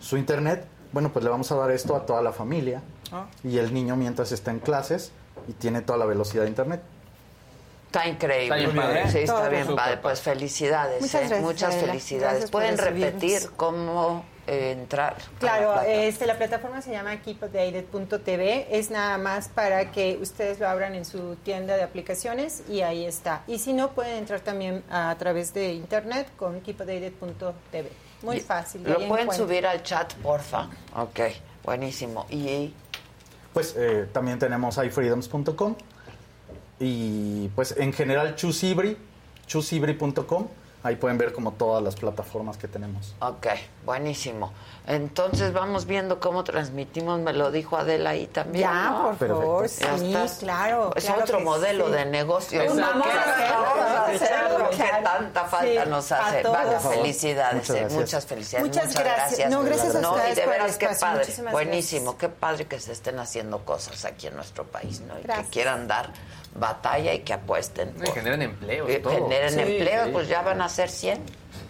su internet. Bueno, pues le vamos a dar esto a toda la familia Ah. y el niño mientras está en clases y tiene toda la velocidad de internet. Está increíble. Está bien padre. Sí, está Todo bien padre. Pues felicidades. Muchas ¿eh? gracias, Muchas Adela. felicidades. Gracias ¿Pueden repetir cómo eh, entrar? a Claro, la plataforma? este, la plataforma se llama keepupdated.tv. Es nada más para que ustedes lo abran en su tienda de aplicaciones y ahí está. Y si no, pueden entrar también a, través de internet con keepupdated.tv. Muy fácil. Lo pueden encuentran. subir al chat, porfa. Ok, buenísimo. Y Pues eh, también tenemos iFreedoms.com y pues en general Chusibri, chusibri.com, ahí pueden ver como todas las plataformas que tenemos. Ok, buenísimo. Entonces vamos viendo cómo transmitimos, me lo dijo Adela ahí también. Ya, ¿no? por favor, Ya sí, estás. claro. Es claro otro modelo sí. de negocio. Pues vamos ¿Qué a hacerlo, vamos a vamos a hacerlo? hacerlo, que tanta falta Sí, nos hace. Por favor. felicidades, Muchas eh, gracias. muchas felicidades. Muchas gracias. No, gracias a No, ustedes y de por veras qué espacio. padre, Muchísimas buenísimo, gracias. qué padre que se estén haciendo cosas aquí en nuestro país, ¿no? Y Gracias. que quieran dar batalla y que apuesten. Y generan empleos, Eh, todo. Generen Sí, empleos, sí. pues ya van a ser 100.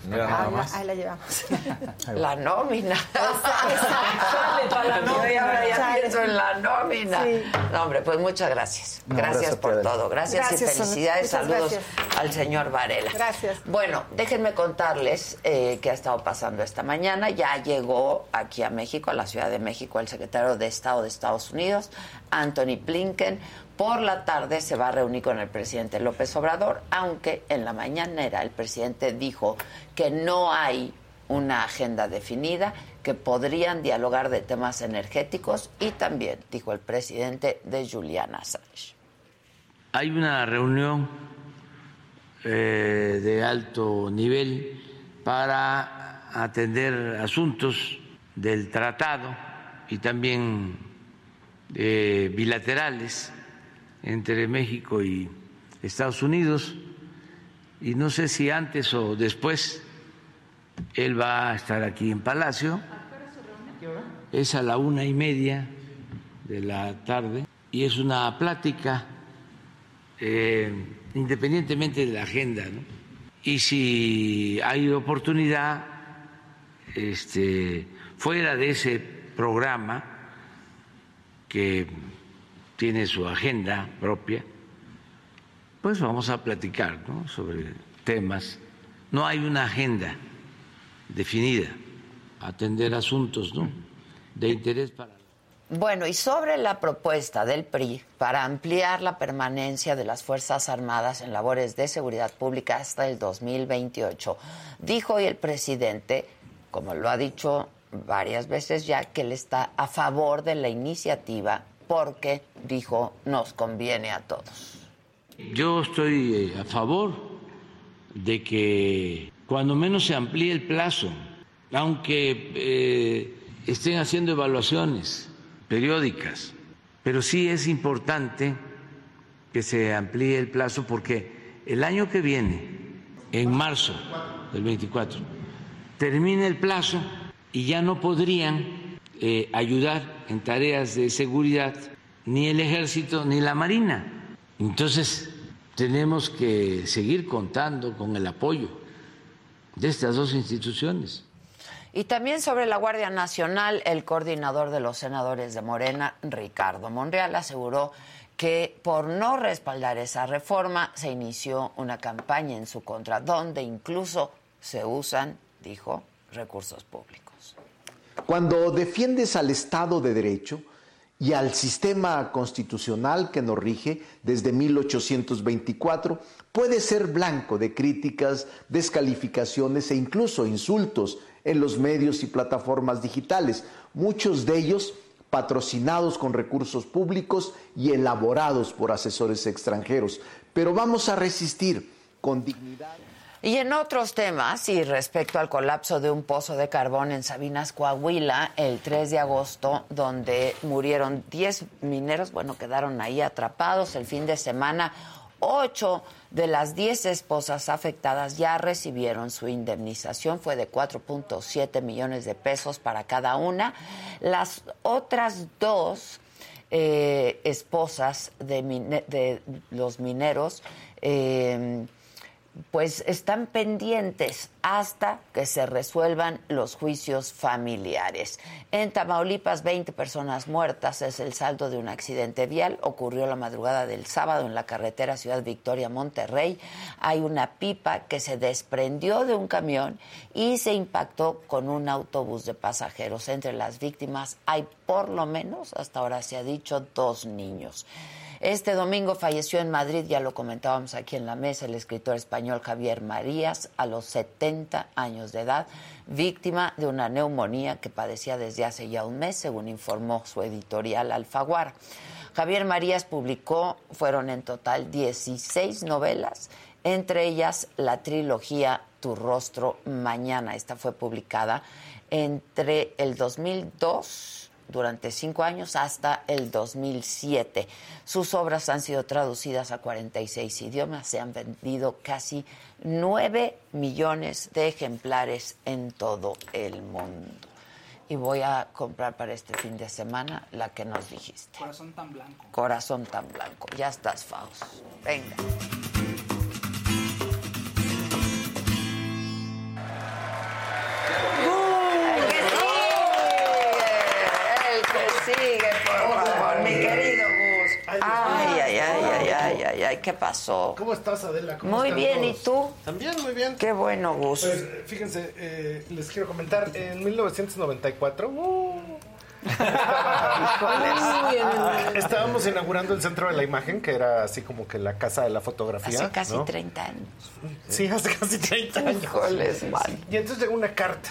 Mira Ah, nada la- más. ahí la llevamos. La nómina. Sale para la Yo ahora ya Sale. pienso en la nómina. Sí. No, hombre, pues muchas gracias. No, gracias, por todo. Gracias, Gracias, y felicidades. Saludos gracias. al señor Varela. Gracias. Bueno, déjenme contarles eh, qué ha estado pasando esta mañana. Ya llegó aquí a México, a la Ciudad de México, el secretario de Estado de Estados Unidos, Anthony Blinken. Por la tarde se va a reunir con el presidente López Obrador, aunque en la mañanera el presidente dijo que no hay una agenda definida, que podrían dialogar de temas energéticos y también, dijo el presidente, de Julian Assange. Hay una reunión eh, de alto nivel para atender asuntos del tratado y también eh, bilaterales entre México y Estados Unidos. Y no sé si antes o después él va a estar aquí en Palacio. Es a la una y media de la tarde y es una plática eh, independientemente de la agenda. Y si hay oportunidad, este, fuera de ese programa que tiene su agenda propia, pues vamos a platicar ¿no? sobre temas. No hay una agenda definida, atender asuntos ¿no? de interés para... Bueno, y sobre la propuesta del PRI para ampliar la permanencia de las Fuerzas Armadas en labores de seguridad pública hasta el 2028, dijo hoy el presidente, como lo ha dicho varias veces ya, que él está a favor de la iniciativa porque, dijo, nos conviene a todos. Yo estoy eh, a favor de que cuando menos se amplíe el plazo, aunque eh, estén haciendo evaluaciones periódicas, pero sí es importante que se amplíe el plazo porque el año que viene, en marzo del 24, termina el plazo y ya no podrían eh, ayudar en tareas de seguridad ni el ejército ni la marina. Entonces, tenemos que seguir contando con el apoyo de estas dos instituciones. Y también sobre la Guardia Nacional, el coordinador de los senadores de Morena, Ricardo Monreal, aseguró que por no respaldar esa reforma se inició una campaña en su contra, donde incluso se usan, dijo, recursos públicos. Cuando defiendes al Estado de Derecho y al sistema constitucional que nos rige desde 1824, puede ser blanco de críticas, descalificaciones e incluso insultos en los medios y plataformas digitales, muchos de ellos patrocinados con recursos públicos y elaborados por asesores extranjeros. Pero vamos a resistir con dignidad. Y en otros temas, y respecto al colapso de un pozo de carbón en Sabinas, Coahuila, el 3 de agosto, donde murieron 10 mineros, bueno, quedaron ahí atrapados el fin de semana. Ocho de las 10 esposas afectadas ya recibieron su indemnización, fue de 4.7 millones de pesos para cada una. Las otras dos eh, esposas de, de los mineros eh, pues están pendientes hasta que se resuelvan los juicios familiares. En Tamaulipas, 20 personas muertas es el saldo de un accidente vial. Ocurrió la madrugada del sábado en la carretera Ciudad Victoria Monterrey. Hay una pipa que se desprendió de un camión y se impactó con un autobús de pasajeros. Entre las víctimas hay por lo menos, hasta ahora se ha dicho, dos niños. Este domingo falleció en Madrid, ya lo comentábamos aquí en la mesa, el escritor español Javier Marías, a los 70 años de edad, víctima de una neumonía que padecía desde hace ya un mes, según informó su editorial Alfaguara. Javier Marías publicó, fueron en total 16 novelas, entre ellas la trilogía Tu rostro mañana. Esta fue publicada entre el 2002 durante cinco años hasta el 2007. Sus obras han sido traducidas a 46 idiomas, se han vendido casi 9 millones de ejemplares en todo el mundo. Y voy a comprar para este fin de semana la que nos dijiste. Corazón tan blanco. Corazón tan blanco. Ya estás, Faust. Venga. Sigue, por favor, mi querido Gus. Ay, ay, ay, ay, ay, ay, ay, ¿qué pasó? ¿Cómo estás, Adela? ¿Cómo Muy están bien, ¿y tú? También, muy bien. Qué bueno, Gus. Pues fíjense, eh, les quiero comentar, en 1994 uh, estábamos- estábamos inaugurando el Centro de la Imagen, que era así como que la casa de la fotografía. Hace casi ¿no? 30 años. Sí, hace casi 30 años. Híjoles, man. Y entonces llegó una carta.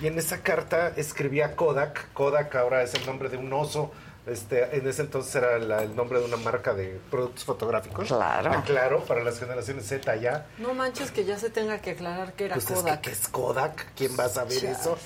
Y en esa carta escribía Kodak. Kodak ahora es el nombre de un oso. Este, en ese entonces era la- el nombre de una marca de productos fotográficos. Claro. Claro, para las generaciones Z ya. No manches que ya se tenga que aclarar que era Pues es que, Kodak. ¿qué es Kodak? ¿Quién va a saber eso?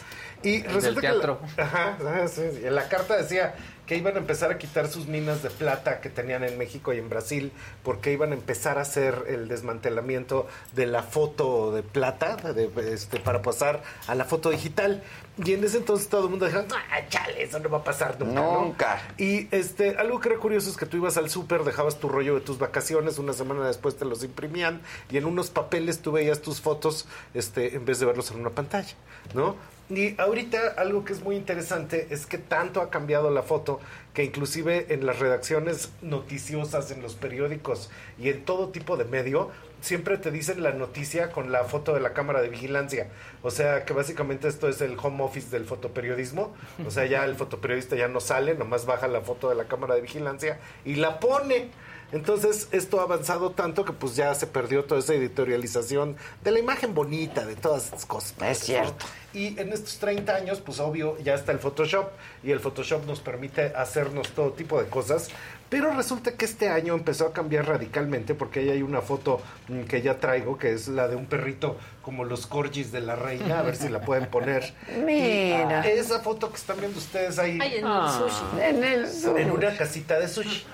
Y del resulta que la- teatro. ajá, ajá, sí, sí. en la carta decía que iban a empezar a quitar sus minas de plata que tenían en México y en Brasil porque iban a empezar a hacer el desmantelamiento de la foto de plata de- este, para pasar a la foto digital. Y en ese entonces todo el mundo dijo, ah, chale, eso no va a pasar nunca. ¿no?". Nunca. Y este, algo que era curioso es que tú ibas al súper, dejabas tu rollo de tus vacaciones, una semana después te los imprimían y en unos papeles tú veías tus fotos este, en vez de verlos en una pantalla, ¿no? Y ahorita algo que es muy interesante es que tanto ha cambiado la foto que inclusive en las redacciones noticiosas, en los periódicos y en todo tipo de medio, siempre te dicen la noticia con la foto de la cámara de vigilancia. O sea que básicamente esto es el home office del fotoperiodismo. O sea, ya el fotoperiodista ya no sale, nomás baja la foto de la cámara de vigilancia y la pone. Entonces, esto ha avanzado tanto que pues ya se perdió toda esa editorialización de la imagen bonita, de todas estas cosas. Es cierto. Y en estos 30 años, pues obvio, ya está el Photoshop y el Photoshop nos permite hacernos todo tipo de cosas. Pero resulta que este año empezó a cambiar radicalmente porque ahí hay una foto mm, que ya traigo, que es la de un perrito como los corgis de la reina, a ver si la pueden poner. Mira. Y, ah, esa foto que están viendo ustedes ahí. Ay, en el sushi. En el sushi. En una casita de sushi.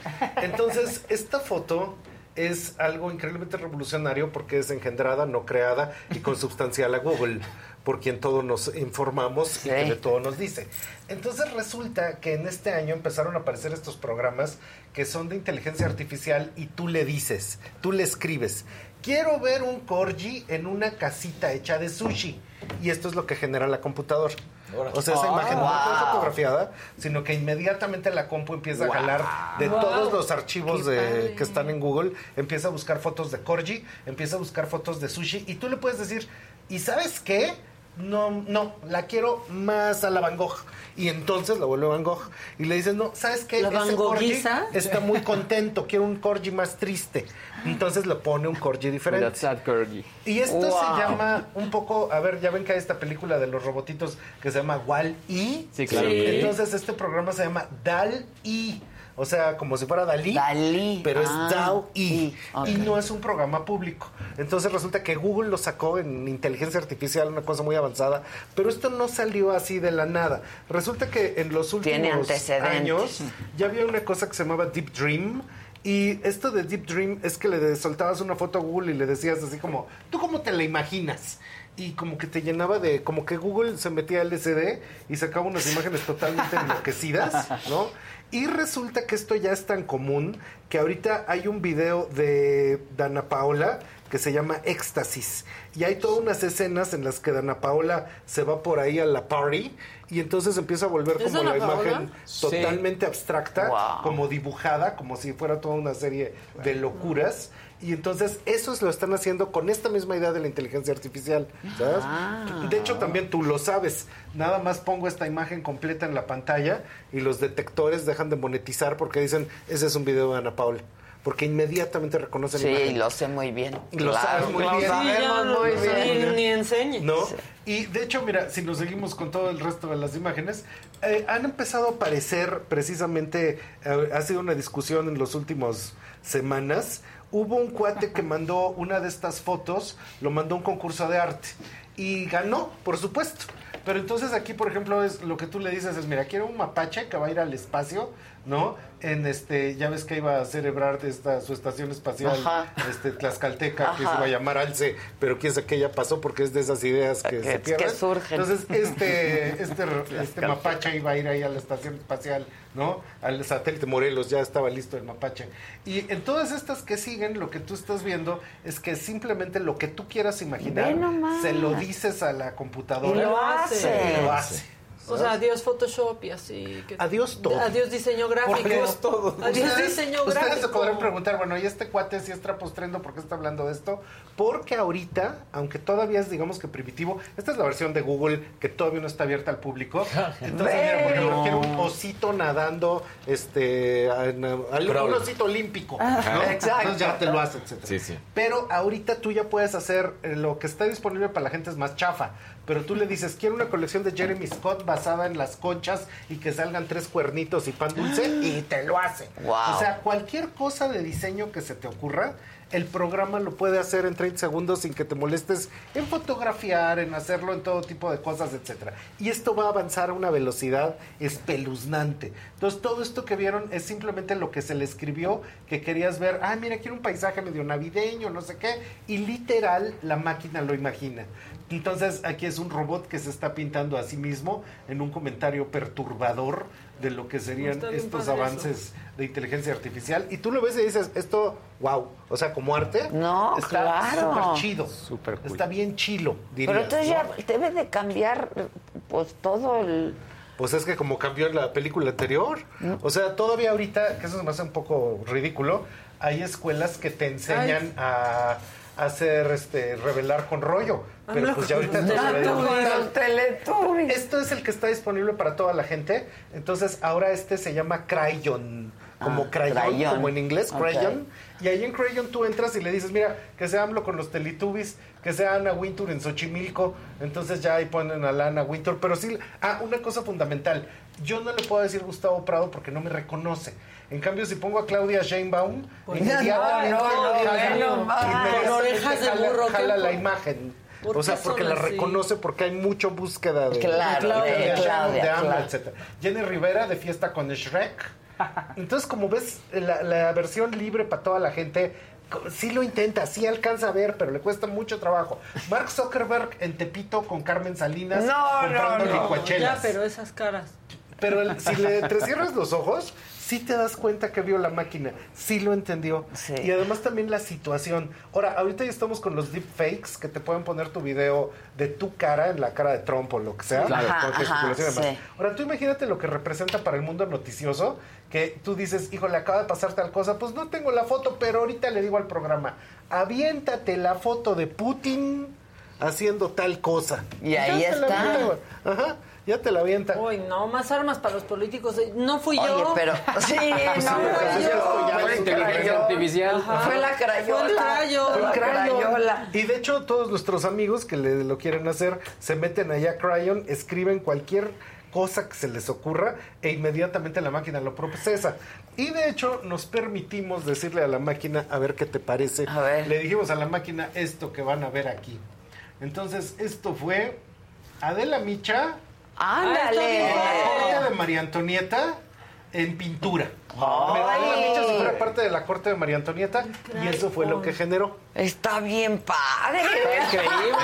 Entonces, esta foto es algo increíblemente revolucionario porque es engendrada, no creada y consubstancial a Google, por quien todo nos informamos y que de todo nos dice. Entonces resulta que en este año empezaron a aparecer estos programas que son de inteligencia artificial y tú le dices, tú le escribes, quiero ver un corgi en una casita hecha de sushi. Y esto es lo que genera la computadora. O sea, esa Oh, imagen no fue fotografiada, sino que inmediatamente la compu empieza Wow. a jalar de Wow. todos los archivos de, que están en Google, empieza a buscar fotos de corgi, empieza a buscar fotos de sushi y tú le puedes decir, ¿y sabes qué? No, no, la quiero más a la Van Gogh. Y entonces la vuelve Van Gogh. Y le dices, no, ¿sabes qué? ¿La Ese Van corgi Goghiza? está muy contento, quiero un corgi más triste. Entonces le pone un corgi diferente. That's sad corgi. Y esto Wow. se llama un poco, a ver, ya ven que hay esta película de los robotitos que se llama Wall-E. Sí, claro. Sí. Entonces este programa se llama Dal-E. O sea, como si fuera Dalí, Dalí. pero es Ah, DAL-E. ok. Y no es un programa público. Entonces resulta que Google lo sacó en inteligencia artificial, una cosa muy avanzada. Pero esto no salió así de la nada. Resulta que en los últimos años ya había una cosa que se llamaba Deep Dream. Y esto de Deep Dream es que le soltabas una foto a Google y le decías así como, ¿tú cómo te la imaginas? Y como que te llenaba de, como que Google se metía al LCD y sacaba unas imágenes totalmente enloquecidas, ¿no? Y resulta que esto ya es tan común que ahorita hay un video de Dana Paola que se llama Éxtasis. Y hay todas unas escenas en las que Dana Paola se va por ahí a la party y entonces empieza a volver ¿Es como la Paola? imagen Sí. totalmente abstracta, Wow. como dibujada, como si fuera toda una serie de locuras. Y entonces eso lo están haciendo con esta misma idea de la inteligencia artificial, ¿sabes? Ah. De hecho, también tú lo sabes. Nada más pongo esta imagen completa en la pantalla y los detectores dejan de monetizar porque dicen, ese es un video de Ana Paula. Porque inmediatamente reconocen la Sí, imagen. lo sé muy bien. Lo Claro, sabes muy lo bien. sabemos Sí, muy no, bien. Ni, ni enseñe. ¿No? Y de hecho, mira, si nos seguimos con todo el resto de las imágenes, eh, han empezado a aparecer precisamente, eh, ha sido una discusión en las últimas semanas. Hubo un cuate que mandó una de estas fotos, lo mandó a un concurso de arte y ganó, por supuesto. Pero entonces aquí, por ejemplo, es lo que tú le dices es, mira, quiero un mapache que va a ir al espacio, ¿no? En este, ya ves que iba a celebrar esta, su estación espacial, Ajá. este, Tlaxcalteca, que se iba a llamar Alce, pero quién sabe qué ya pasó porque es de esas ideas que, Que- se que surgen. Entonces, este, este, este mapache iba a ir ahí a la estación espacial, ¿no? Al satélite Morelos, ya estaba listo el mapache. Y en todas estas que siguen, lo que tú estás viendo es que simplemente lo que tú quieras imaginar, se lo dices a la computadora. Y lo hace. Y lo hace. O sea, adiós Photoshop y así. que- Adiós todo. Adiós diseño gráfico. Adiós Ustedes, diseño ustedes se gráfico. podrán preguntar, bueno, ¿y este cuate si es trapostrendo? ¿Por qué está hablando de esto? Porque ahorita, aunque todavía es, digamos que primitivo, esta es la versión de Google que todavía no está abierta al público. Entonces, mira, por ejemplo, quiero un osito nadando, este, en, al- un osito olímpico. Ajá. ¿no? Exacto. Entonces ya te lo hace, etcétera. Sí, sí. Pero ahorita tú ya puedes hacer eh, lo que está disponible para la gente es más chafa. Pero tú le dices, quiero una colección de Jeremy Scott basada en las conchas y que salgan tres cuernitos y pan dulce y te lo hace. Wow. O sea, cualquier cosa de diseño que se te ocurra, el programa lo puede hacer en 30 segundos sin que te molestes en fotografiar, en hacerlo en todo tipo de cosas, etcétera. Y esto va a avanzar a una velocidad espeluznante. Entonces, todo esto que vieron es simplemente lo que se le escribió, que querías ver, ah, mira, quiero un paisaje medio navideño, no sé qué, y literal la máquina lo imagina. Entonces, aquí es un robot que se está pintando a sí mismo en un comentario perturbador de lo que serían estos avances de inteligencia artificial. Y tú lo ves y dices, esto, wow, o sea, como arte, No, está claro. súper chido. Cool. Está bien chilo, diría. Pero entonces ya debe de cambiar pues todo el... Pues es que como cambió en la película anterior. O sea, todavía ahorita, que eso se me hace un poco ridículo, hay escuelas que te enseñan a hacer, este, revelar con rollo. Pero Habla pues ya ahorita todo Teletubbies. Esto es el que está disponible para toda la gente. Entonces, ahora este se llama Crayon. Como Ah, crayon, crayon. como en inglés. Crayon. Y ahí en Crayon tú entras y le dices, mira, que sea AMLO con los Teletubbies, que sea Ana Wintour en Xochimilco. Entonces ya ahí ponen a la Ana Wintour. Pero sí, ah, una cosa fundamental. Yo no le puedo decir Gustavo Prado porque no me reconoce. En cambio, si pongo a Claudia Sheinbaum, Pues inmediatamente no, no, jala- no, inmediatamente con orejas de jala- burro, jala la imagen. ¿Por O sea, porque la así? reconoce porque hay mucha búsqueda de, Claro, de, de Sheinbaum, Claudia, de AMLO, claro. etcétera. Jenny Rivera de fiesta con Shrek. Entonces, como ves, la, la versión libre para toda la gente sí lo intenta, sí alcanza a ver, pero le cuesta mucho trabajo. Mark Zuckerberg en Tepito con Carmen Salinas No, comprando no, no. licuachelas. Ya, pero esas caras. Pero el- si le entrecierras los ojos, sí te das cuenta que vio la máquina, sí lo entendió. Sí. Y además también la situación. Ahora, ahorita ya estamos con los deepfakes que te pueden poner tu video de tu cara en la cara de Trump o lo que sea. Claro. Ajá, ajá, sí. Ahora, tú imagínate lo que representa para el mundo noticioso, que tú dices, híjole, acaba de pasar tal cosa, pues no tengo la foto, pero ahorita le digo al programa, aviéntate la foto de Putin haciendo tal cosa. Y ahí ya te la está. Ajá, ya te la avienta. Uy, no, más armas para los políticos. No fui Oye, yo. pero sí, no fui yo. Fue la inteligencia artificial. Fue la crayola. Fue el crayo. Fue la Crayon. crayola. Y de hecho, todos nuestros amigos que le, lo quieren hacer se meten allá a Crayon, escriben cualquier cosa que se les ocurra e inmediatamente la máquina lo procesa. Y de hecho, nos permitimos decirle a la máquina, a ver qué te parece. A ver. Le dijimos a la máquina esto que van a ver aquí. Entonces, esto fue Adela Micha Ándale. en la corte de María Antonieta en pintura. Pero Adela Micha se fuera parte de la corte de María Antonieta y eso fue lo que generó. Está bien padre. Increíble.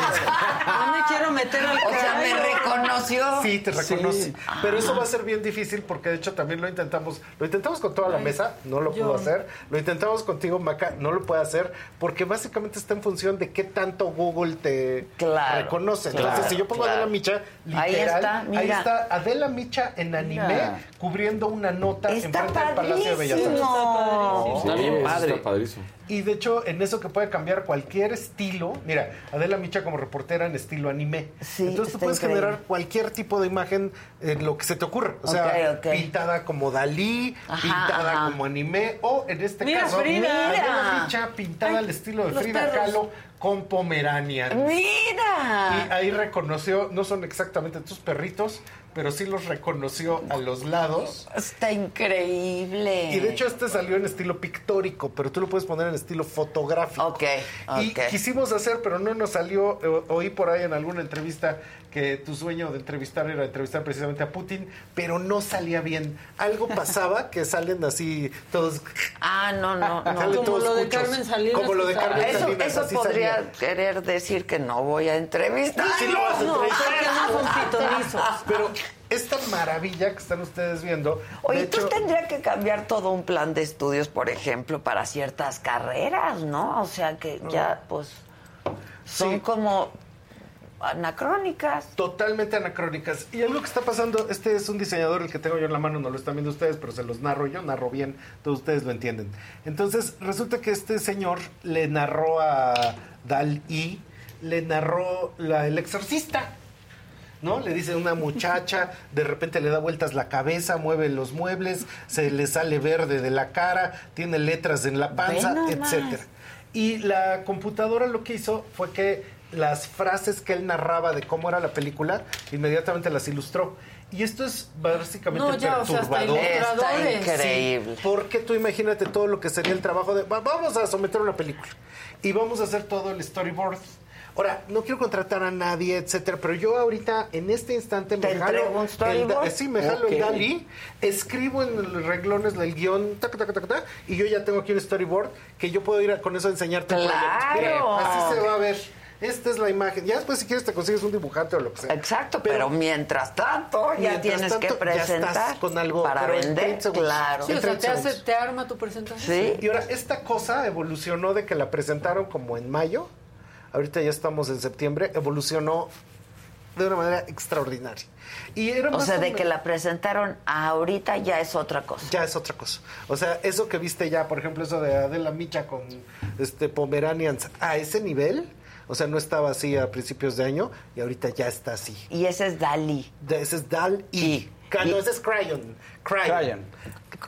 No me quiero meter al O sea, me reconoció. Sí, te reconoce. Sí. Pero eso Ah. va a ser bien difícil porque de hecho también lo intentamos. Lo intentamos con toda la mesa, no lo pudo hacer. Lo intentamos contigo, Maca, no lo puede hacer porque básicamente está en función de qué tanto Google te Claro, reconoce. Entonces, claro, si yo pongo claro. Adela Micha, literal, Ahí está, ahí mira. está Adela Micha en anime Mira. cubriendo una nota Está enfrente del Palacio de Bellas Artes. padrísimo. Está bien padre. Está padrísimo. Y de hecho, en eso que puede cambiar cualquier estilo. Mira, Adela Micha como reportera en estilo anime. Sí, Entonces tú puedes increíble. generar cualquier tipo de imagen en lo que se te ocurra. O sea, pintada como Dalí, Ajá, pintada ajá. como anime, o en este Mira, caso, Frida. Adela Micha pintada al estilo de Frida perros. Kahlo con Pomeranian. Y Mira. ahí reconoció, no son exactamente tus perritos, pero sí los reconoció a los lados. Está increíble. Y de hecho este salió en estilo pictórico, pero tú lo puedes poner en estilo fotográfico. Ok, Y ok. quisimos hacer, pero no nos salió, eh, oí por ahí en alguna entrevista que tu sueño de entrevistar era entrevistar precisamente a Putin, pero no salía bien. Algo pasaba que salen así todos... Ah, no, no, no. Como todos lo de cuchos. Carmen Salinas, Como lo de que Carmen. Eso, Salinas. eso así podría salía. querer decir que no voy a entrevistar. Sí lo vas a No, entrevistar. porque no son pitonizos. Pero esta maravilla que están ustedes viendo... Oye, tú hecho, tendrías que cambiar todo un plan de estudios, por ejemplo, para ciertas carreras, ¿no? O sea que ya, pues, son Sí. como anacrónicas. totalmente anacrónicas. Y algo que está pasando, este es un diseñador, el que tengo yo en la mano, no lo están viendo ustedes, pero se los narro yo, narro bien, todos ustedes lo entienden. Entonces, resulta que este señor le narró a Dal-I, le narró la, El Exorcista. ¿No? Le dice una muchacha, de repente le da vueltas la cabeza, mueve los muebles, se le sale verde de la cara, tiene letras en la panza, etcétera. Y la computadora lo que hizo fue que las frases que él narraba de cómo era la película, inmediatamente las ilustró. Y esto es básicamente No, ya, o sea, hasta perturbador. Está ilustradores. increíble. Porque tú imagínate todo lo que sería el trabajo de... va- Vamos a someter una película y vamos a hacer todo el storyboard. Ahora, no quiero contratar a nadie, etcétera, pero yo ahorita, en este instante, me ¿Te jalo... entrego un el sí, me jalo Ok. el DALI, escribo en los renglones del guion, tac, tac, tac, tac, y yo ya tengo aquí un storyboard que yo puedo ir a- con eso a enseñarte el ¡Claro! proyecto. Así se va a ver. Esta es la imagen. Ya después, si quieres, te consigues un dibujante o lo que sea. Exacto, pero, mientras tanto ya mientras tienes que tanto, ya estás presentar con algo, para vender, 30 segundos. claro. Sí, o sea, te, 30 hace, te arma tu presentación. Sí. Y ahora, esta cosa evolucionó de que la presentaron como en mayo, ahorita ya estamos en septiembre, evolucionó de una manera extraordinaria. Y era O sea, de menos- que la presentaron ahorita ya es otra cosa. Ya es otra cosa. O sea, eso que viste ya, por ejemplo, eso de Adela Micha con este Pomeranians a ese nivel, o sea, no estaba así a principios de año y ahorita ya está así. Y ese es Dalí. De- ese es Dal y. No, ese es Crayon. Crayon. Crayon.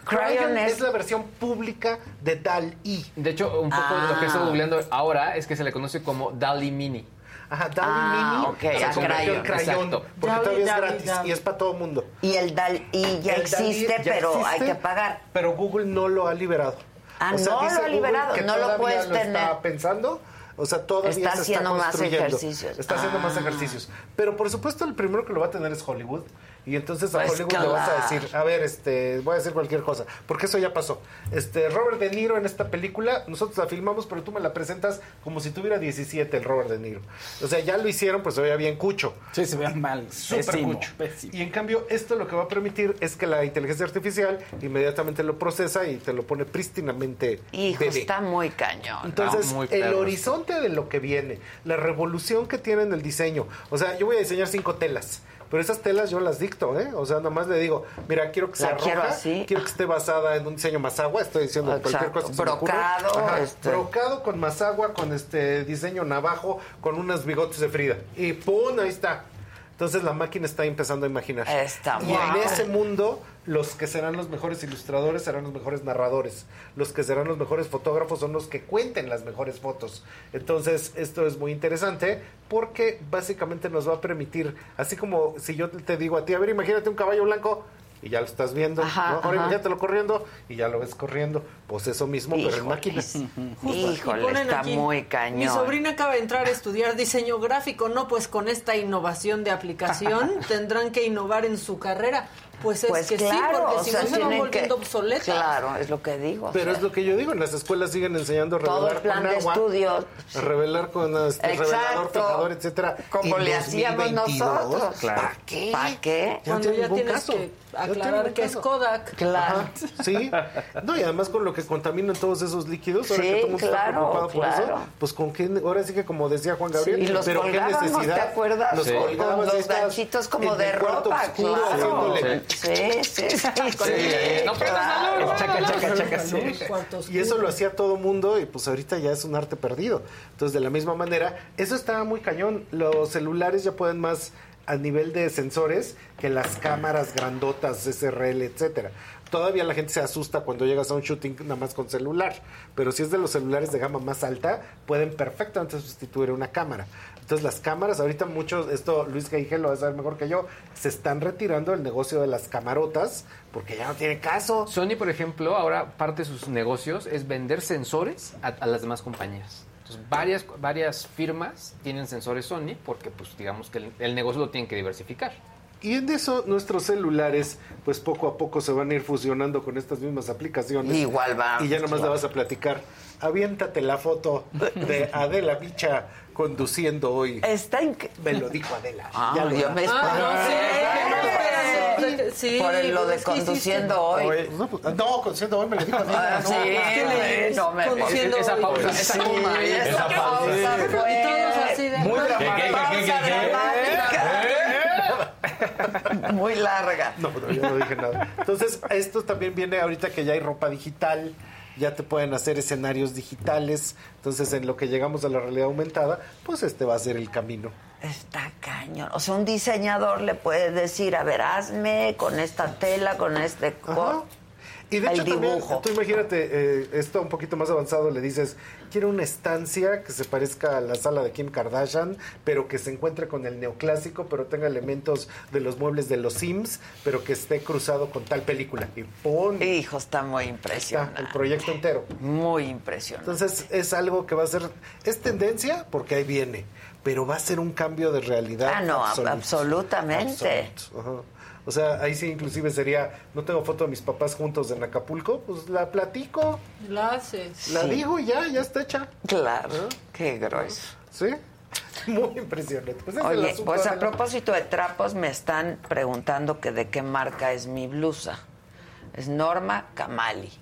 Crayon Crayon es... es- la versión pública de Dal y. De hecho, un poco lo que Ah. estoy googleando ahora es que se le conoce como DALI Mini. Ajá, Dali Ah, Mini ok, se convirtió en Crayon. Porque Dali, todavía es Dali, gratis Dali. y es para todo el mundo. Y el Dalí ya El Dali existe, ya pero existe, hay que pagar. Pero Google no lo ha liberado. Ah, no lo dice ha liberado, que no lo puedes lo tener. Está pensando, o sea, todavía Está se haciendo está más ejercicios. Está haciendo más Ah. ejercicios. Pero por supuesto, el primero que lo va a tener es Hollywood. Y entonces a Pues Hollywood le vas a decir, a ver, este, voy a decir cualquier cosa, porque eso ya pasó. Este, Robert De Niro en esta película, nosotros la filmamos, pero tú me la presentas como si tuviera 17 el Robert De Niro. O sea, ya lo hicieron, pues se veía bien cucho. Sí, se vean mal. Súper Pésimo, pésimo. Y en cambio, esto lo que va a permitir es que la inteligencia artificial inmediatamente lo procesa y te lo pone prístinamente Hijo, bebé. está muy cañón. Entonces, muy el horizonte de lo que viene, la revolución que tiene en el diseño. O sea, yo voy a diseñar cinco telas, Pero esas telas yo las dicto, ¿eh? O sea, nomás le digo, mira, quiero que sea La quiero roja, así. quiero que esté basada en un diseño Mazagua, estoy diciendo cualquier cosa. que se me ocurra. Brocado, este. Brocado con Mazagua, con este diseño navajo, con unos bigotes de Frida. Y ¡pum! Ahí está. Entonces la máquina está empezando a imaginar. Está y muy en ese mundo, los que serán los mejores ilustradores serán los mejores narradores. Los que serán los mejores fotógrafos son los que cuenten las mejores fotos. Entonces, esto es muy interesante porque básicamente nos va a permitir, así como si yo te digo a ti, a ver, imagínate un caballo blanco y ya lo estás viendo. Ajá, ¿no? Ahora imagínatelo corriendo y ya lo ves corriendo. Pues eso mismo, pero en máquinas. Híjole, está aquí, muy cañón. Mi sobrina acaba de entrar a estudiar diseño gráfico, no, pues con esta innovación de aplicación tendrán que innovar en su carrera. Pues es Pues que claro, sí, porque o si sea, no se van volviendo que- obsoletas. Claro, es lo que digo. o Pero sea, es lo que yo digo, en las escuelas siguen enseñando a Todo revelar el plan con de agua, estudios. a revelar con este, revelador, fijador, etcétera. Como le hacíamos 2022, nosotros. Claro. ¿Para qué? ¿Para qué? Ya Cuando ya tienes caso. que aclarar que es. Kodak. Claro. Ajá, sí. No, y además con lo que contaminan todos esos líquidos, ahora Sí, que todo el mundo está claro, preocupado por eso, claro. pues con qué, ahora sí que como decía Juan Gabriel, Y los pero qué colgábamos, necesidad. ¿te acuerdas? Los Sí. colgabas, Con los ganchitos como de ropa, oscuro claro. Sí, sí, sí. No. Chaca, chaca, chaca, sí. Y eso lo hacía todo mundo y pues ahorita ya es un arte perdido. Entonces, de la misma manera, eso está muy cañón. Los celulares ya pueden más a nivel de sensores que las cámaras grandotas, SRL, etcétera. Todavía la gente se asusta cuando llegas a un shooting nada más con celular, pero si es de los celulares de gama más alta, pueden perfectamente sustituir una cámara. Entonces las cámaras, ahorita muchos, esto Luis Gaigel lo va a saber mejor que yo, se están retirando del negocio de las camarotas porque ya no tiene caso. Sony, por ejemplo, ahora parte de sus negocios es vender sensores a, a las demás compañías. Entonces, varias, varias firmas tienen sensores Sony porque, pues, digamos que el, el negocio lo tienen que diversificar. Y en eso nuestros celulares, pues poco a poco se van a ir fusionando con estas mismas aplicaciones. Igual va. Y ya nomás Claro. le vas a platicar. Aviéntate la foto de Adela Micha conduciendo hoy. Está inc- Me lo dijo Adela. Ah, Ya lo yo me Ah, no, sí, sí, Por el- lo de pues conduciendo hoy. No, pues, no, conduciendo hoy me lo dijo Adela. Ah, no. sí, no me Conduciendo Esa hoy. pausa, esa Sí, coma ahí. esa Esa pausa pausa. fue Y todos así de- Muy Pausa dramática. ¿Qué, qué, qué, dramática. Muy larga. No, no, yo no dije nada. Entonces, esto también viene ahorita que ya hay ropa digital, ya te pueden hacer escenarios digitales. Entonces, en lo que llegamos a la realidad aumentada, pues este va a ser el camino. Está cañón. O sea, un diseñador le puede decir, a ver, hazme con esta tela, con este Ajá. Y de el hecho también, tú imagínate, eh, esto un poquito más avanzado, le dices, quiero una estancia que se parezca a la sala de Kim Kardashian, pero que se encuentre con el neoclásico, pero tenga elementos de los muebles de los Sims, pero que esté cruzado con tal película. Y pon Hijo, está muy está impresionante. el proyecto entero. Muy impresionante. Entonces es algo que va a ser, es tendencia porque ahí viene, pero va a ser un cambio de realidad. Ah, no, absoluto. absolutamente. Absoluto, ajá. O sea, ahí sí inclusive sería, no tengo foto de mis papás juntos en Acapulco, pues la platico, La haces. la Sí. digo y ya, ya está hecha. Claro, qué grueso. ¿Sí? Muy impresionante. Pues Oye, pues a la- propósito de trapos, me están preguntando que de qué marca es mi blusa. Es Norma Camali.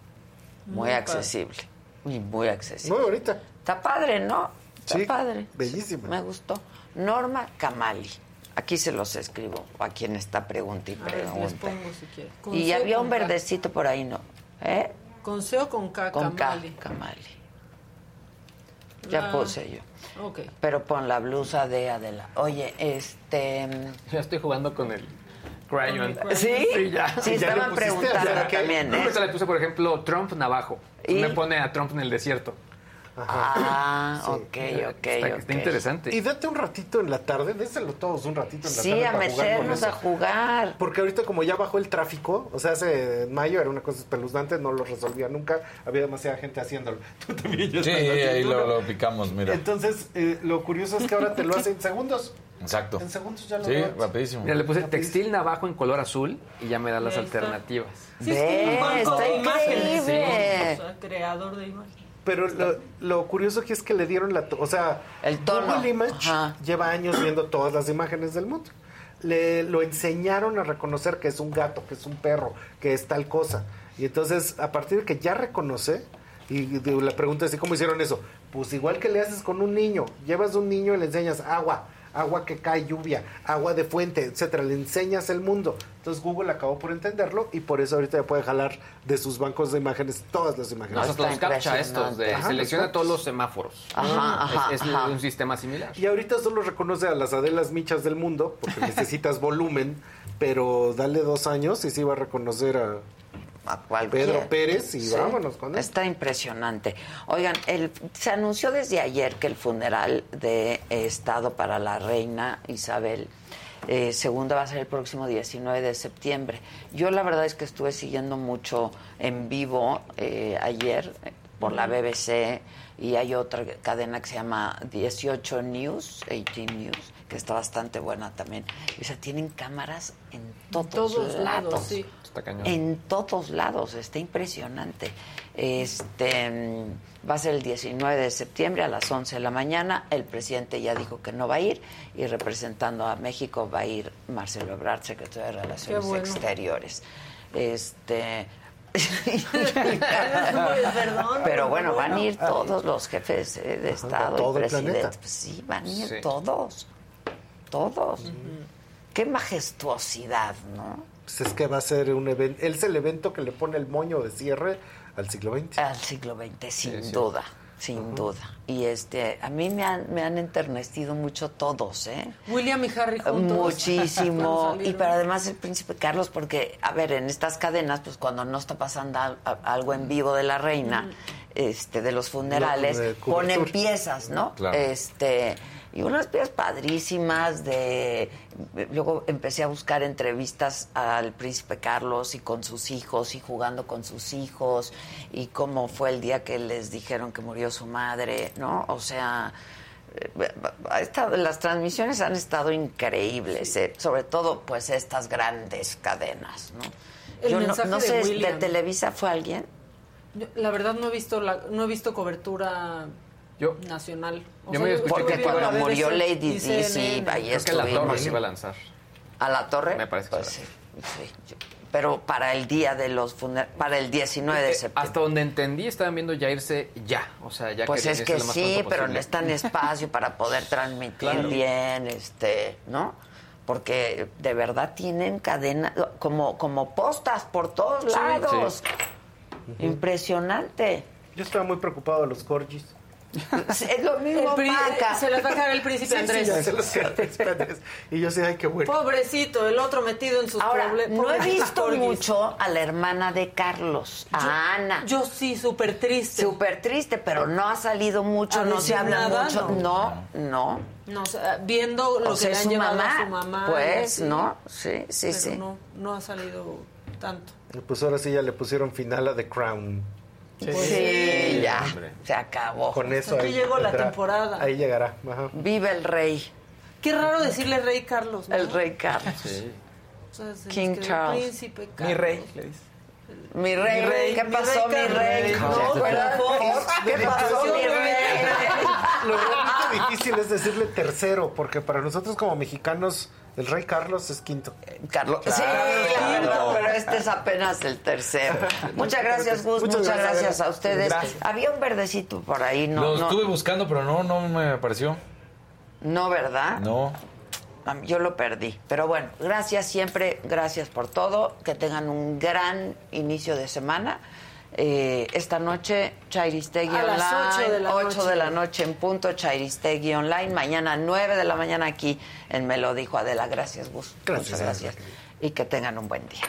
Muy Muy padre. accesible. Y muy accesible. Muy bonita. Está padre, ¿no? Está Sí, padre. bellísima. Me gustó. Norma Camali. Aquí se los escribo a quien está pregunta y A ver, les pregunta. pongo si quieres. Con Y había un K. verdecito por ahí, ¿no? ¿Eh? ¿Con C o con K? Con Camali? K, Camali. Ya La- puse yo. Ok. Pero pon la blusa de Adela. Oye, este... Ya estoy jugando con el crayon. ¿Sí? Sí, ya. Sí, Ya le estaban preguntando o sea, que- también, ¿eh? ahorita le puse, por ejemplo, Trump navajo. ¿Y? Me pone a Trump en el desierto. Ah, Sí. ok, ok, Está, ok. está interesante. Y date un ratito en la tarde, déselo todos un ratito en la Sí, tarde. a para jugar con meternos eso. a jugar. Porque ahorita como ya bajó el tráfico, o sea, hace en mayo era una cosa espeluznante, no lo resolvía nunca, había demasiada gente haciéndolo. Tú también ya Sí, ahí lo, picamos, mira. Entonces, eh, lo curioso es que ahora te lo hace en segundos. Exacto. En segundos ya lo Sí, rapidísimo. Mira, le puse textil navajo en color azul y ya me da las alternativas. Sí, es que Ve, un banco está de imágenes. increíble. O sea, creador de imágenes. Pero lo, lo curioso aquí es que le dieron la... O sea, El tono. Google Image Ajá. lleva años viendo todas las imágenes del mundo. Le lo enseñaron a reconocer que es un gato, que es un perro, que es tal cosa. Y entonces, a partir de que ya reconoce, y de- la pregunta es, ¿y cómo hicieron eso? Pues igual que le haces con un niño. Llevas un niño y le enseñas agua. Agua que cae, lluvia, agua de fuente, etcétera. Le enseñas el mundo. Entonces Google acabó por entenderlo y por eso ahorita ya puede jalar de sus bancos de imágenes todas las imágenes. No, estos los captcha estos, de, Ajá, selecciona los todos los semáforos. Ajá, ajá, es es ajá. un sistema similar. Y ahorita solo reconoce a las Adelas Michas del mundo, porque necesitas volumen, pero dale dos años y sí va a reconocer a, Pedro Pérez y Sí, vámonos con él. Está impresionante. Oigan, el, se anunció desde ayer que el funeral de Estado para la reina Isabel eh, segunda va a ser el próximo 19 de septiembre. Yo la verdad es que estuve siguiendo mucho en vivo eh, ayer eh, por la BBC y hay otra cadena que se llama 18 News, 18 News, que está bastante buena también. O sea, tienen cámaras en todos, todos lados, lados. sí. Está cañón. En todos lados, está impresionante. Este mm, va a ser el 19 de septiembre a las 11 de la mañana. El presidente ya dijo que no va a ir y representando a México va a ir Marcelo Ebrard, secretario de Relaciones bueno. Exteriores. Este pero bueno, van a ir todos los jefes eh, de Estado todo y presidentes. Pues sí, van a ir Sí. todos. Todos. Qué majestuosidad, ¿no? Pues es que va a ser un evento, él es el evento que le pone el moño de cierre al siglo XX. Al siglo XX, sin sí. duda, sin duda. Y este, a mí me han, me han enternecido mucho todos, ¿eh? William y Harry juntos. Muchísimo. Y pero además el príncipe Carlos, porque, a ver, en estas cadenas, pues cuando no está pasando a- algo en vivo de la reina, este, de los funerales, de cobertura. ponen piezas, ¿no? Claro. Este, y unas piezas padrísimas de luego empecé a buscar entrevistas al príncipe Carlos y con sus hijos y jugando con sus hijos y cómo fue el día que les dijeron que murió su madre, ¿no? O sea, eh, ha estado- las transmisiones han estado increíbles, eh, sobre todo pues estas grandes cadenas, ¿no? El Yo no, de sé, ¿de William. Televisa fue alguien? Yo, la verdad no he visto la, no he visto cobertura Yo- nacional. O yo sea, me Porque cuando murió Lady y Di, sí, CNN. ahí Creo que la torre se iba a lanzar. ¿A la torre? Me parece que Pues sí. Yo- Pero para el día de los funerales, para el 19 de septiembre. Hasta donde entendí, estaban viendo ya irse ya. O sea, ya Pues es que lo más sí, pero posible. necesitan espacio para poder transmitir Claro. bien, este, ¿no? Porque de verdad tienen cadena, como, como postas por todos Sí. lados. Sí. Impresionante. Yo estaba muy preocupado de los corgis. Es lo mismo, El pri- Maca. se las va a el príncipe Sí, sí, Andrés. ya se los. Y yo sé, ay, qué bueno. Pobrecito, el otro metido en sus Ahora, problemas. no he visto mucho a la hermana de Carlos, a Ana. Yo sí, súper triste. Súper triste, pero no ha salido mucho, no se habla nada, mucho. No, no. No, o sea, viendo lo O que le es han su llevado mamá, a su mamá. pues, ¿no? Sí, sí, pero sí. No, no ha salido tanto. Pues ahora sí ya le pusieron final a The Crown. Sí, ya. Se acabó. Con eso Aquí ahí llegó la temporada. Ahí llegará. Ajá. Vive el rey. Qué raro decirle rey Carlos, ¿no? El rey Carlos. Se King Charles. Príncipe Carlos. Mi rey, le dice. Mi rey, Mi rey, ¿qué mi pasó, rey mi rey? ¿Qué pasó, mi rey? Lo realmente difícil es decirle tercero, porque para nosotros como mexicanos, el rey Carlos es quinto. Carlos. Sí, pero este es apenas el tercero. Muchas gracias, Gus. Muchas, Muchas gracias, gracias. a ustedes. Gracias. Había un verdecito por ahí, ¿no? Lo no, estuve buscando, pero no, no me apareció. no, ¿verdad? No. Yo lo perdí. Pero bueno, gracias siempre, gracias por todo. Que tengan un gran inicio de semana. Eh, esta noche, Chairistegui A las Online. ocho de la 8 noche. de la noche en punto, Chairistegui Online. Mañana 9 de la mañana aquí en Me lo dijo Adela. Gracias, Gus. Gracias, Muchas gracias. Y que tengan un buen día.